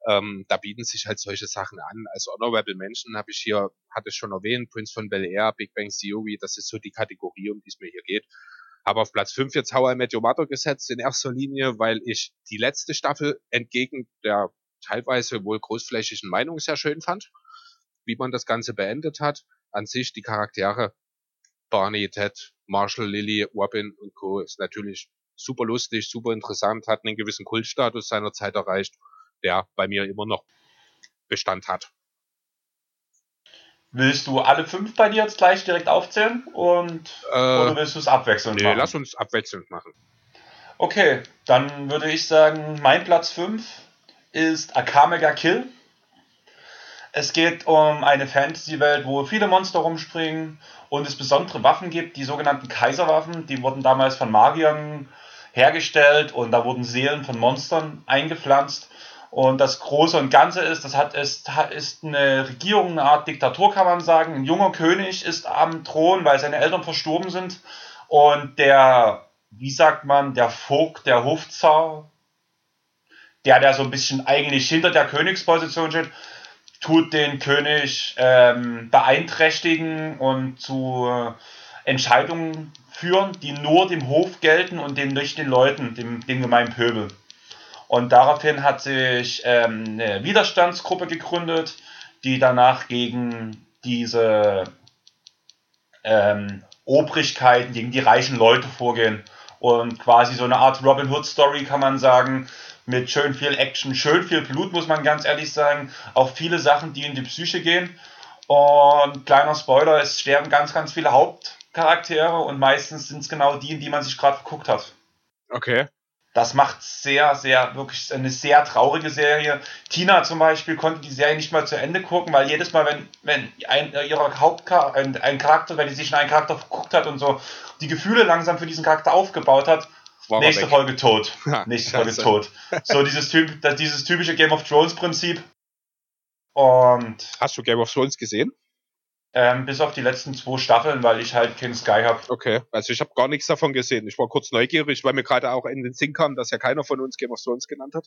Ähm, da bieten sich halt solche Sachen an. Also Honorable Menschen habe ich hier, hatte ich schon erwähnt, Prince von Bel Air, Big Bang Theory. Das ist so die Kategorie, um die es mir hier geht. Habe auf Platz 5 jetzt How I Met Your Mother gesetzt, in erster Linie, weil ich die letzte Staffel entgegen der teilweise wohl großflächigen Meinung sehr schön fand, wie man das Ganze beendet hat. An sich die Charaktere Barney, Ted, Marshall, Lily, Robin und Co. ist natürlich super lustig, super interessant, hat einen gewissen Kultstatus seiner Zeit erreicht, der bei mir immer noch Bestand hat. Willst du alle fünf bei dir jetzt gleich direkt aufzählen und äh, oder willst du es abwechselnd nee, machen? lass uns abwechselnd machen. Okay, dann würde ich sagen, mein Platz 5 ist Akamega Kill. Es geht um eine Fantasy-Welt, wo viele Monster rumspringen und es besondere Waffen gibt, die sogenannten Kaiserwaffen. Die wurden damals von Magiern hergestellt und da wurden Seelen von Monstern eingepflanzt. Und das Große und Ganze ist, das hat, ist, ist eine Regierung, eine Art Diktatur, kann man sagen. Ein junger König ist am Thron, weil seine Eltern verstorben sind. Und der, wie sagt man, der Vogt, der Hofzar, der, der so ein bisschen eigentlich hinter der Königsposition steht, tut den König ähm, beeinträchtigen und zu äh, Entscheidungen führen, die nur dem Hof gelten und dem nicht den Leuten, dem, dem gemeinen Pöbel. Und daraufhin hat sich ähm, eine Widerstandsgruppe gegründet, die danach gegen diese ähm, Obrigkeiten, gegen die reichen Leute vorgehen. Und quasi so eine Art Robin Hood Story kann man sagen, mit schön viel Action, schön viel Blut, muss man ganz ehrlich sagen. Auch viele Sachen, die in die Psyche gehen. Und kleiner Spoiler, es sterben ganz, ganz viele Hauptcharaktere und meistens sind es genau die, in die man sich gerade verguckt hat. Okay. Das macht sehr, sehr, wirklich eine sehr traurige Serie. Tina zum Beispiel konnte die Serie nicht mal zu Ende gucken, weil jedes Mal, wenn, wenn ein, ihrer Hauptcharakter, ein, ein Charakter, wenn die sich in einen Charakter verguckt hat und so die Gefühle langsam für diesen Charakter aufgebaut hat, Nächste Folge tot. Nächste Folge tot. So dieses, typ, dieses typische Game of Thrones Prinzip. Und. Hast du Game of Thrones gesehen? Ähm, bis auf die letzten zwei Staffeln, weil ich halt keinen Sky habe. Okay, also ich habe gar nichts davon gesehen. Ich war kurz neugierig, weil mir gerade auch in den Sinn kam, dass ja keiner von uns Game of Thrones genannt hat.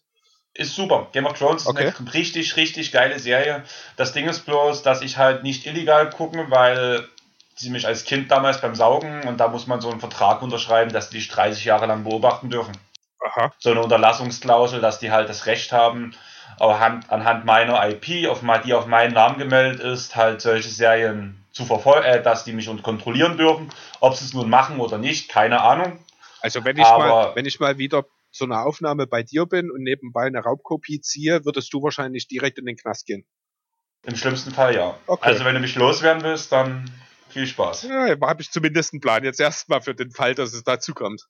Ist super. Game of Thrones okay. ist eine richtig, richtig geile Serie. Das Ding ist bloß, dass ich halt nicht illegal gucke, weil sie mich als Kind damals beim Saugen und da muss man so einen Vertrag unterschreiben, dass die dich 30 Jahre lang beobachten dürfen. Aha. So eine Unterlassungsklausel, dass die halt das Recht haben, anhand, anhand meiner IP, auf, die auf meinen Namen gemeldet ist, halt solche Serien zu verfolgen, äh, dass die mich kontrollieren dürfen. Ob sie es nun machen oder nicht, keine Ahnung. Also wenn ich, Aber, mal, wenn ich mal wieder so eine Aufnahme bei dir bin und nebenbei eine Raubkopie ziehe, würdest du wahrscheinlich direkt in den Knast gehen. Im schlimmsten Fall ja. Okay. Also wenn du mich loswerden willst, dann viel Spaß. Ja, habe ich zumindest einen Plan. Jetzt erstmal für den Fall, dass es dazu kommt.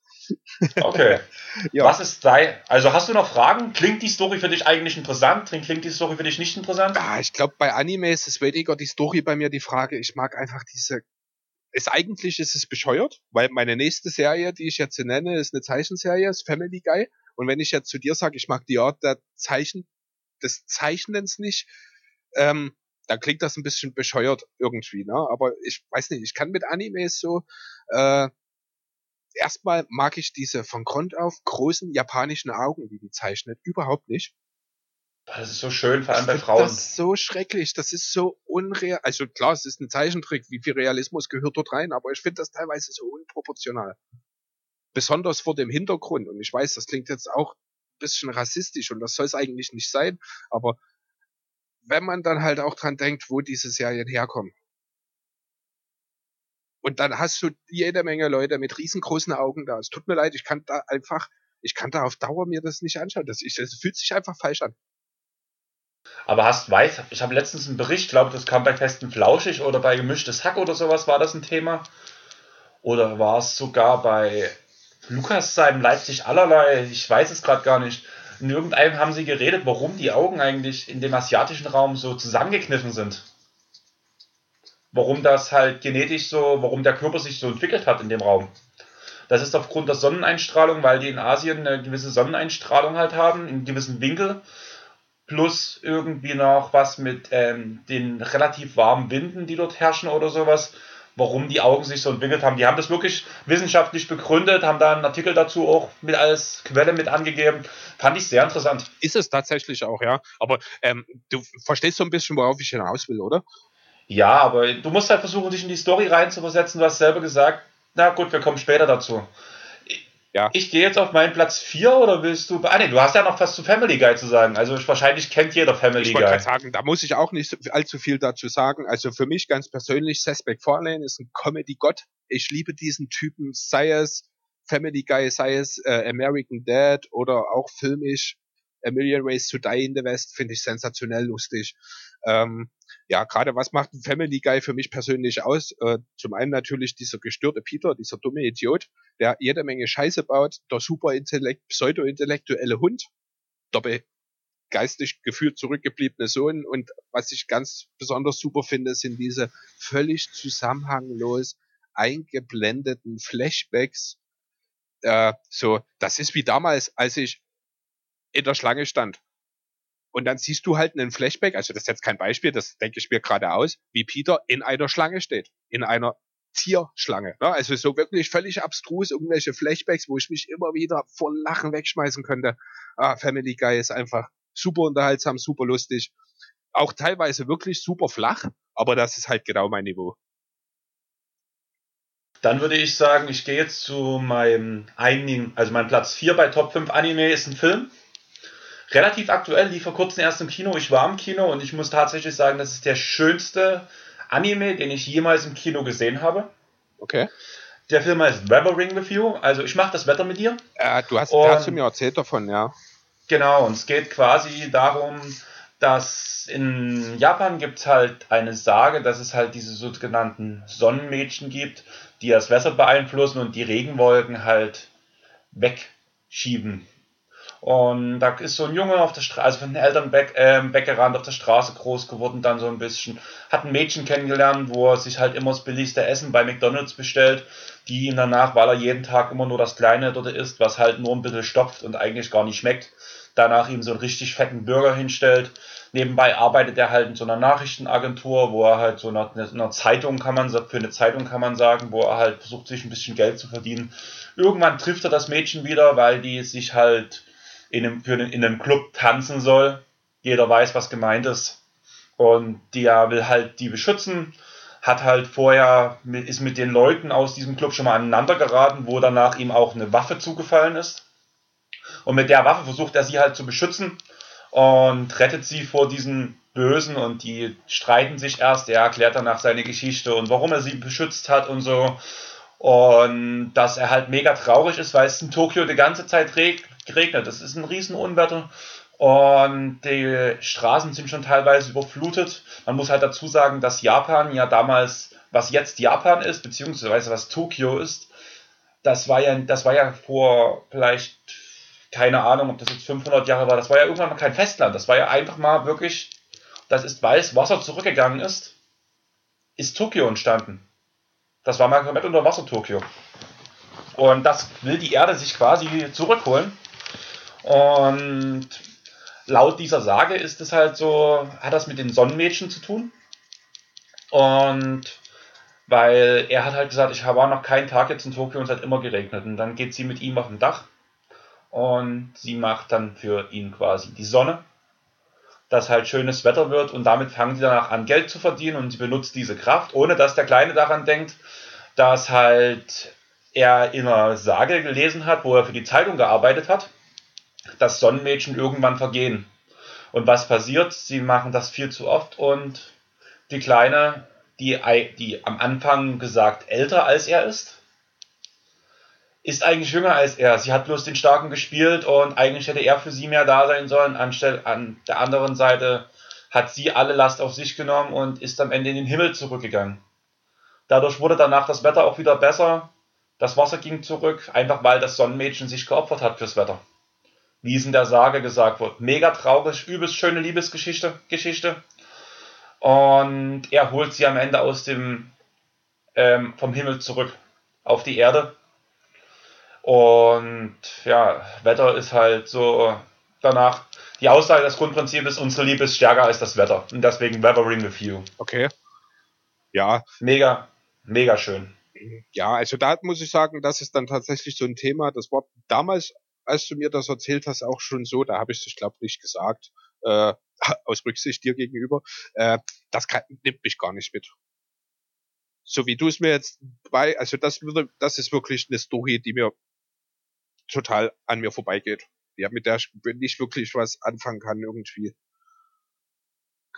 Okay. ja. Was ist dein. Also hast du noch Fragen? Klingt die Story für dich eigentlich interessant? Klingt die Story für dich nicht interessant? Ja, ich glaube, bei Anime ist es weniger die Story bei mir die Frage. Ich mag einfach diese. Ist eigentlich ist es bescheuert, weil meine nächste Serie, die ich jetzt nenne, ist eine Zeichenserie, ist Family Guy. Und wenn ich jetzt zu dir sage, ich mag die Art der Zeichen, des Zeichnens nicht, ähm, da klingt das ein bisschen bescheuert irgendwie, ne? Aber ich weiß nicht, ich kann mit Animes so, äh, erstmal mag ich diese von Grund auf großen japanischen Augen, die die zeichnet, überhaupt nicht. Das ist so schön, vor allem bei Frauen. Das ist so schrecklich, das ist so unreal. Also klar, es ist ein Zeichentrick, wie viel Realismus gehört dort rein, aber ich finde das teilweise so unproportional. Besonders vor dem Hintergrund. Und ich weiß, das klingt jetzt auch ein bisschen rassistisch und das soll es eigentlich nicht sein, aber wenn man dann halt auch dran denkt, wo diese Serien herkommen. Und dann hast du jede Menge Leute mit riesengroßen Augen da. Es tut mir leid, ich kann da einfach, ich kann da auf Dauer mir das nicht anschauen. Das, ich, das fühlt sich einfach falsch an. Aber hast weiß, ich habe letztens einen Bericht, glaube das kam bei Festen Flauschig oder bei Gemischtes Hack oder sowas, war das ein Thema? Oder war es sogar bei Lukas seinem Leipzig allerlei? Ich weiß es gerade gar nicht in irgendeinem haben sie geredet, warum die Augen eigentlich in dem asiatischen Raum so zusammengekniffen sind. Warum das halt genetisch so, warum der Körper sich so entwickelt hat in dem Raum. Das ist aufgrund der Sonneneinstrahlung, weil die in Asien eine gewisse Sonneneinstrahlung halt haben, in gewissen Winkel. Plus irgendwie noch was mit ähm, den relativ warmen Winden, die dort herrschen oder sowas warum die Augen sich so entwickelt haben. Die haben das wirklich wissenschaftlich begründet, haben da einen Artikel dazu auch mit als Quelle mit angegeben. Fand ich sehr interessant. Ist es tatsächlich auch, ja. Aber ähm, du verstehst so ein bisschen, worauf ich hinaus will, oder? Ja, aber du musst halt versuchen, dich in die Story reinzuversetzen. Du hast selber gesagt, na gut, wir kommen später dazu. Ja. Ich gehe jetzt auf meinen Platz 4 oder willst du. Ah, nee, du hast ja noch was zu Family Guy zu sagen. Also wahrscheinlich kennt jeder Family ich Guy. Ich wollte sagen, da muss ich auch nicht allzu viel dazu sagen. Also für mich ganz persönlich, Seth MacFarlane ist ein Comedy-Gott. Ich liebe diesen Typen, sei es Family Guy, sei es äh, American Dad oder auch filmisch A Million Ways to Die in the West, finde ich sensationell lustig. Ähm, ja, gerade was macht ein Family Guy für mich persönlich aus? Äh, zum einen natürlich dieser gestörte Peter, dieser dumme Idiot, der jede Menge Scheiße baut, der superintellekt, pseudo-intellektuelle Hund, der geistig gefühlt zurückgebliebene Sohn und was ich ganz besonders super finde, sind diese völlig zusammenhanglos eingeblendeten Flashbacks. Äh, so, das ist wie damals, als ich in der Schlange stand und dann siehst du halt einen Flashback, also das ist jetzt kein Beispiel, das denke ich mir gerade aus, wie Peter in einer Schlange steht. In einer Tierschlange. Ne? Also so wirklich völlig abstrus, irgendwelche Flashbacks, wo ich mich immer wieder vor Lachen wegschmeißen könnte. Ah, Family Guy ist einfach super unterhaltsam, super lustig. Auch teilweise wirklich super flach, aber das ist halt genau mein Niveau. Dann würde ich sagen, ich gehe jetzt zu meinem einigen, also mein Platz 4 bei Top 5 Anime ist ein Film relativ aktuell, lief vor kurzem erst im Kino. Ich war im Kino und ich muss tatsächlich sagen, das ist der schönste Anime, den ich jemals im Kino gesehen habe. Okay. Der Film heißt Weathering with You. Also ich mache das Wetter mit dir. Äh, du hast, und, hast du mir erzählt davon, ja. Genau, und es geht quasi darum, dass in Japan gibt es halt eine Sage, dass es halt diese sogenannten Sonnenmädchen gibt, die das Wetter beeinflussen und die Regenwolken halt wegschieben und da ist so ein Junge auf der Straße, also von den Eltern weg, äh, weggerannt, auf der Straße groß geworden, dann so ein bisschen. Hat ein Mädchen kennengelernt, wo er sich halt immer das billigste Essen bei McDonalds bestellt, die ihm danach, weil er jeden Tag immer nur das Kleine dort isst, was halt nur ein bisschen stopft und eigentlich gar nicht schmeckt, danach ihm so einen richtig fetten Burger hinstellt. Nebenbei arbeitet er halt in so einer Nachrichtenagentur, wo er halt so einer, einer Zeitung kann man, für eine Zeitung kann man sagen, wo er halt versucht, sich ein bisschen Geld zu verdienen. Irgendwann trifft er das Mädchen wieder, weil die sich halt in einem, für in einem Club tanzen soll. Jeder weiß, was gemeint ist. Und der will halt die beschützen. Hat halt vorher, ist mit den Leuten aus diesem Club schon mal aneinander geraten, wo danach ihm auch eine Waffe zugefallen ist. Und mit der Waffe versucht er sie halt zu beschützen und rettet sie vor diesen Bösen und die streiten sich erst. Er erklärt danach seine Geschichte und warum er sie beschützt hat und so. Und dass er halt mega traurig ist, weil es in Tokio die ganze Zeit geregnet. Das ist ein Riesenunwetter. Und die Straßen sind schon teilweise überflutet. Man muss halt dazu sagen, dass Japan ja damals, was jetzt Japan ist, beziehungsweise was Tokio ist, das war ja, das war ja vor vielleicht, keine Ahnung, ob das jetzt 500 Jahre war, das war ja irgendwann mal kein Festland. Das war ja einfach mal wirklich, das ist, weil das Wasser zurückgegangen ist, ist Tokio entstanden. Das war mal komplett unter Wasser Tokio. Und das will die Erde sich quasi zurückholen. Und laut dieser Sage ist es halt so, hat das mit den Sonnenmädchen zu tun. Und weil er hat halt gesagt, ich war noch keinen Tag jetzt in Tokio und es hat immer geregnet. Und dann geht sie mit ihm auf dem Dach und sie macht dann für ihn quasi die Sonne, dass halt schönes Wetter wird und damit fangen sie danach an Geld zu verdienen und sie benutzt diese Kraft, ohne dass der Kleine daran denkt, dass halt er in einer Sage gelesen hat, wo er für die Zeitung gearbeitet hat, dass Sonnenmädchen irgendwann vergehen. Und was passiert? Sie machen das viel zu oft und die Kleine, die, die am Anfang gesagt älter als er ist, ist eigentlich jünger als er. Sie hat bloß den Starken gespielt und eigentlich hätte er für sie mehr da sein sollen. Anstelle, an der anderen Seite hat sie alle Last auf sich genommen und ist am Ende in den Himmel zurückgegangen. Dadurch wurde danach das Wetter auch wieder besser. Das Wasser ging zurück, einfach weil das Sonnenmädchen sich geopfert hat fürs Wetter. Wie es in der Sage gesagt wird. Mega traurig, übelst schöne Liebesgeschichte. Geschichte. Und er holt sie am Ende aus dem ähm, vom Himmel zurück auf die Erde. Und ja, Wetter ist halt so danach. Die Aussage, das Grundprinzip ist, unsere Liebe ist stärker als das Wetter. Und deswegen Weathering with You. Okay. Ja. Mega, Mega schön. Ja, also da muss ich sagen, das ist dann tatsächlich so ein Thema. Das war damals, als du mir das erzählt hast, auch schon so. Da habe ich es, ich glaube, nicht gesagt. Äh, aus Rücksicht dir gegenüber. Äh, das kann, nimmt mich gar nicht mit. So wie du es mir jetzt bei, also das würde, das ist wirklich eine Story, die mir total an mir vorbeigeht. Ja, mit der ich nicht wirklich was anfangen kann irgendwie.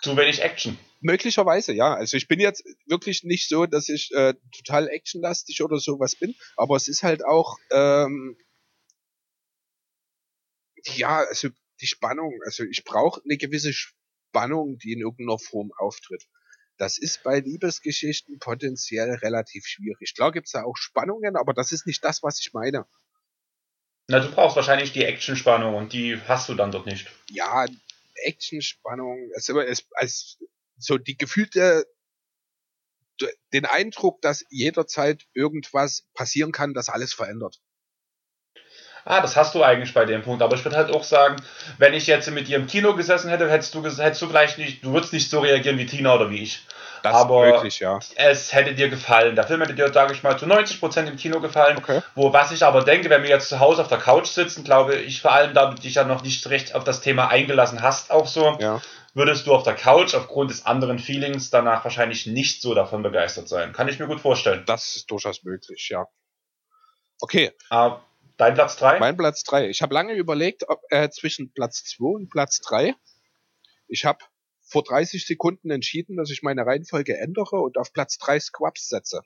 Zu wenig Action. Möglicherweise, ja. Also ich bin jetzt wirklich nicht so, dass ich äh, total actionlastig oder sowas bin, aber es ist halt auch, ähm, ja, also die Spannung. Also ich brauche eine gewisse Spannung, die in irgendeiner Form auftritt. Das ist bei Liebesgeschichten potenziell relativ schwierig. Klar gibt's da auch Spannungen, aber das ist nicht das, was ich meine. Na, du brauchst wahrscheinlich die Action-Spannung und die hast du dann dort nicht. Ja, Action-Spannung, es, es, es, so die gefühlte, den Eindruck, dass jederzeit irgendwas passieren kann, das alles verändert. Ah, das hast du eigentlich bei dem Punkt. Aber ich würde halt auch sagen, wenn ich jetzt mit dir im Kino gesessen hätte, hättest du, hättest du gleich nicht, du würdest nicht so reagieren wie Tina oder wie ich. Das aber möglich, ja. Es hätte dir gefallen. Der Film hätte dir, sage ich mal, zu 90% im Kino gefallen. Okay. Wo, was ich aber denke, wenn wir jetzt zu Hause auf der Couch sitzen, glaube ich, vor allem, da du dich ja noch nicht recht auf das Thema eingelassen hast, auch so, ja. würdest du auf der Couch aufgrund des anderen Feelings danach wahrscheinlich nicht so davon begeistert sein. Kann ich mir gut vorstellen. Das ist durchaus möglich, ja. Okay. Aber Dein Platz 3? Mein Platz 3. Ich habe lange überlegt, ob, äh, zwischen Platz 2 und Platz 3. Ich habe vor 30 Sekunden entschieden, dass ich meine Reihenfolge ändere und auf Platz 3 Squabs setze.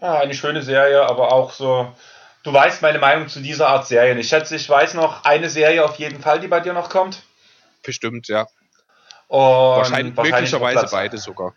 Ja, eine schöne Serie, aber auch so. Du weißt meine Meinung zu dieser Art Serien. Ich schätze, ich weiß noch eine Serie auf jeden Fall, die bei dir noch kommt. Bestimmt, ja. Und wahrscheinlich, wahrscheinlich möglicherweise beide sogar.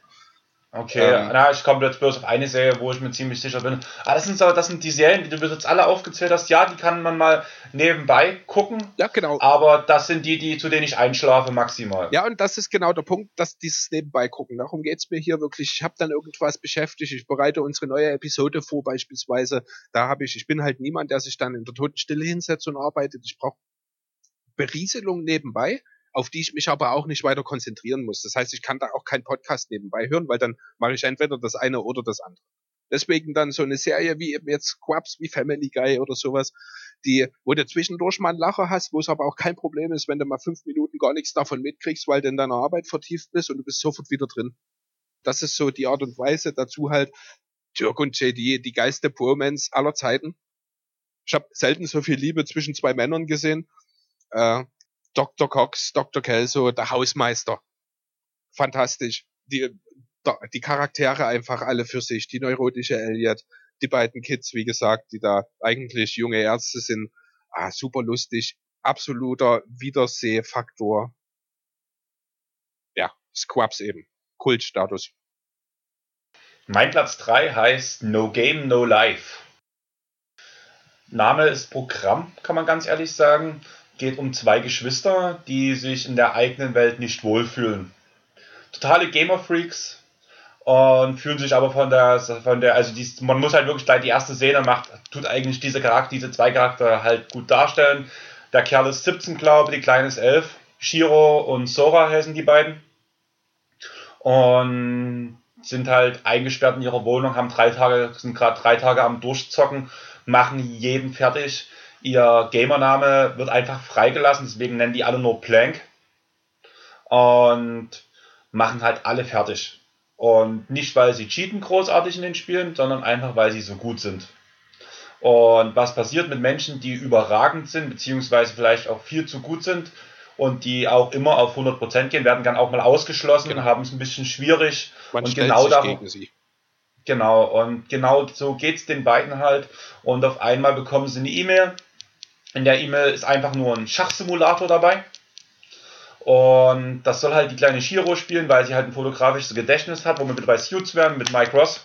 Okay, ähm, na, ich komme jetzt bloß auf eine Serie, wo ich mir ziemlich sicher bin. Ah, das sind, das sind die Serien, die du bis jetzt alle aufgezählt hast. Ja, die kann man mal nebenbei gucken. Ja, genau. Aber das sind die, die zu denen ich einschlafe maximal. Ja, und das ist genau der Punkt, dass dieses nebenbei gucken. Darum geht es mir hier wirklich. Ich habe dann irgendwas beschäftigt. Ich bereite unsere neue Episode vor beispielsweise. Da habe ich, ich bin halt niemand, der sich dann in der Totenstille hinsetzt und arbeitet. Ich brauche Berieselung nebenbei auf die ich mich aber auch nicht weiter konzentrieren muss. Das heißt, ich kann da auch keinen Podcast nebenbei hören, weil dann mache ich entweder das eine oder das andere. Deswegen dann so eine Serie wie eben jetzt Quabs, wie Family Guy oder sowas, die, wo du zwischendurch mal einen Lacher hast, wo es aber auch kein Problem ist, wenn du mal fünf Minuten gar nichts davon mitkriegst, weil du in deiner Arbeit vertieft bist und du bist sofort wieder drin. Das ist so die Art und Weise. Dazu halt Dirk und JD, die geilste Bromance aller Zeiten. Ich habe selten so viel Liebe zwischen zwei Männern gesehen. Äh, Dr. Cox, Dr. Kelso, der Hausmeister. Fantastisch. Die, die Charaktere einfach alle für sich. Die neurotische Elliot, die beiden Kids, wie gesagt, die da eigentlich junge Ärzte sind. Ah, super lustig. Absoluter Wiedersehfaktor. Ja, Squabs eben. Kultstatus. Mein Platz 3 heißt No Game, No Life. Name ist Programm, kann man ganz ehrlich sagen geht um zwei Geschwister, die sich in der eigenen Welt nicht wohlfühlen. Totale Gamer-Freaks und fühlen sich aber von der, von der, also die, man muss halt wirklich gleich die erste Szene macht, tut eigentlich diese Charakter, diese zwei Charakter halt gut darstellen. Der Kerl ist 17, glaube ich, die Kleine ist 11. Shiro und Sora heißen die beiden. Und sind halt eingesperrt in ihrer Wohnung, haben drei Tage, sind gerade drei Tage am Durchzocken, machen jeden fertig Ihr Gamername wird einfach freigelassen, deswegen nennen die alle nur Plank. Und machen halt alle fertig. Und nicht, weil sie cheaten großartig in den Spielen, sondern einfach, weil sie so gut sind. Und was passiert mit Menschen, die überragend sind, beziehungsweise vielleicht auch viel zu gut sind und die auch immer auf 100% gehen, werden dann auch mal ausgeschlossen, genau. haben es ein bisschen schwierig. Man und genau darum, gegen sie. Genau, und genau so geht es den beiden halt. Und auf einmal bekommen sie eine E-Mail in der E-Mail ist einfach nur ein Schachsimulator dabei. Und das soll halt die kleine Shiro spielen, weil sie halt ein fotografisches Gedächtnis hat, womit wir bei Suits werden mit Mike Ross,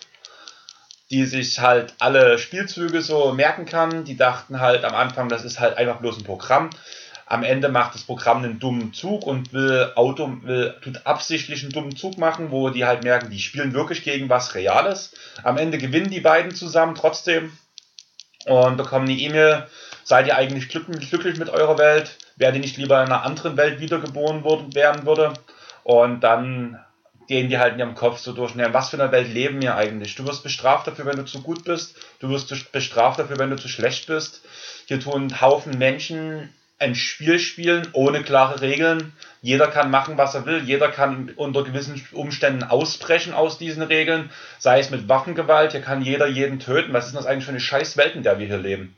die sich halt alle Spielzüge so merken kann. Die dachten halt am Anfang, das ist halt einfach bloß ein Programm. Am Ende macht das Programm einen dummen Zug und will Auto will tut absichtlich einen dummen Zug machen, wo die halt merken, die spielen wirklich gegen was Reales. Am Ende gewinnen die beiden zusammen trotzdem und bekommen eine E-Mail Seid ihr eigentlich glücklich mit eurer Welt? Wäre die nicht lieber in einer anderen Welt wiedergeboren worden, werden würde? Und dann gehen die halt in ihrem Kopf so durch, was für eine Welt leben wir eigentlich? Du wirst bestraft dafür, wenn du zu gut bist. Du wirst bestraft dafür, wenn du zu schlecht bist. Hier tun Haufen Menschen ein Spiel spielen ohne klare Regeln. Jeder kann machen, was er will. Jeder kann unter gewissen Umständen ausbrechen aus diesen Regeln. Sei es mit Waffengewalt. Hier kann jeder jeden töten. Was ist das eigentlich für eine scheiß Welt, in der wir hier leben?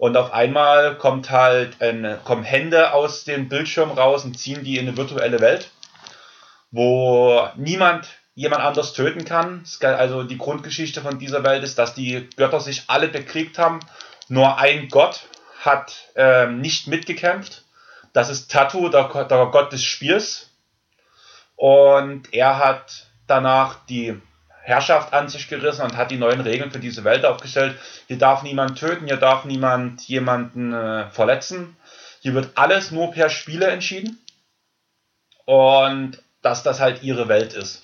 Und auf einmal kommt halt ein, kommen Hände aus dem Bildschirm raus und ziehen die in eine virtuelle Welt, wo niemand jemand anders töten kann. Also die Grundgeschichte von dieser Welt ist, dass die Götter sich alle bekriegt haben. Nur ein Gott hat ähm, nicht mitgekämpft. Das ist Tattoo, der, der Gott des Spiels. Und er hat danach die Herrschaft an sich gerissen und hat die neuen Regeln für diese Welt aufgestellt. Hier darf niemand töten, hier darf niemand jemanden äh, verletzen. Hier wird alles nur per Spiele entschieden. Und dass das halt ihre Welt ist.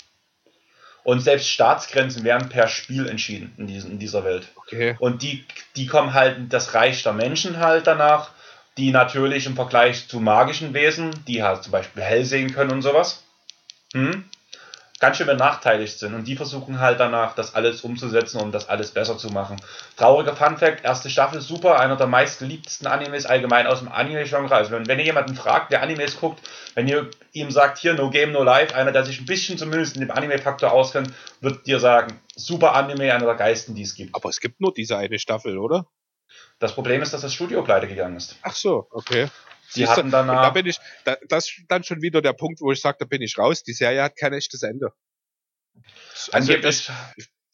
Und selbst Staatsgrenzen werden per Spiel entschieden in, diesen, in dieser Welt. Okay. Und die, die kommen halt das Reich der Menschen halt danach, die natürlich im Vergleich zu magischen Wesen, die halt zum Beispiel hell sehen können und sowas, hm, ganz schön benachteiligt sind. Und die versuchen halt danach, das alles umzusetzen, um das alles besser zu machen. Trauriger Fun Fact, erste Staffel super, einer der meistgeliebtesten Animes allgemein aus dem Anime-Genre. Also wenn, wenn ihr jemanden fragt, der Animes guckt, wenn ihr ihm sagt, hier No Game, No Life, einer, der sich ein bisschen zumindest in dem Anime-Faktor auskennt, wird dir sagen, super Anime, einer der geilsten, die es gibt. Aber es gibt nur diese eine Staffel, oder? Das Problem ist, dass das Studio pleite gegangen ist. Ach so, okay. Sie hatten danach. Da bin ich, da, das ist dann schon wieder der Punkt, wo ich sage, da bin ich raus. Die Serie hat kein echtes Ende. Also das,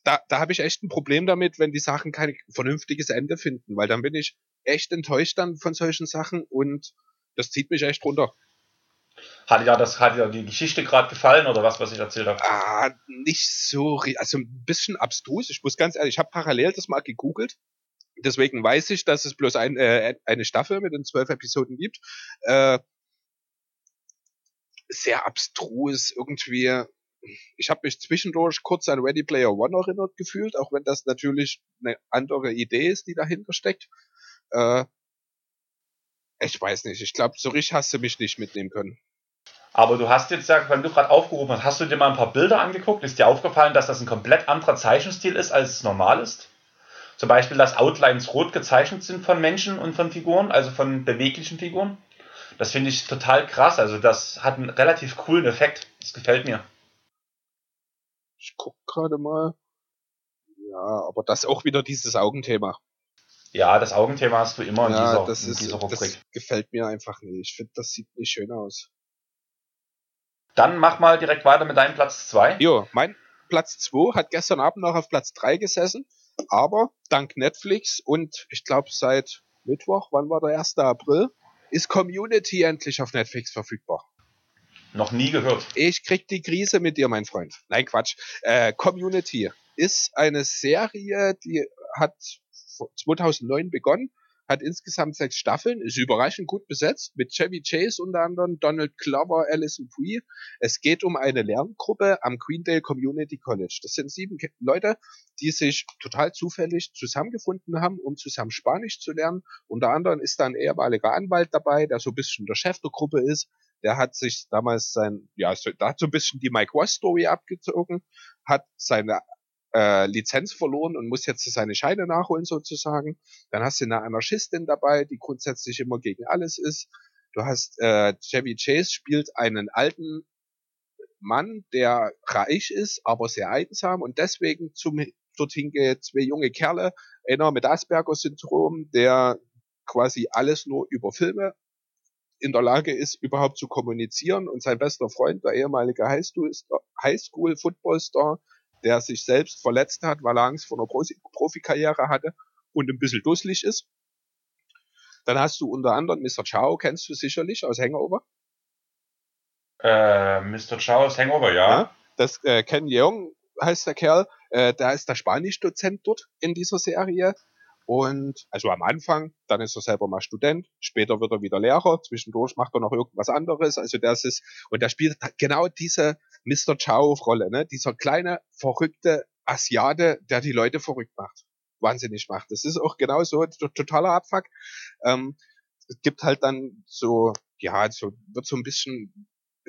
da, da habe ich echt ein Problem damit, wenn die Sachen kein vernünftiges Ende finden, weil dann bin ich echt enttäuscht dann von solchen Sachen und das zieht mich echt runter. Hat ja das hat ja die Geschichte gerade gefallen oder was, was ich erzählt habe? Ah, nicht so, also ein bisschen abstrus. Ich muss ganz ehrlich, ich habe parallel das mal gegoogelt deswegen weiß ich, dass es bloß ein, äh, eine Staffel mit den zwölf Episoden gibt. Äh, sehr abstrus, irgendwie. Ich habe mich zwischendurch kurz an Ready Player One erinnert gefühlt, auch wenn das natürlich eine andere Idee ist, die dahinter steckt. Äh, ich weiß nicht, ich glaube, so richtig hast du mich nicht mitnehmen können. Aber du hast jetzt ja, wenn du gerade aufgerufen hast, hast du dir mal ein paar Bilder angeguckt? Ist dir aufgefallen, dass das ein komplett anderer Zeichenstil ist, als es normal ist? Zum Beispiel, dass Outlines rot gezeichnet sind von Menschen und von Figuren, also von beweglichen Figuren. Das finde ich total krass. Also das hat einen relativ coolen Effekt. Das gefällt mir. Ich guck gerade mal. Ja, aber das ist auch wieder dieses Augenthema. Ja, das Augenthema hast du immer in ja, dieser, das in ist, dieser Rubrik. Das gefällt mir einfach nicht. Ich finde, das sieht nicht schön aus. Dann mach mal direkt weiter mit deinem Platz 2. Jo, mein Platz 2 hat gestern Abend noch auf Platz 3 gesessen. Aber dank Netflix und ich glaube seit Mittwoch, wann war der 1. April, ist Community endlich auf Netflix verfügbar. Noch nie gehört. Ich krieg die Krise mit dir, mein Freund. Nein, Quatsch. Äh, Community ist eine Serie, die hat 2009 begonnen hat insgesamt sechs Staffeln, ist überraschend gut besetzt, mit Chevy Chase unter anderem, Donald Glover, Alison Brie. Es geht um eine Lerngruppe am Queendale Community College. Das sind sieben Leute, die sich total zufällig zusammengefunden haben, um zusammen Spanisch zu lernen. Unter anderem ist da ein ehemaliger Anwalt dabei, der so ein bisschen der Chef der Gruppe ist. Der hat sich damals sein, ja, da hat so ein bisschen die Mike Ross Story abgezogen, hat seine äh, Lizenz verloren und muss jetzt seine Scheine nachholen sozusagen. Dann hast du eine Anarchistin dabei, die grundsätzlich immer gegen alles ist. Du hast äh, Chevy Chase spielt einen alten Mann, der reich ist, aber sehr einsam und deswegen zum dorthin geht zwei junge Kerle, einer mit Asperger-Syndrom, der quasi alles nur über Filme in der Lage ist, überhaupt zu kommunizieren und sein bester Freund, der ehemalige Highschool-Football-Star, der sich selbst verletzt hat, weil er Angst vor einer Profikarriere hatte und ein bisschen dusselig ist. Dann hast du unter anderem Mr. Chow, kennst du sicherlich aus Hangover. Äh, Mr. Chow aus Hangover, ja. ja das äh, Ken Jeong heißt der Kerl, äh, der ist der Spanischdozent dort in dieser Serie. Und also am Anfang, dann ist er selber mal Student, später wird er wieder Lehrer, zwischendurch macht er noch irgendwas anderes. Also das ist, und der spielt genau diese Mr. Chow-Rolle, ne? Dieser kleine, verrückte Asiate, der die Leute verrückt macht. Wahnsinnig macht. Das ist auch genau so totaler Abfuck. Ähm, es gibt halt dann so, ja, so, wird so ein bisschen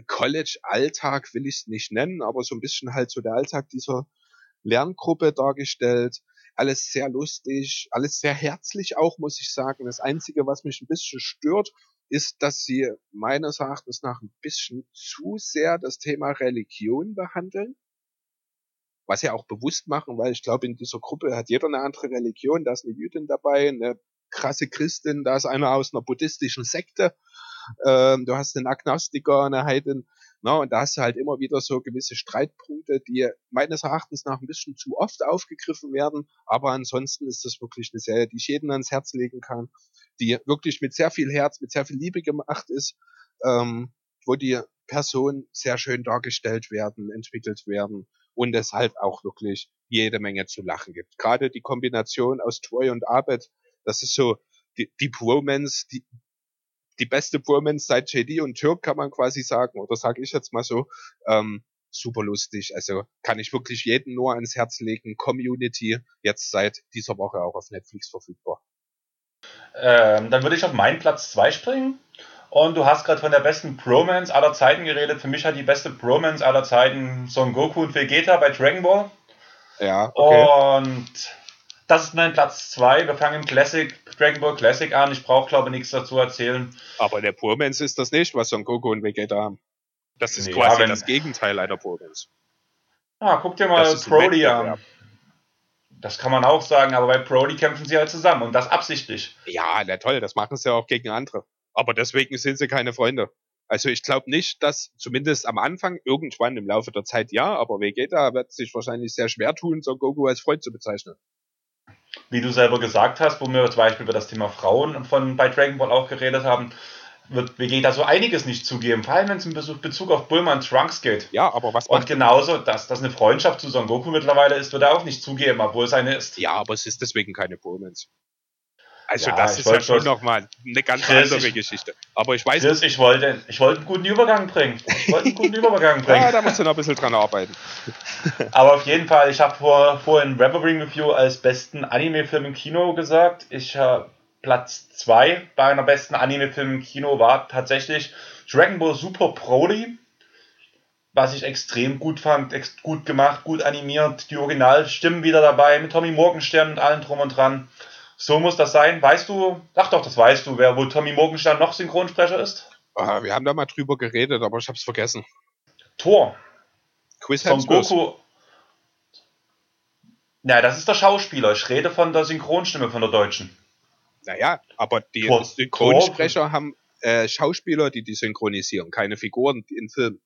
College-Alltag will ich es nicht nennen, aber so ein bisschen halt so der Alltag dieser Lerngruppe dargestellt alles sehr lustig, alles sehr herzlich auch, muss ich sagen. Das Einzige, was mich ein bisschen stört, ist, dass sie meines Erachtens nach ein bisschen zu sehr das Thema Religion behandeln. Was sie auch bewusst machen, weil ich glaube, in dieser Gruppe hat jeder eine andere Religion. Da ist eine Jüdin dabei, eine krasse Christin, da ist einer aus einer buddhistischen Sekte. Ähm, du hast einen Agnostiker, eine Heidin, Na, und da hast du halt immer wieder so gewisse Streitpunkte, die meines Erachtens nach ein bisschen zu oft aufgegriffen werden. Aber ansonsten ist das wirklich eine Serie, die ich jedem ans Herz legen kann, die wirklich mit sehr viel Herz, mit sehr viel Liebe gemacht ist, ähm, wo die Personen sehr schön dargestellt werden, entwickelt werden und es halt auch wirklich jede Menge zu lachen gibt. Gerade die Kombination aus Troy und Abed, das ist so die, die Bromance, die, die beste Bromance seit JD und Türk kann man quasi sagen, oder sage ich jetzt mal so, ähm, super lustig. Also kann ich wirklich jedem nur ans Herz legen. Community, jetzt seit dieser Woche auch auf Netflix verfügbar. Ähm, dann würde ich auf meinen Platz 2 springen. Und du hast gerade von der besten Bromance aller Zeiten geredet. Für mich hat die beste Bromance aller Zeiten Son Goku und Vegeta bei Dragon Ball. Ja, okay. Und das ist mein Platz 2. Wir fangen im Classic, Dragon Ball Classic an. Ich brauche, glaube ich, nichts dazu erzählen. Aber der Bromance ist das nicht, was Son Goku und Vegeta haben. Das ist nee, quasi wenn, das Gegenteil einer Bromance. Ah, guck dir mal Brody an. Das kann man auch sagen, aber bei Brody kämpfen sie halt zusammen und das absichtlich. Ja, na toll, das machen sie ja auch gegen andere. Aber deswegen sind sie keine Freunde. Also ich glaube nicht, dass zumindest am Anfang, irgendwann im Laufe der Zeit ja, aber Vegeta wird sich wahrscheinlich sehr schwer tun, Son Goku als Freund zu bezeichnen. Wie du selber gesagt hast, wo wir zum Beispiel über das Thema Frauen von bei Dragon Ball auch geredet haben, wird Vegeta so einiges nicht zugeben, vor allem wenn es in Bezug auf Bulma und Trunks geht. Ja, aber was Und genauso, dass das eine Freundschaft zu Son Goku mittlerweile ist, wird er auch nicht zugeben, obwohl es eine ist. Ja, aber es ist deswegen keine Bromance. Also ja, das ist ja schon nochmal eine ganz Chris, andere ich, Geschichte. Aber ich weiß Chris, ich wollte, ich wollte einen guten Übergang bringen. Ich wollte einen guten Übergang bringen. Ja, da musst du noch ein bisschen dran arbeiten. Aber auf jeden Fall, ich habe vor, vorhin Rebel Review als besten Anime-Film im Kino gesagt. Ich habe Platz 2 bei einer besten Anime-Film im Kino war tatsächlich Dragon Ball Super Broly. Was ich extrem gut fand, gut gemacht, gut animiert, die Originalstimmen wieder dabei, mit Tommy Morgenstern und allem drum und dran. So muss das sein. Weißt du, ach doch, das weißt du, wer wohl Tommy Morgenstern noch Synchronsprecher ist? Ah, wir haben da mal drüber geredet, aber ich hab's vergessen. Thor. Chris Son Goku. Na, das ist der Schauspieler. Ich rede von der Synchronstimme von der Deutschen. Naja, aber die Thor. Synchronsprecher Thor. haben äh, Schauspieler, die die synchronisieren, keine Figuren in Filmen.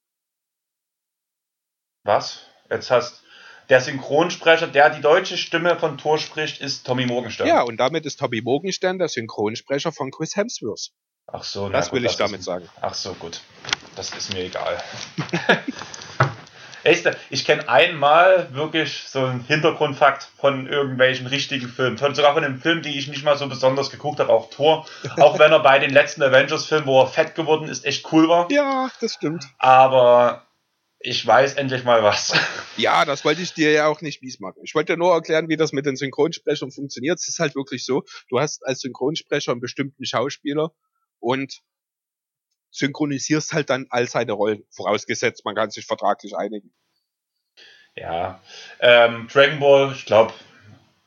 Was? Jetzt hast der Synchronsprecher, der die deutsche Stimme von Thor spricht, ist Tommy Morgenstern. Ja, und damit ist Tommy Morgenstern der Synchronsprecher von Chris Hemsworth. Ach so, das will gut, ich das damit ist, sagen. Ach so, gut. Das ist mir egal. ich kenne einmal wirklich so einen Hintergrundfakt von irgendwelchen richtigen Filmen. Sogar von einem Film, die ich nicht mal so besonders geguckt habe, auch Thor. Auch wenn er bei den letzten Avengers-Filmen, wo er fett geworden ist, echt cool war. Ja, das stimmt. Aber ich weiß endlich mal was. Ja, das wollte ich dir ja auch nicht mies machen. Ich wollte dir nur erklären, wie das mit den Synchronsprechern funktioniert. Es ist halt wirklich so, du hast als Synchronsprecher einen bestimmten Schauspieler und synchronisierst halt dann all seine Rollen. Vorausgesetzt, man kann sich vertraglich einigen. Ja, ähm, Dragon Ball, ich glaube,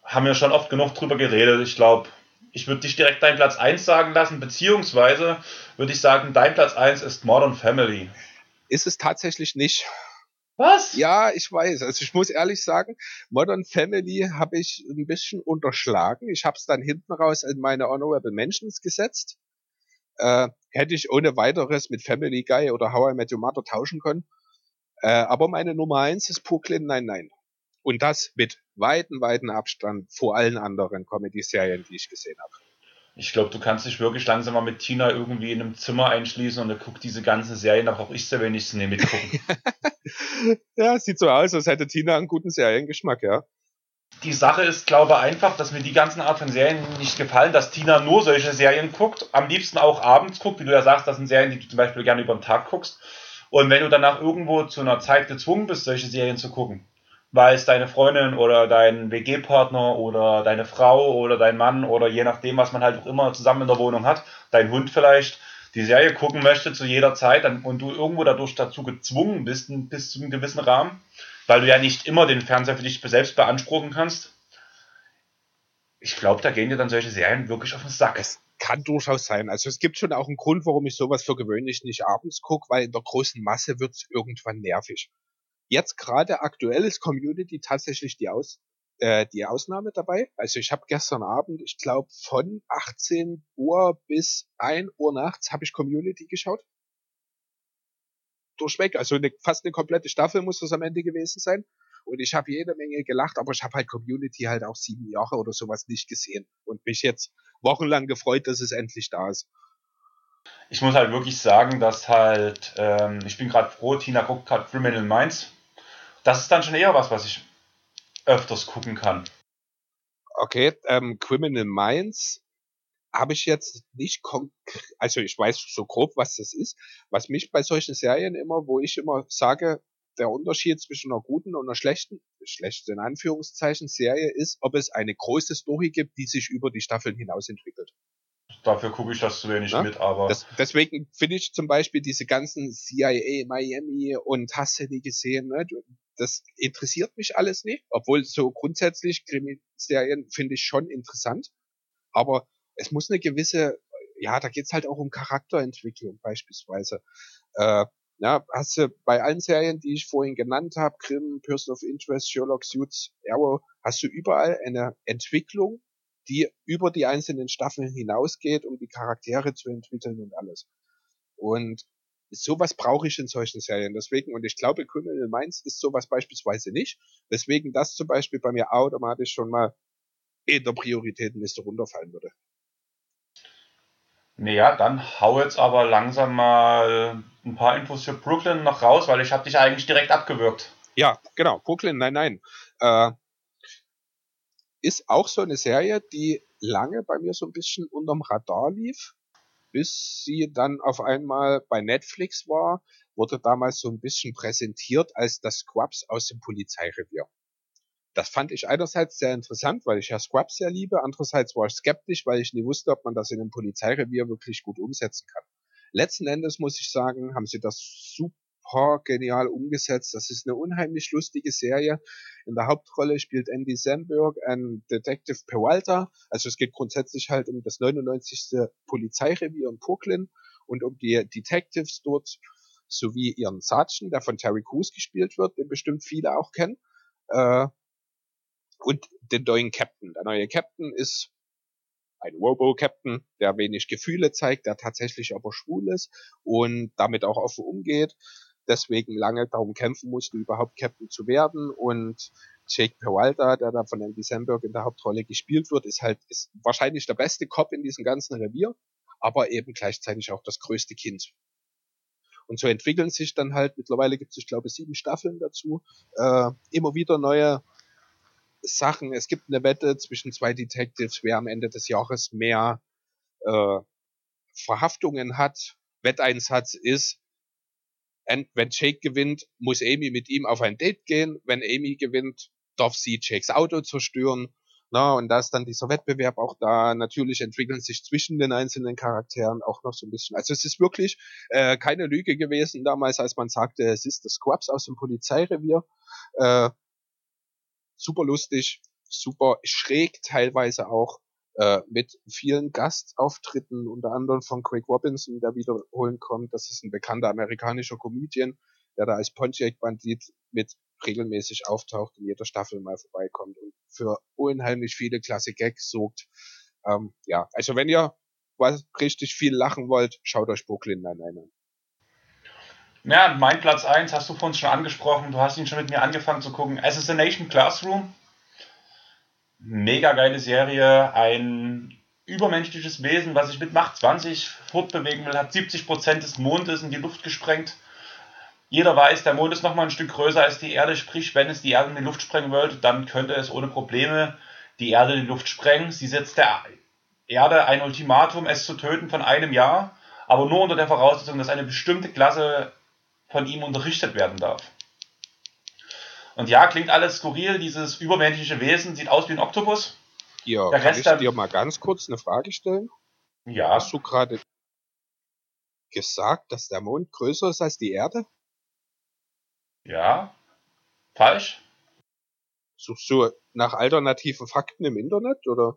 haben wir schon oft genug drüber geredet. Ich glaube, ich würde dich direkt deinen Platz 1 sagen lassen, beziehungsweise würde ich sagen, dein Platz 1 ist Modern Family ist es tatsächlich nicht. Was? Ja, ich weiß. Also ich muss ehrlich sagen, Modern Family habe ich ein bisschen unterschlagen. Ich habe es dann hinten raus in meine Honorable Mentions gesetzt. Äh, hätte ich ohne weiteres mit Family Guy oder How I Met Your Mother tauschen können. Äh, aber meine Nummer eins ist Brooklyn Nein Nein. Und das mit weiten, weiten Abstand vor allen anderen Comedy-Serien, die ich gesehen habe. Ich glaube, du kannst dich wirklich langsam mal mit Tina irgendwie in einem Zimmer einschließen und er guckt diese ganzen Serien, da brauche ich sehr wenig zu nehmen mitgucken. ja, sieht so aus, als hätte Tina einen guten Seriengeschmack, ja. Die Sache ist, glaube ich, einfach, dass mir die ganzen Art von Serien nicht gefallen, dass Tina nur solche Serien guckt, am liebsten auch abends guckt, wie du ja sagst, das sind Serien, die du zum Beispiel gerne über den Tag guckst. Und wenn du danach irgendwo zu einer Zeit gezwungen bist, solche Serien zu gucken, weil es deine Freundin oder dein WG-Partner oder deine Frau oder dein Mann oder je nachdem, was man halt auch immer zusammen in der Wohnung hat, dein Hund vielleicht die Serie gucken möchte zu jeder Zeit und du irgendwo dadurch dazu gezwungen bist, bis zu einem gewissen Rahmen, weil du ja nicht immer den Fernseher für dich selbst beanspruchen kannst. Ich glaube, da gehen dir dann solche Serien wirklich auf den Sack. Es kann durchaus sein. Also es gibt schon auch einen Grund, warum ich sowas für gewöhnlich nicht abends gucke, weil in der großen Masse wird es irgendwann nervig. Jetzt gerade aktuell ist Community tatsächlich die, Aus, äh, die Ausnahme dabei. Also ich habe gestern Abend, ich glaube von 18 Uhr bis 1 Uhr nachts habe ich Community geschaut. durchweg. Also eine, fast eine komplette Staffel muss das am Ende gewesen sein. Und ich habe jede Menge gelacht, aber ich habe halt Community halt auch sieben Jahre oder sowas nicht gesehen und mich jetzt wochenlang gefreut, dass es endlich da ist. Ich muss halt wirklich sagen, dass halt, ähm, ich bin gerade froh, Tina guckt gerade Criminal Minds. Das ist dann schon eher was, was ich öfters gucken kann. Okay, ähm, Criminal Minds habe ich jetzt nicht konkret, also ich weiß so grob, was das ist. Was mich bei solchen Serien immer, wo ich immer sage, der Unterschied zwischen einer guten und einer schlechten, schlechten in Anführungszeichen Serie ist, ob es eine große Story gibt, die sich über die Staffeln hinaus entwickelt. Dafür gucke ich das zu wenig ja? mit, aber. Das, deswegen finde ich zum Beispiel diese ganzen CIA Miami und hast du die gesehen, ne? Das interessiert mich alles nicht, obwohl so grundsätzlich Krimiserien finde ich schon interessant. Aber es muss eine gewisse, ja, da geht's halt auch um Charakterentwicklung beispielsweise. Äh, ja, hast du bei allen Serien, die ich vorhin genannt habe, Grimm, Person of Interest, Sherlock, Suits, Arrow, hast du überall eine Entwicklung, die über die einzelnen Staffeln hinausgeht, um die Charaktere zu entwickeln und alles. Und sowas brauche ich in solchen Serien. Deswegen, und ich glaube, Criminal Minds ist sowas beispielsweise nicht. Deswegen das zum Beispiel bei mir automatisch schon mal in der Prioritätenliste runterfallen würde. Naja, dann hau jetzt aber langsam mal ein paar Infos für Brooklyn noch raus, weil ich habe dich eigentlich direkt abgewürgt. Ja, genau. Brooklyn, nein, nein. Äh, ist auch so eine Serie, die lange bei mir so ein bisschen unterm Radar lief, bis sie dann auf einmal bei Netflix war, wurde damals so ein bisschen präsentiert als das Scrubs aus dem Polizeirevier das fand ich einerseits sehr interessant, weil ich ja Scrubs sehr liebe, andererseits war ich skeptisch, weil ich nie wusste, ob man das in einem Polizeirevier wirklich gut umsetzen kann. Letzten Endes muss ich sagen, haben sie das super genial umgesetzt. Das ist eine unheimlich lustige Serie. In der Hauptrolle spielt Andy Samberg, ein Detective Peralta. Also es geht grundsätzlich halt um das 99. Polizeirevier in Brooklyn und um die Detectives dort sowie ihren Sergeant, der von Terry Crews gespielt wird, den bestimmt viele auch kennen. Äh, und den neuen Captain. Der neue Captain ist ein Robo-Captain, der wenig Gefühle zeigt, der tatsächlich aber schwul ist und damit auch offen umgeht, deswegen lange darum kämpfen musste, überhaupt Captain zu werden und Jake Peralta, der da von Andy Samberg in der Hauptrolle gespielt wird, ist halt ist wahrscheinlich der beste Cop in diesem ganzen Revier, aber eben gleichzeitig auch das größte Kind. Und so entwickeln sich dann halt, mittlerweile gibt es, ich glaube, sieben Staffeln dazu, äh, immer wieder neue Sachen. Es gibt eine Wette zwischen zwei Detectives, wer am Ende des Jahres mehr äh, Verhaftungen hat. Wetteinsatz ist, wenn Jake gewinnt, muss Amy mit ihm auf ein Date gehen. Wenn Amy gewinnt, darf sie Jakes Auto zerstören. Na, und da ist dann dieser Wettbewerb auch da. Natürlich entwickeln sich zwischen den einzelnen Charakteren auch noch so ein bisschen. Also es ist wirklich äh, keine Lüge gewesen damals, als man sagte, es ist das Squabs aus dem Polizeirevier. Äh, super lustig, super schräg teilweise auch, äh, mit vielen Gastauftritten, unter anderem von Craig Robinson, der wiederholen kommt. Das ist ein bekannter amerikanischer Comedian, der da als Pontiac-Bandit mit regelmäßig auftaucht, in jeder Staffel mal vorbeikommt und für unheimlich viele klasse Gags sorgt. Ähm, ja, also wenn ihr was richtig viel lachen wollt, schaut euch Brooklyn Nine-Nine an. Ja, mein Platz 1 hast du vorhin schon angesprochen. Du hast ihn schon mit mir angefangen zu gucken. Assassination Classroom. Mega geile Serie. Ein übermenschliches Wesen, was sich mit Macht 20 fortbewegen will, hat 70% des Mondes in die Luft gesprengt. Jeder weiß, der Mond ist nochmal ein Stück größer als die Erde, sprich, wenn es die Erde in die Luft sprengen würde, dann könnte es ohne Probleme die Erde in die Luft sprengen. Sie setzt der Erde ein Ultimatum, es zu töten von einem Jahr, aber nur unter der Voraussetzung, dass eine bestimmte Klasse von ihm unterrichtet werden darf. Und ja, klingt alles skurril, dieses übermenschliche Wesen sieht aus wie ein Oktopus. Ja, Der kann ich dir mal ganz kurz eine Frage stellen? Ja. Hast du gerade gesagt, dass der Mond größer ist als die Erde? Ja. Falsch? Suchst du nach alternativen Fakten im Internet oder?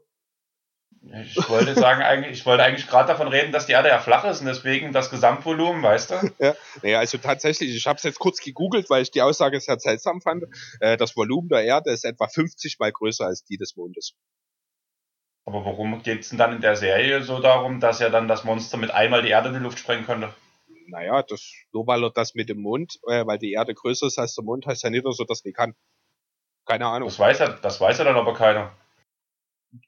Ich wollte sagen, eigentlich, ich wollte eigentlich gerade davon reden, dass die Erde ja flach ist und deswegen das Gesamtvolumen, weißt du? Ja, naja, also tatsächlich, ich habe es jetzt kurz gegoogelt, weil ich die Aussage sehr seltsam fand. Äh, das Volumen der Erde ist etwa 50 mal größer als die des Mondes. Aber warum geht es denn dann in der Serie so darum, dass ja dann das Monster mit einmal die Erde in die Luft sprengen könnte? Naja, das, nur weil er das mit dem Mond, äh, weil die Erde größer ist als der Mond, heißt ja nicht, dass er das nicht kann. Keine Ahnung. Das weiß er, das weiß er dann aber keiner.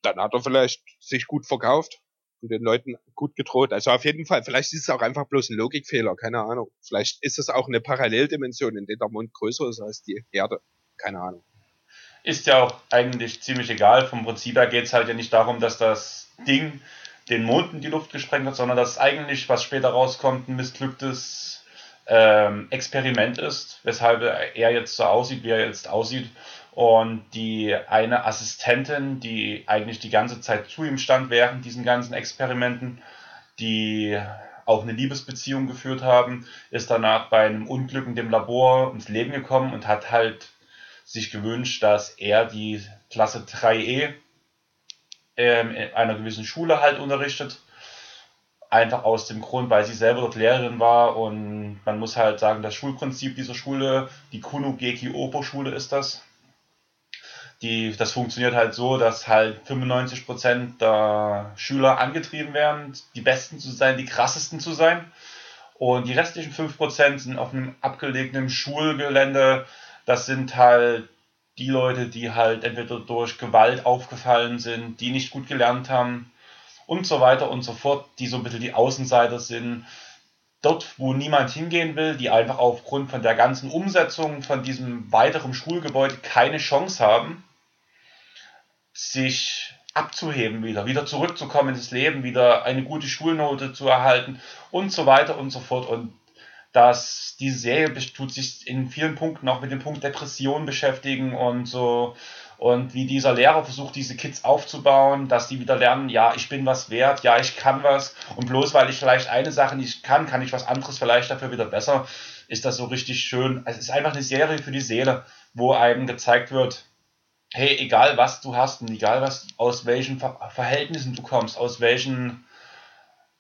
Dann hat er vielleicht sich gut verkauft und den Leuten gut gedroht. Also auf jeden Fall, vielleicht ist es auch einfach bloß ein Logikfehler, keine Ahnung. Vielleicht ist es auch eine Paralleldimension, in der der Mond größer ist als die Erde. Keine Ahnung. Ist ja auch eigentlich ziemlich egal. Vom Prinzip her geht es halt ja nicht darum, dass das Ding den Mond in die Luft gesprengt hat, sondern dass eigentlich, was später rauskommt, ein missglücktes ähm, Experiment ist, weshalb er jetzt so aussieht, wie er jetzt aussieht. Und die eine Assistentin, die eigentlich die ganze Zeit zu ihm stand während diesen ganzen Experimenten, die auch eine Liebesbeziehung geführt haben, ist danach bei einem Unglück in dem Labor ins Leben gekommen und hat halt sich gewünscht, dass er die Klasse 3e ähm, in einer gewissen Schule halt unterrichtet. Einfach aus dem Grund, weil sie selber dort Lehrerin war und man muss halt sagen, das Schulprinzip dieser Schule, die Kuno Geki Opo Schule ist das, die, das funktioniert halt so, dass halt 95% der Schüler angetrieben werden, die Besten zu sein, die krassesten zu sein. Und die restlichen 5% sind auf einem abgelegenen Schulgelände. Das sind halt die Leute, die halt entweder durch Gewalt aufgefallen sind, die nicht gut gelernt haben und so weiter und so fort, die so ein bisschen die Außenseiter sind. Dort, wo niemand hingehen will, die einfach aufgrund von der ganzen Umsetzung von diesem weiteren Schulgebäude keine Chance haben sich abzuheben wieder, wieder zurückzukommen ins Leben, wieder eine gute Schulnote zu erhalten und so weiter und so fort. Und dass diese Serie tut sich in vielen Punkten auch mit dem Punkt Depression beschäftigen und so und wie dieser Lehrer versucht, diese Kids aufzubauen, dass die wieder lernen, ja, ich bin was wert, ja, ich kann was und bloß weil ich vielleicht eine Sache nicht kann, kann ich was anderes vielleicht dafür wieder besser, ist das so richtig schön. Es ist einfach eine Serie für die Seele, wo einem gezeigt wird, hey, egal was du hast und egal was, aus welchen Ver Verhältnissen du kommst, aus welchen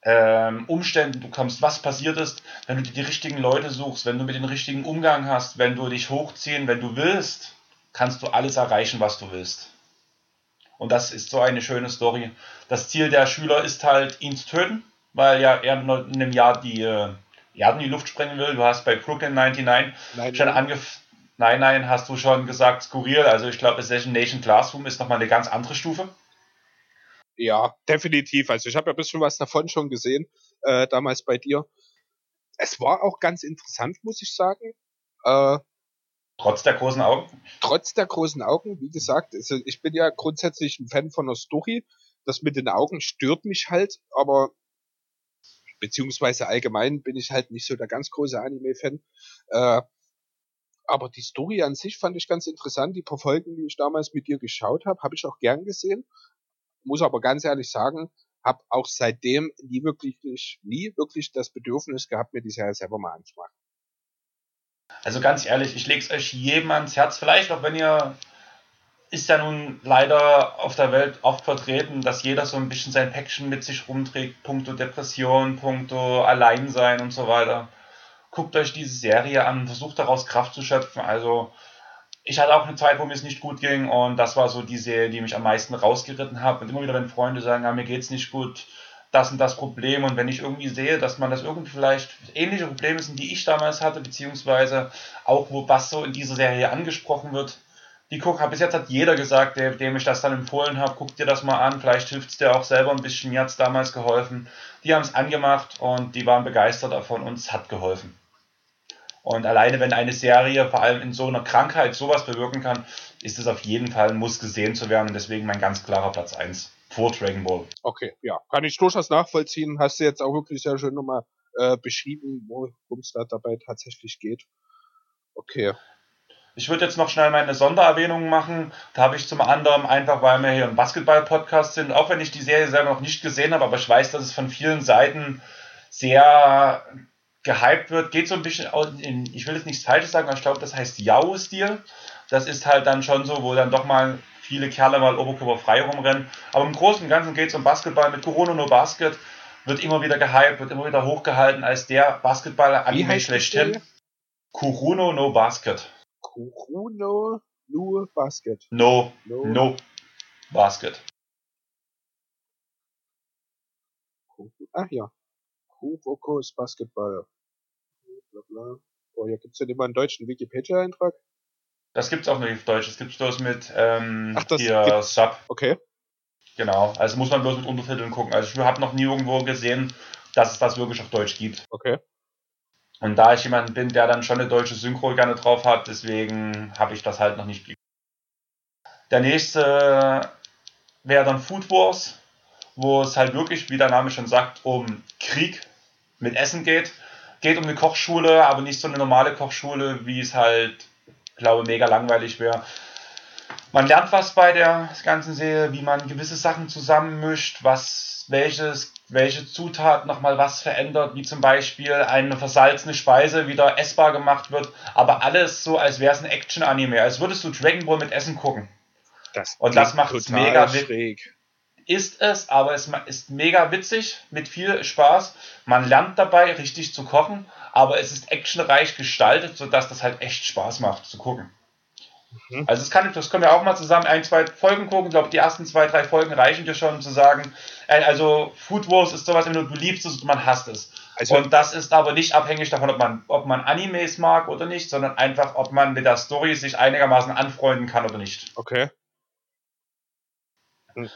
ähm, Umständen du kommst, was passiert ist, wenn du dir die richtigen Leute suchst, wenn du mit den richtigen Umgang hast, wenn du dich hochziehen, wenn du willst, kannst du alles erreichen, was du willst. Und das ist so eine schöne Story. Das Ziel der Schüler ist halt, ihn zu töten, weil ja er in einem Jahr die äh, Erde in die Luft sprengen will. Du hast bei Brooklyn 99 Nein, schon angefangen Nein, nein, hast du schon gesagt, skurril. Also ich glaube, Assassination Classroom ist nochmal eine ganz andere Stufe. Ja, definitiv. Also ich habe ja ein bisschen was davon schon gesehen, äh, damals bei dir. Es war auch ganz interessant, muss ich sagen. Äh, trotz der großen Augen? Trotz der großen Augen, wie gesagt, also ich bin ja grundsätzlich ein Fan von der Story. Das mit den Augen stört mich halt, aber beziehungsweise allgemein bin ich halt nicht so der ganz große Anime-Fan. Äh, aber die Story an sich fand ich ganz interessant. Die paar Folgen, die ich damals mit dir geschaut habe, habe ich auch gern gesehen. Muss aber ganz ehrlich sagen, habe auch seitdem nie wirklich, nie wirklich das Bedürfnis gehabt, mir die Serie selber mal anzumachen. Also ganz ehrlich, ich lege es euch jedem ans Herz. Vielleicht auch wenn ihr ist ja nun leider auf der Welt oft vertreten, dass jeder so ein bisschen sein Päckchen mit sich rumträgt, puncto Depression, puncto Alleinsein und so weiter guckt euch diese Serie an, versucht daraus Kraft zu schöpfen. Also ich hatte auch eine Zeit, wo mir es nicht gut ging und das war so die Serie, die mich am meisten rausgeritten hat. Und immer wieder, wenn Freunde sagen, ja, mir geht's nicht gut, das und das Problem und wenn ich irgendwie sehe, dass man das irgendwie vielleicht ähnliche Probleme sind, die ich damals hatte, beziehungsweise auch wo was so in dieser Serie angesprochen wird, die guck, bis jetzt hat jeder gesagt, der, dem ich das dann empfohlen habe, guck dir das mal an, vielleicht hilft es dir auch selber ein bisschen, mir hat es damals geholfen. Die haben es angemacht und die waren begeistert davon und es hat geholfen. Und alleine, wenn eine Serie vor allem in so einer Krankheit sowas bewirken kann, ist es auf jeden Fall ein Muss gesehen zu werden. Und deswegen mein ganz klarer Platz 1 vor Dragon Ball. Okay, ja. Kann ich durchaus nachvollziehen. Hast du jetzt auch wirklich sehr schön nochmal äh, beschrieben, worum es da dabei tatsächlich geht. Okay. Ich würde jetzt noch schnell meine Sondererwähnungen machen. Da habe ich zum anderen einfach, weil wir hier ein Basketball-Podcast sind, auch wenn ich die Serie selber noch nicht gesehen habe, aber ich weiß, dass es von vielen Seiten sehr gehypt wird, geht so ein bisschen in, ich will jetzt nichts Falsches sagen, aber ich glaube, das heißt Yao-Stil. Das ist halt dann schon so, wo dann doch mal viele Kerle mal Oberkörper frei rumrennen. Aber im Großen und Ganzen geht es um Basketball. Mit Corona No Basket wird immer wieder gehypt, wird immer wieder hochgehalten als der Basketballer-Anime schlechthin. Kuruno no Basket. Kuruno no Basket. No, no, no Basket. Ach ja. Kuroko's Basketball. bla bla. Oh, hier gibt's ja immer einen deutschen Wikipedia-Eintrag. Das gibt's auch nicht auf Deutsch. Das gibt's bloß mit ähm, Ach, hier gibt's. Sub. Okay. Genau. Also muss man bloß mit Untertiteln gucken. Also ich habe noch nie irgendwo gesehen, dass es das wirklich auf Deutsch gibt. Okay. Und da ich jemand bin, der dann schon eine deutsche Synchro gerne drauf hat, deswegen habe ich das halt noch nicht. Der nächste wäre dann Food Wars, wo es halt wirklich, wie der Name schon sagt, um Krieg mit Essen geht. Geht um eine Kochschule, aber nicht so eine normale Kochschule, wie es halt, glaube mega langweilig wäre. Man lernt was bei der ganzen Serie, wie man gewisse Sachen zusammenmischt, was welches, welche Zutat nochmal was verändert, wie zum Beispiel eine versalzene Speise wieder essbar gemacht wird, aber alles so, als wäre es ein Action-Anime, als würdest du Dragon Ball mit Essen gucken. Das Und das macht's total mega schräg. Ist es, aber es ist mega witzig, mit viel Spaß. Man lernt dabei richtig zu kochen, aber es ist actionreich gestaltet, sodass das halt echt Spaß macht zu gucken. Mhm. Also das kann das können wir auch mal zusammen ein, zwei Folgen gucken. Ich glaube, die ersten zwei, drei Folgen reichen dir schon, um zu sagen, äh, also Food Wars ist sowas, wenn du liebst es und man hasst es. Also, Und das ist aber nicht abhängig davon, ob man, ob man Animes mag oder nicht, sondern einfach, ob man mit der Story sich einigermaßen anfreunden kann oder nicht. okay.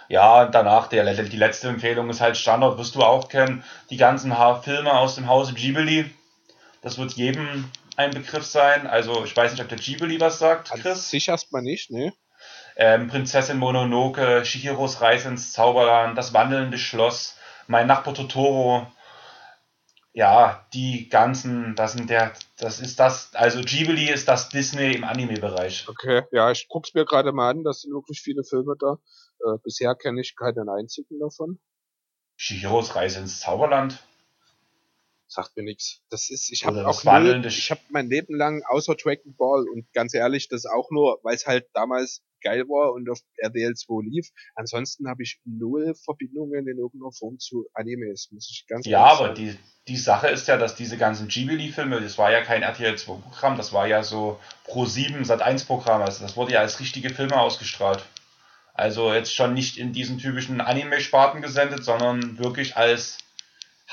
Ja, und danach, der, die letzte Empfehlung ist halt Standard, wirst du auch kennen, die ganzen Filme aus dem Hause Ghibli. Das wird jedem ein Begriff sein. Also, ich weiß nicht, ob der Ghibli was sagt, An Chris. sich erstmal nicht, ne? Ähm, Prinzessin Mononoke, Shihiros Reise ins Zauberland, Das wandelnde Schloss, Mein Nachbar Totoro. Ja, die ganzen, das sind der, das ist das, also Ghibli ist das Disney im Anime-Bereich. Okay, ja, ich guck's mir gerade mal an, das sind wirklich viele Filme da. Äh, bisher kenne ich keinen einzigen davon. Shihiros Reise ins Zauberland. Sagt mir nichts. Das ist, ich habe auch Sch- ich habe mein Leben lang außer Dragon Ball und ganz ehrlich, das auch nur, weil es halt damals geil war und auf RDL 2 lief. Ansonsten habe ich null Verbindungen in irgendeiner Form zu Animes, muss ich ganz Ja, aber sagen. die, die Sache ist ja, dass diese ganzen Ghibli-Filme, das war ja kein RTL 2-Programm, das war ja so Pro 7 Sat 1-Programm, also das wurde ja als richtige Filme ausgestrahlt. Also jetzt schon nicht in diesen typischen Anime-Sparten gesendet, sondern wirklich als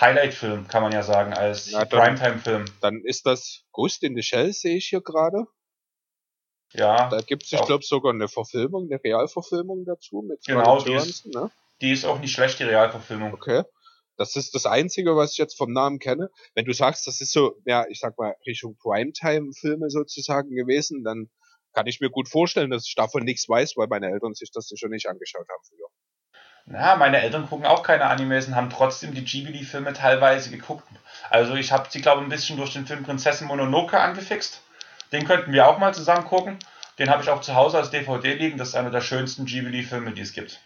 Highlight-Film, kann man ja sagen, als dann- Primetime-Film. Dann ist das Ghost in the Shell, sehe ich hier gerade. Ja, Da gibt es, ich glaube, sogar eine Verfilmung, eine Realverfilmung dazu mit Genau, die ist- ne? die ist auch nicht schlecht, die Realverfilmung. Okay. Das ist das Einzige, was ich jetzt vom Namen kenne. Wenn du sagst, das ist so, ja, ich sag mal, Richtung Primetime-Filme sozusagen gewesen, dann kann ich mir gut vorstellen, dass ich davon nichts weiß, weil meine Eltern sich das schon nicht angeschaut haben früher. Na, meine Eltern gucken auch keine Animes und haben trotzdem die Ghibli-Filme teilweise geguckt. Also ich habe sie, glaube ich, ein bisschen durch den Film Prinzessin Mononoke angefixt. Den könnten wir auch mal zusammen gucken. Den habe ich auch zu Hause als DVD liegen. Das ist einer der schönsten Ghibli-Filme, die es gibt.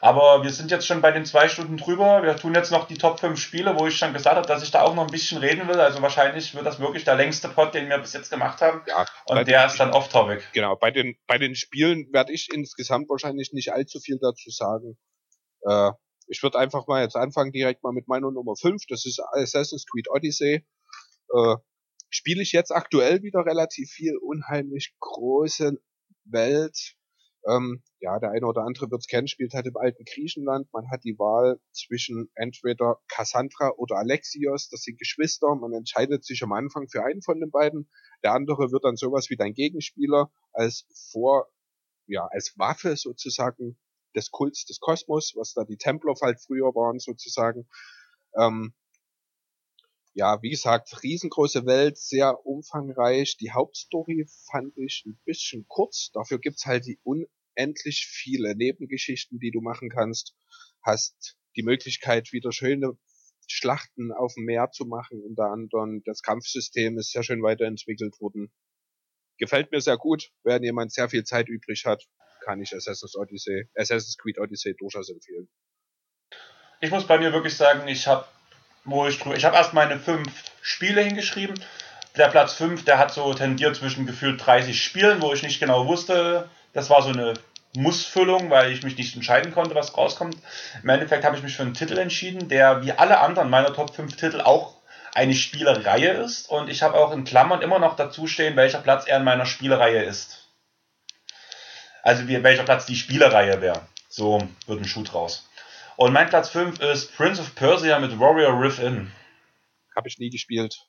Aber wir sind jetzt schon bei den zwei Stunden drüber. Wir tun jetzt noch die Top 5 Spiele, wo ich schon gesagt habe, dass ich da auch noch ein bisschen reden will. Also wahrscheinlich wird das wirklich der längste Pod, den wir bis jetzt gemacht haben. Ja, Und der ist dann off-topic. Genau, bei den, bei den Spielen werde ich insgesamt wahrscheinlich nicht allzu viel dazu sagen. Äh, ich würde einfach mal jetzt anfangen direkt mal mit meiner Nummer 5. Das ist Assassin's Creed Odyssey. Äh, Spiele ich jetzt aktuell wieder relativ viel. Unheimlich große Welt. Ähm, ja, der eine oder andere wird es kennen, spielt halt im alten Griechenland. Man hat die Wahl zwischen entweder Cassandra oder Alexios. Das sind Geschwister. Man entscheidet sich am Anfang für einen von den beiden. Der andere wird dann sowas wie dein Gegenspieler als vor, ja, als Waffe sozusagen des Kults des Kosmos, was da die Templer halt früher waren sozusagen. Ähm, ja, wie gesagt, riesengroße Welt, sehr umfangreich. Die Hauptstory fand ich ein bisschen kurz. Dafür gibt's halt die unendlich viele Nebengeschichten, die du machen kannst. Hast die Möglichkeit, wieder schöne Schlachten auf dem Meer zu machen, unter anderem. Das Kampfsystem ist sehr schön weiterentwickelt worden. Gefällt mir sehr gut. Wenn jemand sehr viel Zeit übrig hat, kann ich Assassin's Odyssey, Assassin's Creed Odyssey durchaus empfehlen. Ich muss bei mir wirklich sagen, ich habe wo ich drüber, ich habe erst meine fünf Spiele hingeschrieben. Der Platz 5, der hat so tendiert zwischen gefühlt 30 Spielen, wo ich nicht genau wusste. Das war so eine Mussfüllung, weil ich mich nicht entscheiden konnte, was rauskommt. Im Endeffekt habe ich mich für einen Titel entschieden, der wie alle anderen meiner Top 5 Titel auch eine Spielereihe ist. Und ich habe auch in Klammern immer noch dazu stehen, welcher Platz er in meiner Spielereihe ist. Also wie, welcher Platz die Spielereihe wäre. So wird ein Schuh draus. Und mein Platz 5 ist Prince of Persia mit Warrior Riff In. Habe ich nie gespielt.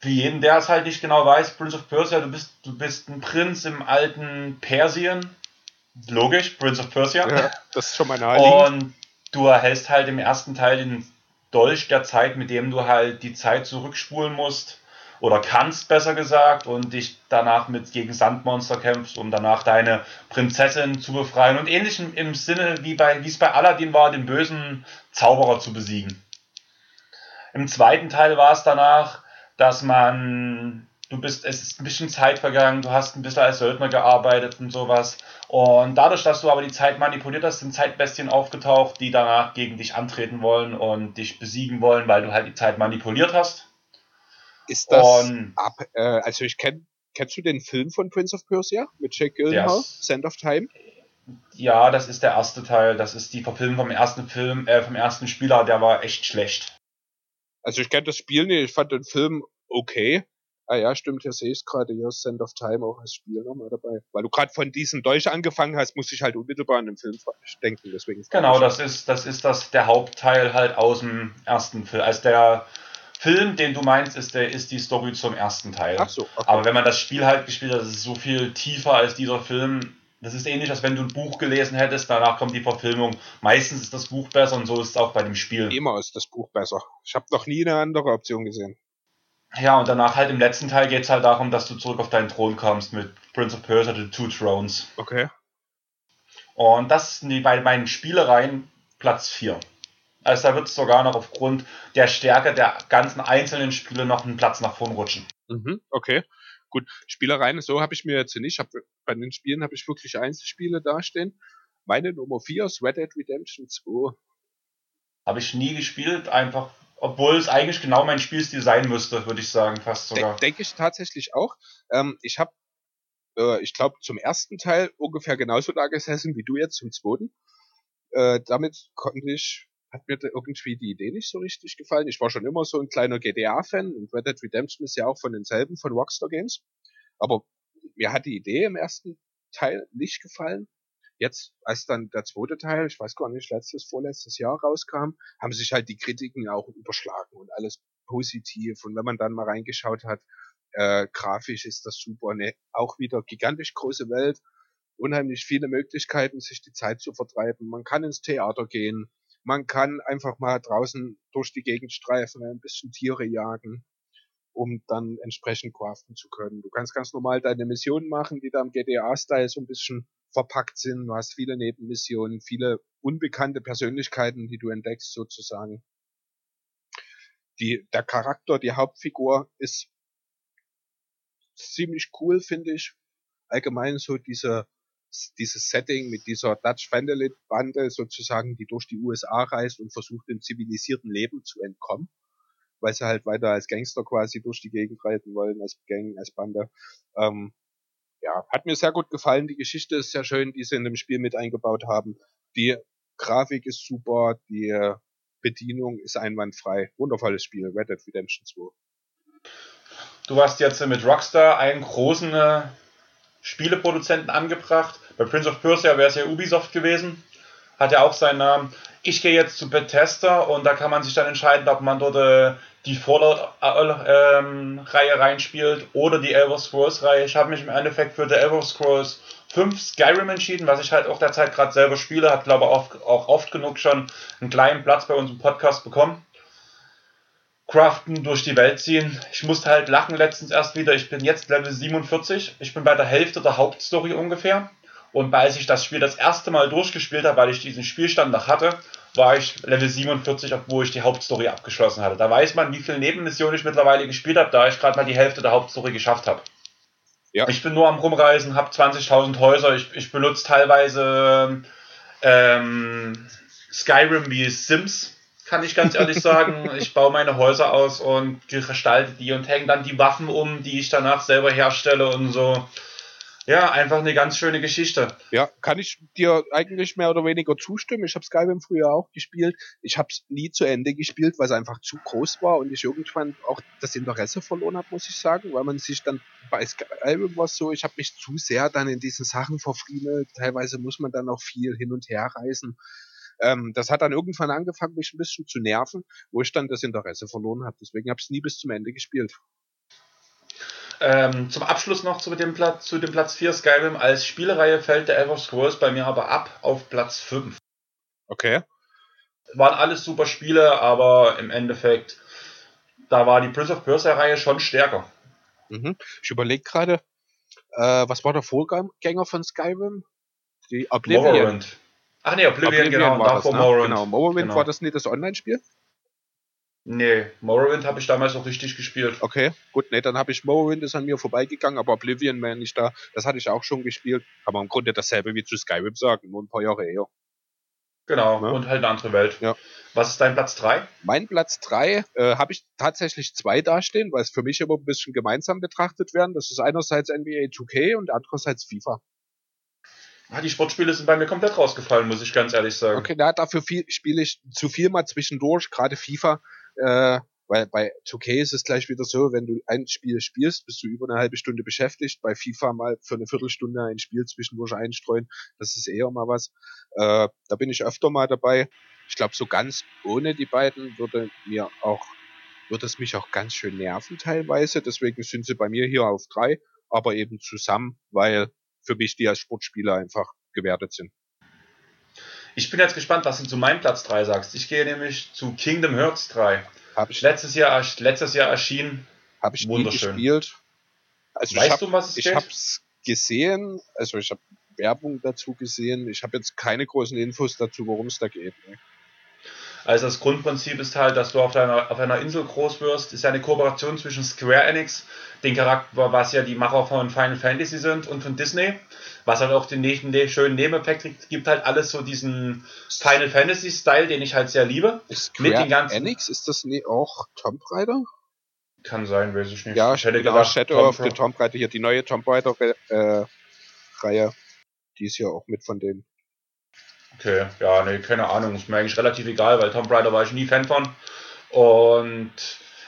Für jeden, der es halt nicht genau weiß, Prince of Persia, du bist, du bist ein Prinz im alten Persien. Logisch, Prince of Persia. Ja, das ist schon naheliegend. Und du erhältst halt im ersten Teil den Dolch der Zeit, mit dem du halt die Zeit zurückspulen musst. Oder kannst, besser gesagt, und dich danach mit gegen Sandmonster kämpfst, um danach deine Prinzessin zu befreien. Und ähnlich im, im Sinne, wie bei, wie es bei Aladdin war, den bösen Zauberer zu besiegen. Im zweiten Teil war es danach, dass man, du bist, es ist ein bisschen Zeit vergangen, du hast ein bisschen als Söldner gearbeitet und sowas. Und dadurch, dass du aber die Zeit manipuliert hast, sind Zeitbestien aufgetaucht, die danach gegen dich antreten wollen und dich besiegen wollen, weil du halt die Zeit manipuliert hast. Ist das und, ab, äh, also ich kenn, kennst du den Film von Prince of Persia mit Jake Gyllenhaal, yes. Sand of Time? Ja, das ist der erste Teil. Das ist die Verfilmung vom ersten Film, äh, vom ersten Spieler, der war echt schlecht. Also ich kenne das Spiel nicht, ich fand den Film okay. Ah ja, stimmt, hier sehe ich es gerade, hier ist Sand of Time auch als Spiel nochmal dabei. Weil du gerade von diesem Dolch angefangen hast, muss ich halt unmittelbar an den Film denken, deswegen. Genau, das ist, das ist das, der Hauptteil halt aus dem ersten Film. Also der Film, den du meinst, ist, der, ist die Story zum ersten Teil. Ach so, okay. Aber wenn man das Spiel halt gespielt hat, ist es so viel tiefer als dieser Film. Das ist ähnlich, als wenn du ein Buch gelesen hättest, danach kommt die Verfilmung. Meistens ist das Buch besser und so ist es auch bei dem Spiel. Immer ist das Buch besser. Ich habe noch nie eine andere Option gesehen. Ja, und danach halt im letzten Teil geht es halt darum, dass du zurück auf deinen Thron kommst mit Prince of Persia, The Two Thrones. Okay. Und das sind die bei meinen Spielereien Platz 4. Also da wird es sogar noch aufgrund der Stärke der ganzen einzelnen Spiele noch einen Platz nach vorn rutschen. Mhm, okay. Gut, Spielereien, so habe ich mir jetzt nicht. Hab, bei den Spielen habe ich wirklich Einzelspiele dastehen. Meine Nummer 4 ist Red Dead Redemption 2. Habe ich nie gespielt, einfach, obwohl es eigentlich genau mein Spielstil sein müsste, würde ich sagen, fast sogar. De Denke ich tatsächlich auch. Ähm, ich habe, äh, ich glaube, zum ersten Teil ungefähr genauso da gesessen wie du jetzt zum zweiten. Äh, damit konnte ich hat mir irgendwie die Idee nicht so richtig gefallen. Ich war schon immer so ein kleiner GTA-Fan und Red Dead Redemption ist ja auch von denselben, von Rockstar Games. Aber mir hat die Idee im ersten Teil nicht gefallen. Jetzt, als dann der zweite Teil, ich weiß gar nicht, letztes, vorletztes Jahr rauskam, haben sich halt die Kritiken auch überschlagen und alles positiv. Und wenn man dann mal reingeschaut hat, äh, grafisch ist das super, ne, auch wieder gigantisch große Welt, unheimlich viele Möglichkeiten, sich die Zeit zu vertreiben. Man kann ins Theater gehen, man kann einfach mal draußen durch die Gegend streifen, ein bisschen Tiere jagen, um dann entsprechend craften zu können. Du kannst ganz normal deine Missionen machen, die da im GTA-Style so ein bisschen verpackt sind. Du hast viele Nebenmissionen, viele unbekannte Persönlichkeiten, die du entdeckst sozusagen. Die, der Charakter, die Hauptfigur ist ziemlich cool, finde ich. Allgemein so diese dieses Setting mit dieser Dutch Family Bande sozusagen, die durch die USA reist und versucht dem zivilisierten Leben zu entkommen, weil sie halt weiter als Gangster quasi durch die Gegend reiten wollen, als Gang, als Bande. Ähm, ja, hat mir sehr gut gefallen. Die Geschichte ist sehr schön, die sie in dem Spiel mit eingebaut haben. Die Grafik ist super, die Bedienung ist einwandfrei. Wundervolles Spiel, Red Dead Redemption 2. Du hast jetzt mit Rockstar einen großen äh, Spieleproduzenten angebracht. Bei Prince of Persia wäre es ja Ubisoft gewesen. Hat ja auch seinen Namen. Ich gehe jetzt zu Bethesda und da kann man sich dann entscheiden, ob man dort äh, die Fallout-Reihe reinspielt oder die Elder Scrolls-Reihe. Ich habe mich im Endeffekt für The Elder Scrolls 5 Skyrim entschieden, was ich halt auch derzeit gerade selber spiele. Hat, glaube ich, auch oft genug schon einen kleinen Platz bei unserem Podcast bekommen craften, durch die Welt ziehen. Ich musste halt lachen letztens erst wieder. Ich bin jetzt Level 47. Ich bin bei der Hälfte der Hauptstory ungefähr. Und als ich das Spiel das erste Mal durchgespielt habe, weil ich diesen Spielstand noch hatte, war ich Level 47, obwohl ich die Hauptstory abgeschlossen hatte. Da weiß man, wie viele Nebenmissionen ich mittlerweile gespielt habe, da ich gerade mal die Hälfte der Hauptstory geschafft habe. Ja. Ich bin nur am Rumreisen, habe 20.000 Häuser. Ich, ich benutze teilweise ähm, Skyrim wie Sims kann ich ganz ehrlich sagen. Ich baue meine Häuser aus und gestalte die und hänge dann die Waffen um, die ich danach selber herstelle und so. Ja, einfach eine ganz schöne Geschichte. Ja, kann ich dir eigentlich mehr oder weniger zustimmen. Ich habe Skyrim früher auch gespielt. Ich habe es nie zu Ende gespielt, weil es einfach zu groß war und ich irgendwann auch das Interesse verloren habe, muss ich sagen, weil man sich dann bei Skyrim war so, ich habe mich zu sehr dann in diesen Sachen verfriemelt. Teilweise muss man dann auch viel hin und her reisen. Ähm, das hat dann irgendwann angefangen, mich ein bisschen zu nerven, wo ich dann das Interesse verloren habe. Deswegen habe ich es nie bis zum Ende gespielt. Ähm, zum Abschluss noch zu dem, Platz, zu dem Platz 4 Skyrim. Als Spielereihe fällt der Elder Scrolls bei mir aber ab auf Platz 5. Okay. Waren alles super Spiele, aber im Endeffekt, da war die Prince of Persia-Reihe schon stärker. Mhm. Ich überlege gerade, äh, was war der Vorgänger von Skyrim? Die Oblivion. Morrowind. Ach nee, Oblivion, Oblivion genau. war das, ne? Morrowind. Genau, Morrowind Genau. war das nicht das Online-Spiel? Nee, Morrowind habe ich damals noch richtig gespielt. Okay, gut, ne, dann habe ich Morrowind ist an mir vorbeigegangen, aber Oblivion meine ich da, das hatte ich auch schon gespielt. Kann man im Grunde dasselbe wie zu Skyrim sagen, nur ein paar Jahre eher. Genau, Ja. und halt eine andere Welt. Ja. Was ist dein Platz 3? Mein Platz 3 äh, habe ich tatsächlich zwei dastehen, weil es für mich immer ein bisschen gemeinsam betrachtet werden. Das ist einerseits NBA 2K und andererseits FIFA. Ah, die Sportspiele sind bei mir komplett rausgefallen, muss ich ganz ehrlich sagen. Okay, na, dafür spiele ich zu viel mal zwischendurch, gerade FIFA, äh, weil bei 2K ist es gleich wieder so, wenn du ein Spiel spielst, bist du über eine halbe Stunde beschäftigt. Bei FIFA mal für eine Viertelstunde ein Spiel zwischendurch einstreuen, das ist eher mal was. Äh, da bin ich öfter mal dabei. Ich glaube, so ganz ohne die beiden würde mir auch, würde es mich auch ganz schön nerven teilweise. Deswegen sind sie bei mir hier auf drei, aber eben zusammen, weil für mich die als Sportspieler einfach gewertet sind. Ich bin jetzt gespannt, was du zu meinem Platz 3 sagst. Ich gehe nämlich zu Kingdom Hearts 3. Habe ich, Letztes Jahr, letztes Jahr erschien. hab ich wunderschön. gespielt. Also ich Weißt hab, du, was es ich geht? hab's gesehen, also ich habe Werbung dazu gesehen. Ich habe jetzt keine großen Infos dazu, worum es da geht. Ne? Also das Grundprinzip ist halt, dass du auf einer, auf einer Insel groß wirst. Ist ja eine Kooperation zwischen Square Enix, den Charakter, was ja die Macher von Final Fantasy sind, und von Disney. Was halt auch den nächsten ne schönen Nebeneffekt kriegt, gibt halt alles so diesen Final Fantasy Style, den ich halt sehr liebe. Ist Mit Square den ganzen- Enix, ist das nie auch Tomb Raider? Kann sein, weiß ich nicht. Ja, ich hätte gedacht, Shadow Tomb of the. Tomb Raider, hier die neue Tomb Raider äh, Reihe. Die ist ja auch mit von denen. Okay, ja, nee, keine Ahnung. Ist mir eigentlich relativ egal, weil Tomb Raider war ich nie Fan von. Und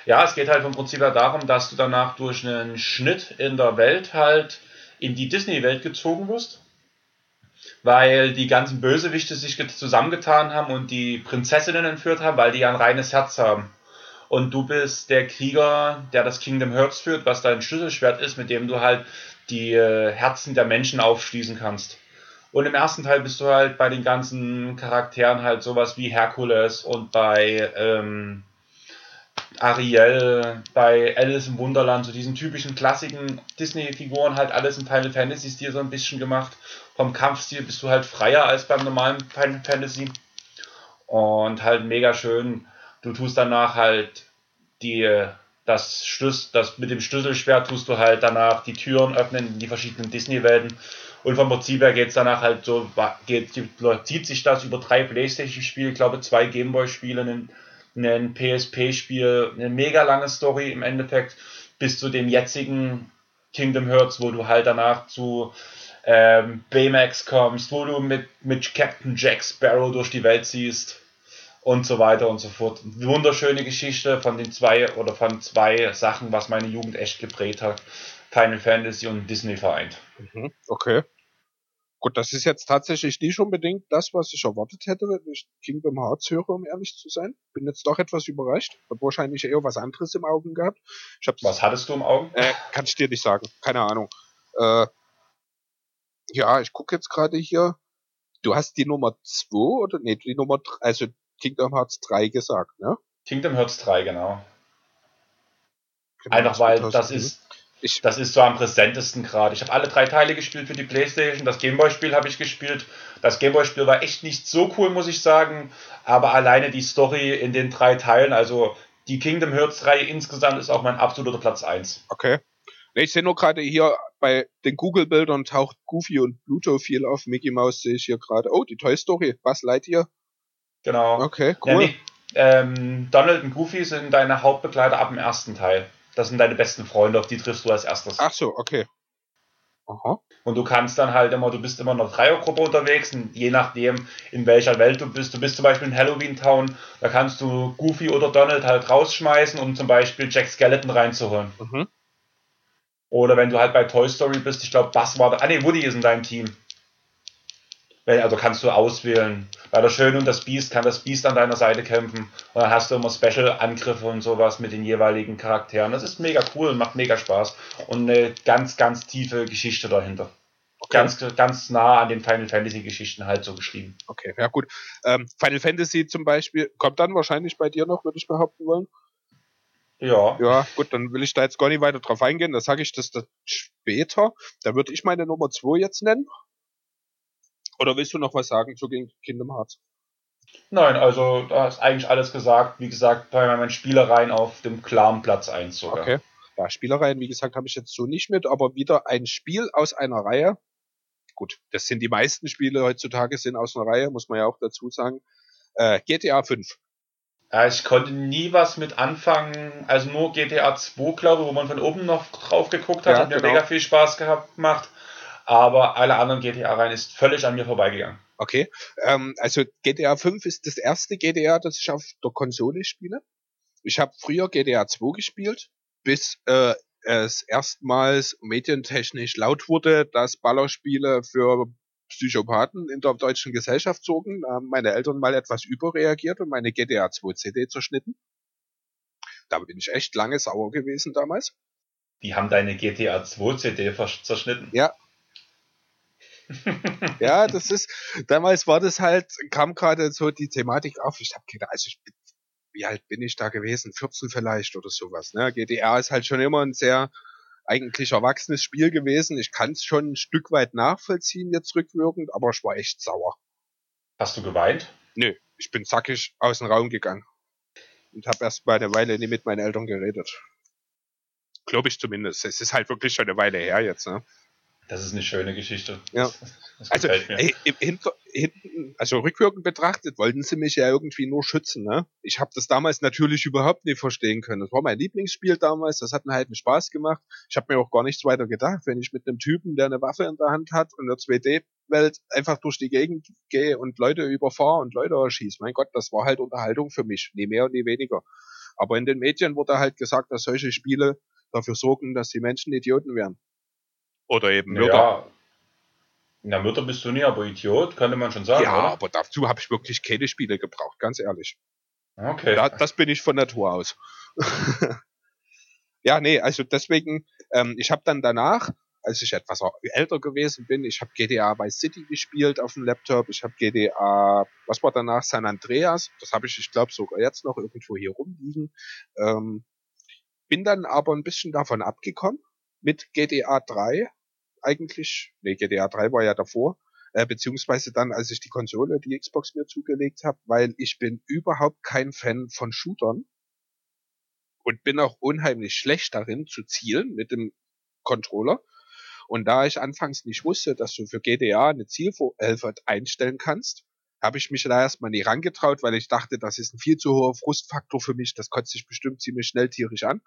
ja, es geht halt vom Prinzip her darum, dass du danach durch einen Schnitt in der Welt halt in die Disney-Welt gezogen wirst. Weil die ganzen Bösewichte sich ge- zusammengetan haben und die Prinzessinnen entführt haben, weil die ja ein reines Herz haben. Und du bist der Krieger, der das Kingdom Hearts führt, was dein Schlüsselschwert ist, mit dem du halt die äh, Herzen der Menschen aufschließen kannst. Und im ersten Teil bist du halt bei den ganzen Charakteren halt sowas wie Herkules und bei ähm, Ariel, bei Alice im Wunderland, so diesen typischen klassischen Disney-Figuren, halt alles im Final Fantasy-Stil so ein bisschen gemacht. Vom Kampfstil bist du halt freier als beim normalen Final Fantasy. Und halt mega schön. Du tust danach halt die, das Schlüssel, das mit dem Schlüsselschwert tust du halt danach die Türen öffnen in die verschiedenen Disney-Welten. Und vom Prinzip her geht es danach halt so, geht, zieht sich das über drei Playstation-Spiele, ich glaube zwei Gameboy-Spiele, ein, ein PSP-Spiel, eine mega lange Story im Endeffekt, bis zu dem jetzigen Kingdom Hearts, wo du halt danach zu ähm, Baymax kommst, wo du mit, mit Captain Jack Sparrow durch die Welt ziehst und so weiter und so fort. Wunderschöne Geschichte von den zwei oder von zwei Sachen, was meine Jugend echt geprägt hat. Final Fantasy und Disney vereint. Mhm, okay. Gut, das ist jetzt tatsächlich nicht unbedingt das, was ich erwartet hätte, wenn ich Kingdom Hearts höre, um ehrlich zu sein. Bin jetzt doch etwas überrascht. Hab wahrscheinlich eher was anderes im Augen gehabt. Ich Was hattest du im Auge? Äh, kann ich dir nicht sagen. Keine Ahnung. Äh, ja, ich gucke jetzt gerade hier. Du hast die Nummer 2 oder nee, die Nummer 3, also Kingdom Hearts 3 gesagt, ne? Kingdom Hearts 3, genau. Genau, Einfach weil 2007. das ist, Ich, das ist so am präsentesten gerade. Ich habe alle drei Teile gespielt für die Playstation. Das Gameboy-Spiel habe ich gespielt. Das Gameboy-Spiel war echt nicht so cool, muss ich sagen. Aber alleine die Story in den drei Teilen, also die Kingdom Hearts-Reihe insgesamt, ist auch mein absoluter Platz 1. okay. Nee, ich sehe nur gerade hier bei den Google-Bildern taucht Goofy und Pluto viel auf. Mickey Mouse sehe ich hier gerade. Oh, die Toy Story. Was Lightyear? Genau. Okay, Ja, cool. nee, ähm, Donald und Goofy sind deine Hauptbegleiter ab dem ersten Teil. Das sind deine besten Freunde, auf die triffst du als erstes. Ach so, okay. Aha. Und du kannst dann halt immer, du bist immer in einer Dreiergruppe unterwegs, und je nachdem, in welcher Welt du bist. Du bist zum Beispiel in Halloween Town, da kannst du Goofy oder Donald halt rausschmeißen, um zum Beispiel Jack Skeleton reinzuholen. Mhm. Oder wenn du halt bei Toy Story bist, ich glaube, Buzz war da. Ah ne, Woody ist in deinem Team. Also kannst du auswählen. Bei der Schöne und das Biest kann das Biest an deiner Seite kämpfen. Und dann hast du immer Special-Angriffe und sowas mit den jeweiligen Charakteren. Das ist mega cool und macht mega Spaß. Und eine ganz, ganz tiefe Geschichte dahinter. Okay. Ganz, ganz nah an den Final Fantasy Geschichten halt so geschrieben. Okay, ja gut. Ähm, Final Fantasy zum Beispiel kommt dann wahrscheinlich bei dir noch, würde ich behaupten wollen. Ja. Ja, gut, dann will ich da jetzt gar nicht weiter drauf eingehen. Da sage ich das, das später. Da würde ich meine Nummer 2 jetzt nennen. Oder willst du noch was sagen zu Kingdom Hearts? Nein, also da ist eigentlich alles gesagt. Wie gesagt, bei meinen Spielereien auf dem klaren Platz 1 sogar. Okay. Ja, Spielereien, wie gesagt, habe ich jetzt so nicht mit, aber wieder ein Spiel aus einer Reihe. Gut, das sind die meisten Spiele heutzutage sind aus einer Reihe, muss man ja auch dazu sagen. Äh, GTA 5. Ja, ich konnte nie was mit anfangen, also nur GTA 2, glaube ich, wo man von oben noch drauf geguckt hat, ja, hat mir genau. mega viel Spaß gehabt, gemacht, aber alle anderen GTA-Reihen ist völlig an mir vorbeigegangen. Okay, ähm, also GTA 5 ist das erste GTA, das ich auf der Konsole spiele. Ich habe früher GTA 2 gespielt, bis äh, es erstmals medientechnisch laut wurde, dass Ballerspiele für Psychopathen in der deutschen Gesellschaft zogen. Da haben meine Eltern mal etwas überreagiert und meine GTA 2 CD zerschnitten. Da bin ich echt lange sauer gewesen damals. Die haben deine GTA 2 CD zerschnitten? Ja. ja, das ist, damals war das halt, kam gerade so die Thematik auf. Ich habe gedacht, also ich bin, wie alt bin ich da gewesen? 14 vielleicht oder sowas. Ne? GTA ist halt schon immer ein sehr eigentlich erwachsenes Spiel gewesen. Ich kann es schon ein Stück weit nachvollziehen jetzt rückwirkend, aber ich war echt sauer. Hast du geweint? Nö, ich bin zackig aus dem Raum gegangen und habe erst mal eine Weile nicht mit meinen Eltern geredet. Glaube ich zumindest. Es ist halt wirklich schon eine Weile her jetzt. Ne? Das ist eine schöne Geschichte. Ja. Also, ey, hinten, also rückwirkend betrachtet, wollten sie mich ja irgendwie nur schützen. Ne? Ich habe das damals natürlich überhaupt nicht verstehen können. Das war mein Lieblingsspiel damals. Das hat mir halt einen Spaß gemacht. Ich habe mir auch gar nichts weiter gedacht, wenn ich mit einem Typen, der eine Waffe in der Hand hat und in der 2D-Welt einfach durch die Gegend gehe und Leute überfahre und Leute erschieße. Mein Gott, das war halt Unterhaltung für mich. Nie mehr und nie weniger. Aber in den Medien wurde halt gesagt, dass solche Spiele dafür sorgen, dass die Menschen Idioten werden. Oder eben Mörder. Ja, na, Mörder bist du nie, aber Idiot, könnte man schon sagen. Ja, oder? aber dazu habe ich wirklich keine Spiele gebraucht, ganz ehrlich. Okay. Da, das bin ich von Natur aus. ja, nee, also deswegen, ähm, ich habe dann danach, als ich etwas älter gewesen bin, ich habe GTA bei City gespielt auf dem Laptop, ich habe GTA, was war danach, San Andreas, das habe ich, ich glaube, sogar jetzt noch irgendwo hier rumliegen. Ähm, bin dann aber ein bisschen davon abgekommen mit GTA 3 eigentlich, nee, GTA 3 war ja davor, äh, beziehungsweise dann, als ich die Konsole, die Xbox mir zugelegt habe, weil ich bin überhaupt kein Fan von Shootern und bin auch unheimlich schlecht darin zu zielen mit dem Controller. Und da ich anfangs nicht wusste, dass du für GTA eine Zielhilfe einstellen kannst, habe ich mich da erstmal nie rangetraut, weil ich dachte, das ist ein viel zu hoher Frustfaktor für mich, das kotzt sich bestimmt ziemlich schnell tierisch an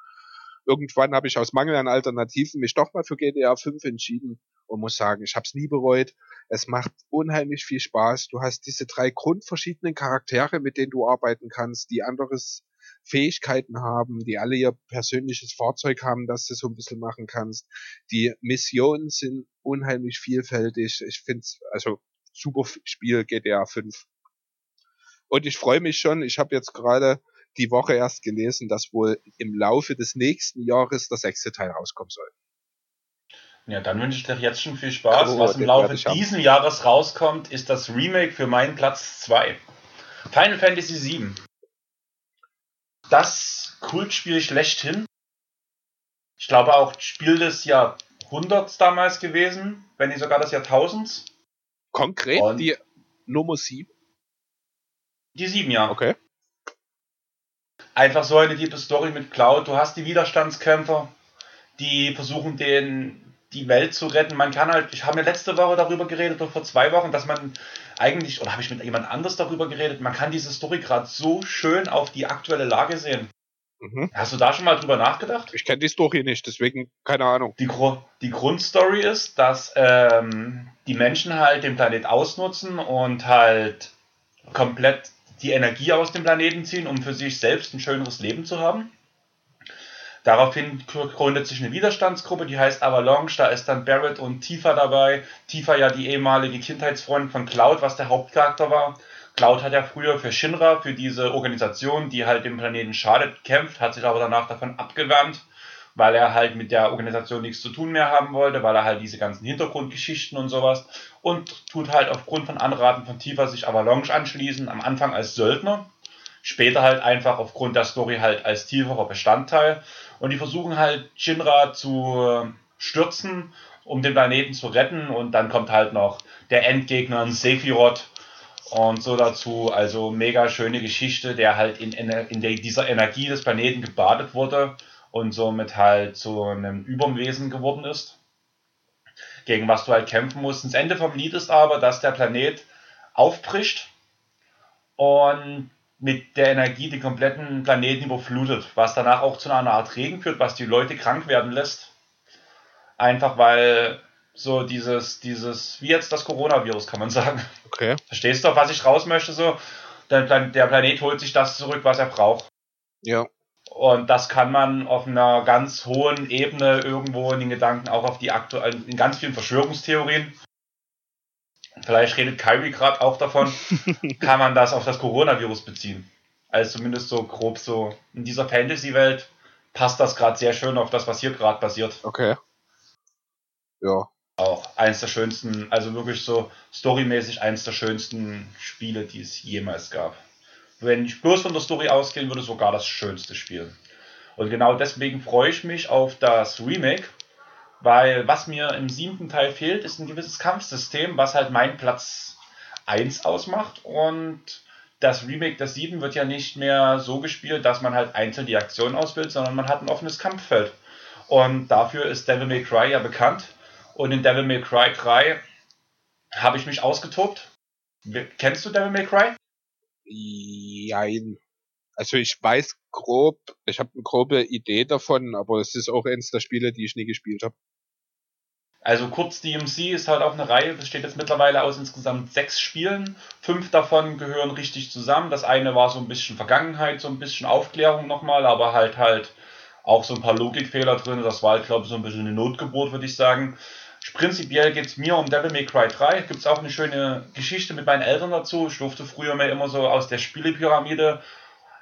irgendwann habe ich aus Mangel an Alternativen mich doch mal für GTA 5 entschieden und muss sagen, ich habe es nie bereut. Es macht unheimlich viel Spaß. Du hast diese drei grundverschiedenen Charaktere, mit denen du arbeiten kannst, die anderes Fähigkeiten haben, die alle ihr persönliches Fahrzeug haben, das du so ein bisschen machen kannst. Die Missionen sind unheimlich vielfältig. Ich finde es, also super Spiel GTA 5. Und ich freue mich schon, ich habe jetzt gerade die Woche erst gelesen, dass wohl im Laufe des nächsten Jahres der sechste Teil rauskommen soll. Ja, dann wünsche ich dir jetzt schon viel Spaß. Oh, Was im Laufe diesen Jahres rauskommt, ist das Remake für meinen Platz 2. Final Fantasy VII. Das Kultspiel schlechthin. Ich glaube auch Spiel des Jahrhunderts damals gewesen, wenn nicht sogar des Jahrtausends. Konkret Und die Nummer 7? Die 7, ja. Okay einfach so eine tiefe Story mit Cloud. Du hast die Widerstandskämpfer, die versuchen, den, die Welt zu retten. Man kann halt, ich habe mir letzte Woche darüber geredet, oder vor zwei Wochen, dass man eigentlich, oder habe ich mit jemand anders darüber geredet, man kann diese Story gerade so schön auf die aktuelle Lage sehen. Mhm. Hast du da schon mal drüber nachgedacht? Ich kenne die Story nicht, deswegen keine Ahnung. Die, die Grundstory ist, dass ähm, die Menschen halt den Planet ausnutzen und halt komplett die Energie aus dem Planeten ziehen, um für sich selbst ein schöneres Leben zu haben. Daraufhin gründet sich eine Widerstandsgruppe, die heißt Avalanche. Da ist dann Barrett und Tifa dabei. Tifa ja die ehemalige Kindheitsfreundin von Cloud, was der Hauptcharakter war. Cloud hat ja früher für Shinra, für diese Organisation, die halt dem Planeten schadet, gekämpft, hat sich aber danach davon abgewandt, weil er halt mit der Organisation nichts zu tun mehr haben wollte, weil er halt diese ganzen Hintergrundgeschichten und sowas und tut halt aufgrund von Anraten von Tifa sich Avalanche anschließen, am Anfang als Söldner, später halt einfach aufgrund der Story halt als tieferer Bestandteil und die versuchen halt Shinra zu stürzen, um den Planeten zu retten und dann kommt halt noch der Endgegner, ein Sephiroth, und so dazu. Also mega schöne Geschichte, der halt in, in der, dieser Energie des Planeten gebadet wurde und somit halt zu einem Überwesen geworden ist, gegen was du halt kämpfen musst. Das Ende vom Lied ist aber, dass der Planet aufbricht und mit der Energie den kompletten Planeten überflutet, was danach auch zu einer Art Regen führt, was die Leute krank werden lässt. Einfach weil so dieses, dieses, wie jetzt das Coronavirus, kann man sagen. Okay. Verstehst du, auf was ich raus möchte? So, der, der Planet holt sich das zurück, was er braucht. Ja. Und das kann man auf einer ganz hohen Ebene irgendwo in den Gedanken auch auf die aktuellen, in ganz vielen Verschwörungstheorien. Vielleicht redet Kyrie gerade auch davon, kann man das auf das Coronavirus beziehen. Also zumindest so grob so in dieser Fantasy-Welt passt das gerade sehr schön auf das, was hier gerade passiert. Okay. Ja auch eins der schönsten, also wirklich so storymäßig eins der schönsten Spiele, die es jemals gab. Wenn ich bloß von der Story ausgehen würde, sogar das schönste Spiel. Und genau deswegen freue ich mich auf das Remake, weil was mir im siebten Teil fehlt, ist ein gewisses Kampfsystem, was halt mein Platz 1 ausmacht. Und das Remake der 7 wird ja nicht mehr so gespielt, dass man halt einzeln die Aktion auswählt, sondern man hat ein offenes Kampffeld. Und dafür ist Devil May Cry ja bekannt und in Devil May Cry 3 habe ich mich ausgetobt. Kennst du Devil May Cry? Jein. Also ich weiß grob, ich habe eine grobe Idee davon, aber es ist auch eins der Spiele, die ich nie gespielt habe. Also kurz DMC ist halt auch eine Reihe, besteht jetzt mittlerweile aus insgesamt sechs Spielen. Fünf davon gehören richtig zusammen. Das eine war so ein bisschen Vergangenheit, so ein bisschen Aufklärung nochmal, aber halt halt auch so ein paar Logikfehler drin. Das war halt, glaube ich, so ein bisschen eine Notgeburt, würde ich sagen. Prinzipiell geht es mir um Devil May Cry 3. Gibt es auch eine schöne Geschichte mit meinen Eltern dazu. Ich durfte früher mir immer so aus der Spielepyramide,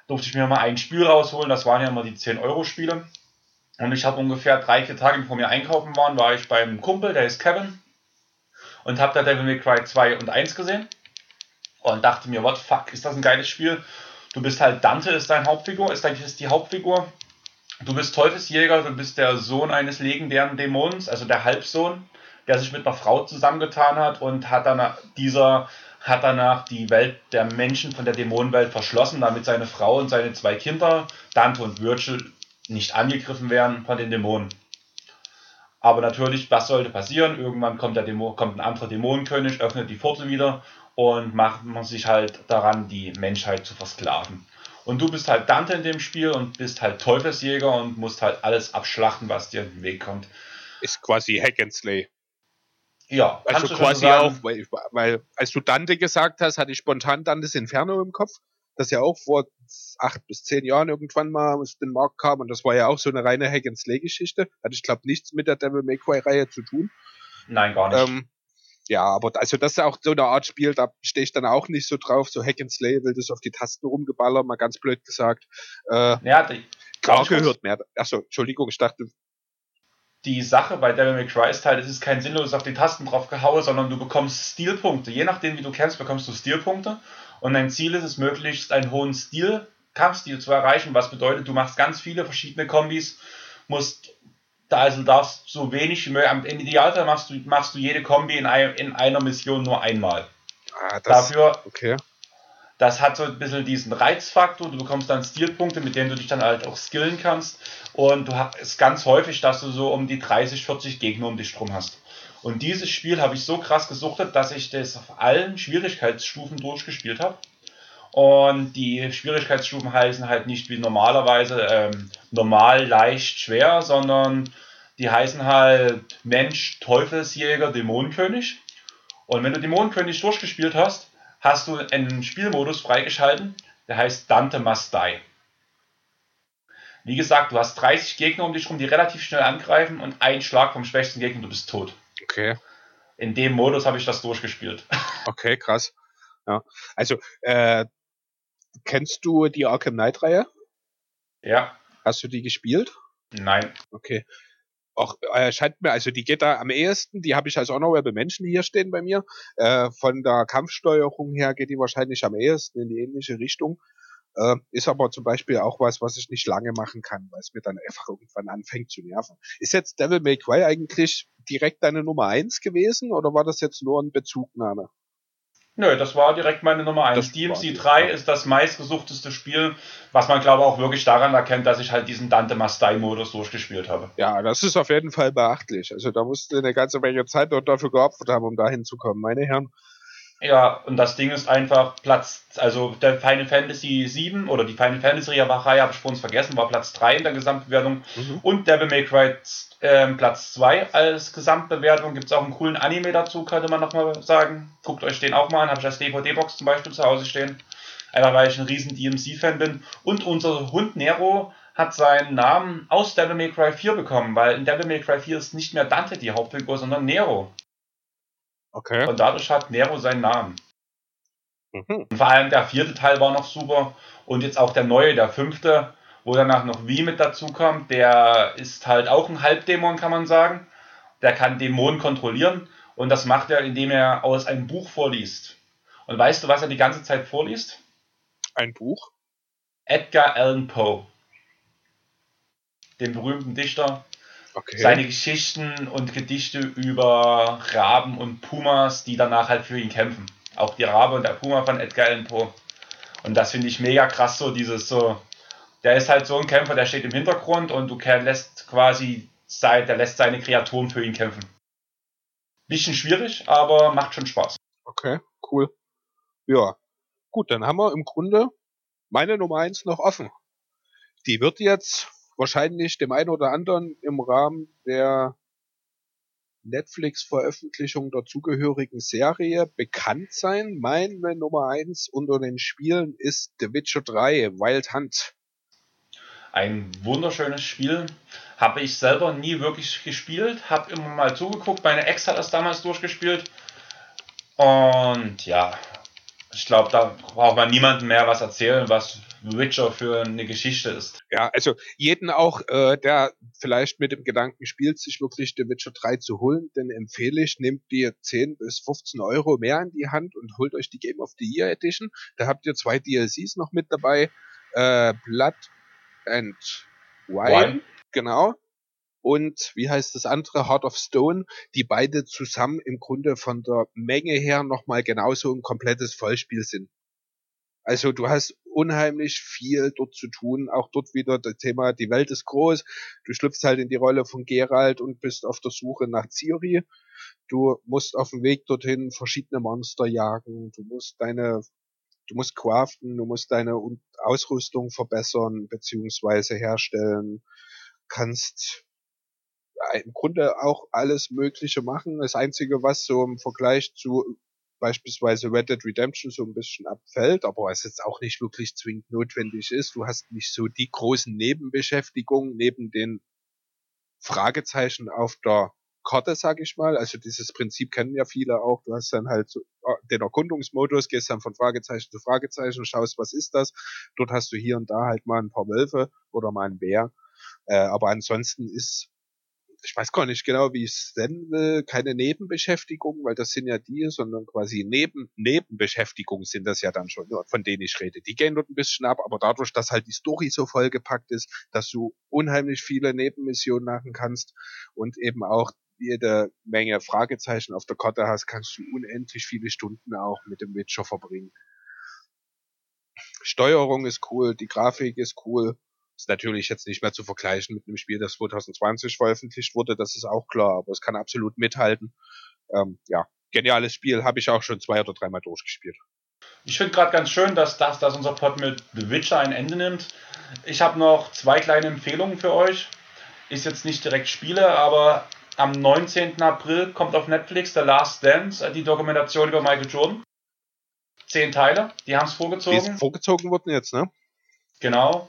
durfte ich mir mal ein Spiel rausholen. Das waren ja immer die 10-Euro-Spiele. Und ich habe ungefähr drei, vier Tage bevor wir einkaufen waren, war ich beim Kumpel, der ist Kevin. Und habe da Devil May Cry 2 und 1 gesehen. Und dachte mir, what fuck, ist das ein geiles Spiel? Du bist halt Dante, ist dein Hauptfigur, ist, ist die Hauptfigur. Du bist Teufelsjäger, du bist der Sohn eines legendären Dämons, also der Halbsohn der sich mit einer Frau zusammengetan hat und hat danach, dieser hat danach die Welt der Menschen von der Dämonenwelt verschlossen, damit seine Frau und seine zwei Kinder, Dante und Virgil, nicht angegriffen werden von den Dämonen. Aber natürlich, was sollte passieren? Irgendwann kommt, der Dämon, kommt ein anderer Dämonenkönig, öffnet die Pforte wieder und macht man sich halt daran, die Menschheit zu versklaven. Und du bist halt Dante in dem Spiel und bist halt Teufelsjäger und musst halt alles abschlachten, was dir in den Weg kommt. Ist quasi Hack and Slay. Ja, also quasi auch, weil, weil, als du Dante gesagt hast, hatte ich spontan Dantes Inferno im Kopf, das ja auch vor acht bis zehn Jahren irgendwann mal aus dem Markt kam und das war ja auch so eine reine Hack and Slay Geschichte. Hatte ich glaube nichts mit der Devil May Cry Reihe zu tun. Nein, gar nicht. Ähm, ja, aber also das ist auch so eine Art Spiel, da stehe ich dann auch nicht so drauf. So Hack and Slay will das auf die Tasten rumgeballert, mal ganz blöd gesagt. Äh, ja, die, klar gehört mehr. Achso, Entschuldigung, ich dachte, die Sache bei Devil May Cry ist halt, es ist kein sinnlos auf die Tasten drauf gehauen, sondern du bekommst Stilpunkte. Je nachdem, wie du kennst, bekommst du Stilpunkte. Und dein Ziel ist es, möglichst einen hohen Stil, Kampfstil zu erreichen, was bedeutet, du machst ganz viele verschiedene Kombis, musst da also darfst so wenig wie möglich, im Idealfall machst du, machst du jede Kombi in, ein, in einer Mission nur einmal. Ah, das, Dafür okay. Das hat so ein bisschen diesen Reizfaktor. Du bekommst dann Stilpunkte, mit denen du dich dann halt auch skillen kannst. Und du hast ganz häufig, dass du so um die 30, 40 Gegner um dich drum hast. Und dieses Spiel habe ich so krass gesuchtet, dass ich das auf allen Schwierigkeitsstufen durchgespielt habe. Und die Schwierigkeitsstufen heißen halt nicht wie normalerweise ähm, normal, leicht, schwer, sondern die heißen halt Mensch, Teufelsjäger, Dämonenkönig. Und wenn du Dämonenkönig durchgespielt hast, hast du einen Spielmodus freigeschalten, der heißt Dante Must Die. Wie gesagt, du hast 30 Gegner um dich rum, die relativ schnell angreifen und ein Schlag vom schwächsten Gegner, du bist tot. Okay. In dem Modus habe ich das durchgespielt. Okay, krass. Ja. Also, äh, kennst du die Arkham Knight-Reihe? Ja. Hast du die gespielt? Nein. Okay. Auch äh, scheint mir, also die geht da am ehesten, die habe ich als Honorable Menschen hier stehen bei mir. Äh, von der Kampfsteuerung her geht die wahrscheinlich am ehesten in die ähnliche Richtung. Äh, ist aber zum Beispiel auch was, was ich nicht lange machen kann, weil es mir dann einfach irgendwann anfängt zu nerven. Ist jetzt Devil May Cry eigentlich direkt deine Nummer eins gewesen oder war das jetzt nur ein Bezugnahme? Nö, das war direkt meine Nummer 1. DMC 3 ist das meistgesuchteste Spiel, was man glaube auch wirklich daran erkennt, dass ich halt diesen Dante Mastai Modus durchgespielt habe. Ja, das ist auf jeden Fall beachtlich. Also da musste eine ganze Menge Zeit dort dafür geopfert haben, um da hinzukommen, meine Herren. Ja, und das Ding ist einfach Platz, also der Final Fantasy 7 oder die Final Fantasy Reihe habe ich vor uns vergessen, war Platz 3 in der Gesamtbewertung mhm. und Devil May Cry äh, Platz 2 als Gesamtbewertung. Gibt es auch einen coolen Anime dazu, könnte man nochmal sagen. Guckt euch den auch mal an, habe ich als DVD-Box zum Beispiel zu Hause stehen. Einfach weil ich ein riesen DMC-Fan bin. Und unser Hund Nero hat seinen Namen aus Devil May Cry 4 bekommen, weil in Devil May Cry 4 ist nicht mehr Dante die Hauptfigur, sondern Nero. Okay. Und dadurch hat Nero seinen Namen. Mhm. Und vor allem der vierte Teil war noch super. Und jetzt auch der neue, der fünfte, wo danach noch Wie mit dazu kommt. Der ist halt auch ein Halbdämon, kann man sagen. Der kann Dämonen kontrollieren. Und das macht er, indem er aus einem Buch vorliest. Und weißt du, was er die ganze Zeit vorliest? Ein Buch? Edgar Allan Poe. Den berühmten Dichter, Okay. Seine Geschichten und Gedichte über Raben und Pumas, die danach halt für ihn kämpfen. Auch die Rabe und der Puma von Edgar Allan Poe. Und das finde ich mega krass, so dieses so. Der ist halt so ein Kämpfer, der steht im Hintergrund und du lässt quasi, der lässt seine Kreaturen für ihn kämpfen. Bisschen schwierig, aber macht schon Spaß. Okay, cool. Ja. Gut, dann haben wir im Grunde meine Nummer 1 noch offen. Die wird jetzt wahrscheinlich dem einen oder anderen im Rahmen der Netflix-Veröffentlichung der zugehörigen Serie bekannt sein. Meine Nummer eins unter den Spielen ist The Witcher 3 Wild Hunt. Ein wunderschönes Spiel. Habe ich selber nie wirklich gespielt, habe immer mal zugeguckt. Meine Ex hat das damals durchgespielt. Und ja, ich glaube, da braucht man niemandem mehr was erzählen, was Witcher für eine Geschichte ist. Ja, also jeden auch, äh, der vielleicht mit dem Gedanken spielt, sich wirklich The Witcher 3 zu holen, den empfehle ich, nehmt die 10 bis 15 Euro mehr in die Hand und holt euch die Game of the Year Edition. Da habt ihr zwei DLCs noch mit dabei. Äh, Blood and Wine, Wine. genau und wie heißt das andere, Heart of Stone, die beide zusammen im Grunde von der Menge her nochmal genauso ein komplettes Vollspiel sind. Also du hast unheimlich viel dort zu tun, auch dort wieder das Thema, die Welt ist groß, du schlüpfst halt in die Rolle von Geralt und bist auf der Suche nach Ciri. Du musst auf dem Weg dorthin verschiedene Monster jagen, du musst deine du musst craften, du musst deine Ausrüstung verbessern beziehungsweise herstellen, kannst im Grunde auch alles Mögliche machen. Das Einzige, was so im Vergleich zu beispielsweise Red Dead Redemption so ein bisschen abfällt, aber was jetzt auch nicht wirklich zwingend notwendig ist. Du hast nicht so die großen Nebenbeschäftigungen neben den Fragezeichen auf der Karte, sag ich mal. Also dieses Prinzip kennen ja viele auch. Du hast dann halt so äh, den Erkundungsmodus, gehst dann von Fragezeichen zu Fragezeichen, schaust, was ist das. Dort hast du hier und da halt mal ein paar Wölfe oder mal einen Bär. Äh, aber ansonsten ist ich weiß gar nicht genau, wie ich es nennen will, keine Nebenbeschäftigung, weil das sind ja die, sondern quasi Neben Nebenbeschäftigungen sind das ja dann schon, von denen ich rede. Die gehen dort ein bisschen ab, aber dadurch, dass halt die Story so vollgepackt ist, dass du unheimlich viele Nebenmissionen machen kannst und eben auch jede Menge Fragezeichen auf der Karte hast, kannst du unendlich viele Stunden auch mit dem Witcher verbringen. Steuerung ist cool, die Grafik ist cool, ist natürlich jetzt nicht mehr zu vergleichen mit einem Spiel, das 2020 veröffentlicht wurde, das ist auch klar, aber es kann absolut mithalten. Ähm, ja, geniales Spiel, habe ich auch schon zwei oder dreimal durchgespielt. Ich finde gerade ganz schön, dass, das, dass unser Pod mit The Witcher ein Ende nimmt. Ich habe noch zwei kleine Empfehlungen für euch. Ist jetzt nicht direkt Spiele, aber am 19. April kommt auf Netflix The Last Dance, die Dokumentation über Michael Jordan. Zehn Teile, die haben es vorgezogen. Die vorgezogen worden jetzt, ne? Genau.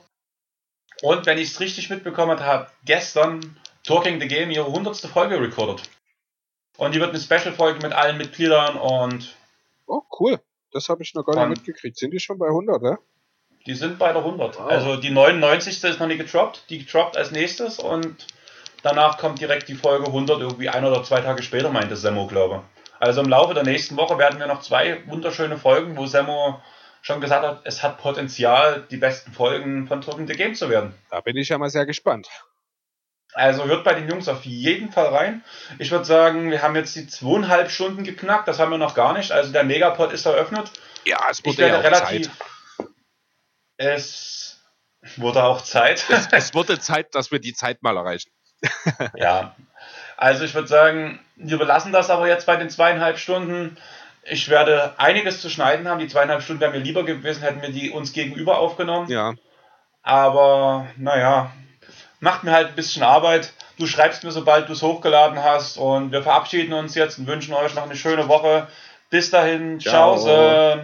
Und wenn ich es richtig mitbekommen habe, gestern Talking the Game ihre 100. Folge recorded. Und die wird eine Special-Folge mit allen Mitgliedern und. Oh, cool. Das habe ich noch gar nicht mitgekriegt. Sind die schon bei 100, ne? Die sind bei der 100. Wow. Also die 99. ist noch nicht getroppt. Die getroppt als nächstes und danach kommt direkt die Folge 100 irgendwie ein oder zwei Tage später, meinte Semmo, glaube Also im Laufe der nächsten Woche werden wir noch zwei wunderschöne Folgen, wo Semmo schon gesagt hat, es hat Potenzial, die besten Folgen von Talking the Game zu werden. Da bin ich ja mal sehr gespannt. Also hört bei den Jungs auf jeden Fall rein. Ich würde sagen, wir haben jetzt die zweieinhalb Stunden geknackt, das haben wir noch gar nicht. Also der Megapod ist eröffnet. Ja, es wurde ja relativ. Zeit. Es wurde auch Zeit. Es, es wurde Zeit, dass wir die Zeit mal erreichen. ja. Also ich würde sagen, wir belassen das aber jetzt bei den zweieinhalb Stunden. Ich werde einiges zu schneiden haben. Die zweieinhalb Stunden wären mir lieber gewesen, hätten wir die uns gegenüber aufgenommen. Ja. Aber naja, macht mir halt ein bisschen Arbeit. Du schreibst mir, sobald du es hochgeladen hast. Und wir verabschieden uns jetzt und wünschen euch noch eine schöne Woche. Bis dahin, ciao. ciao. ciao.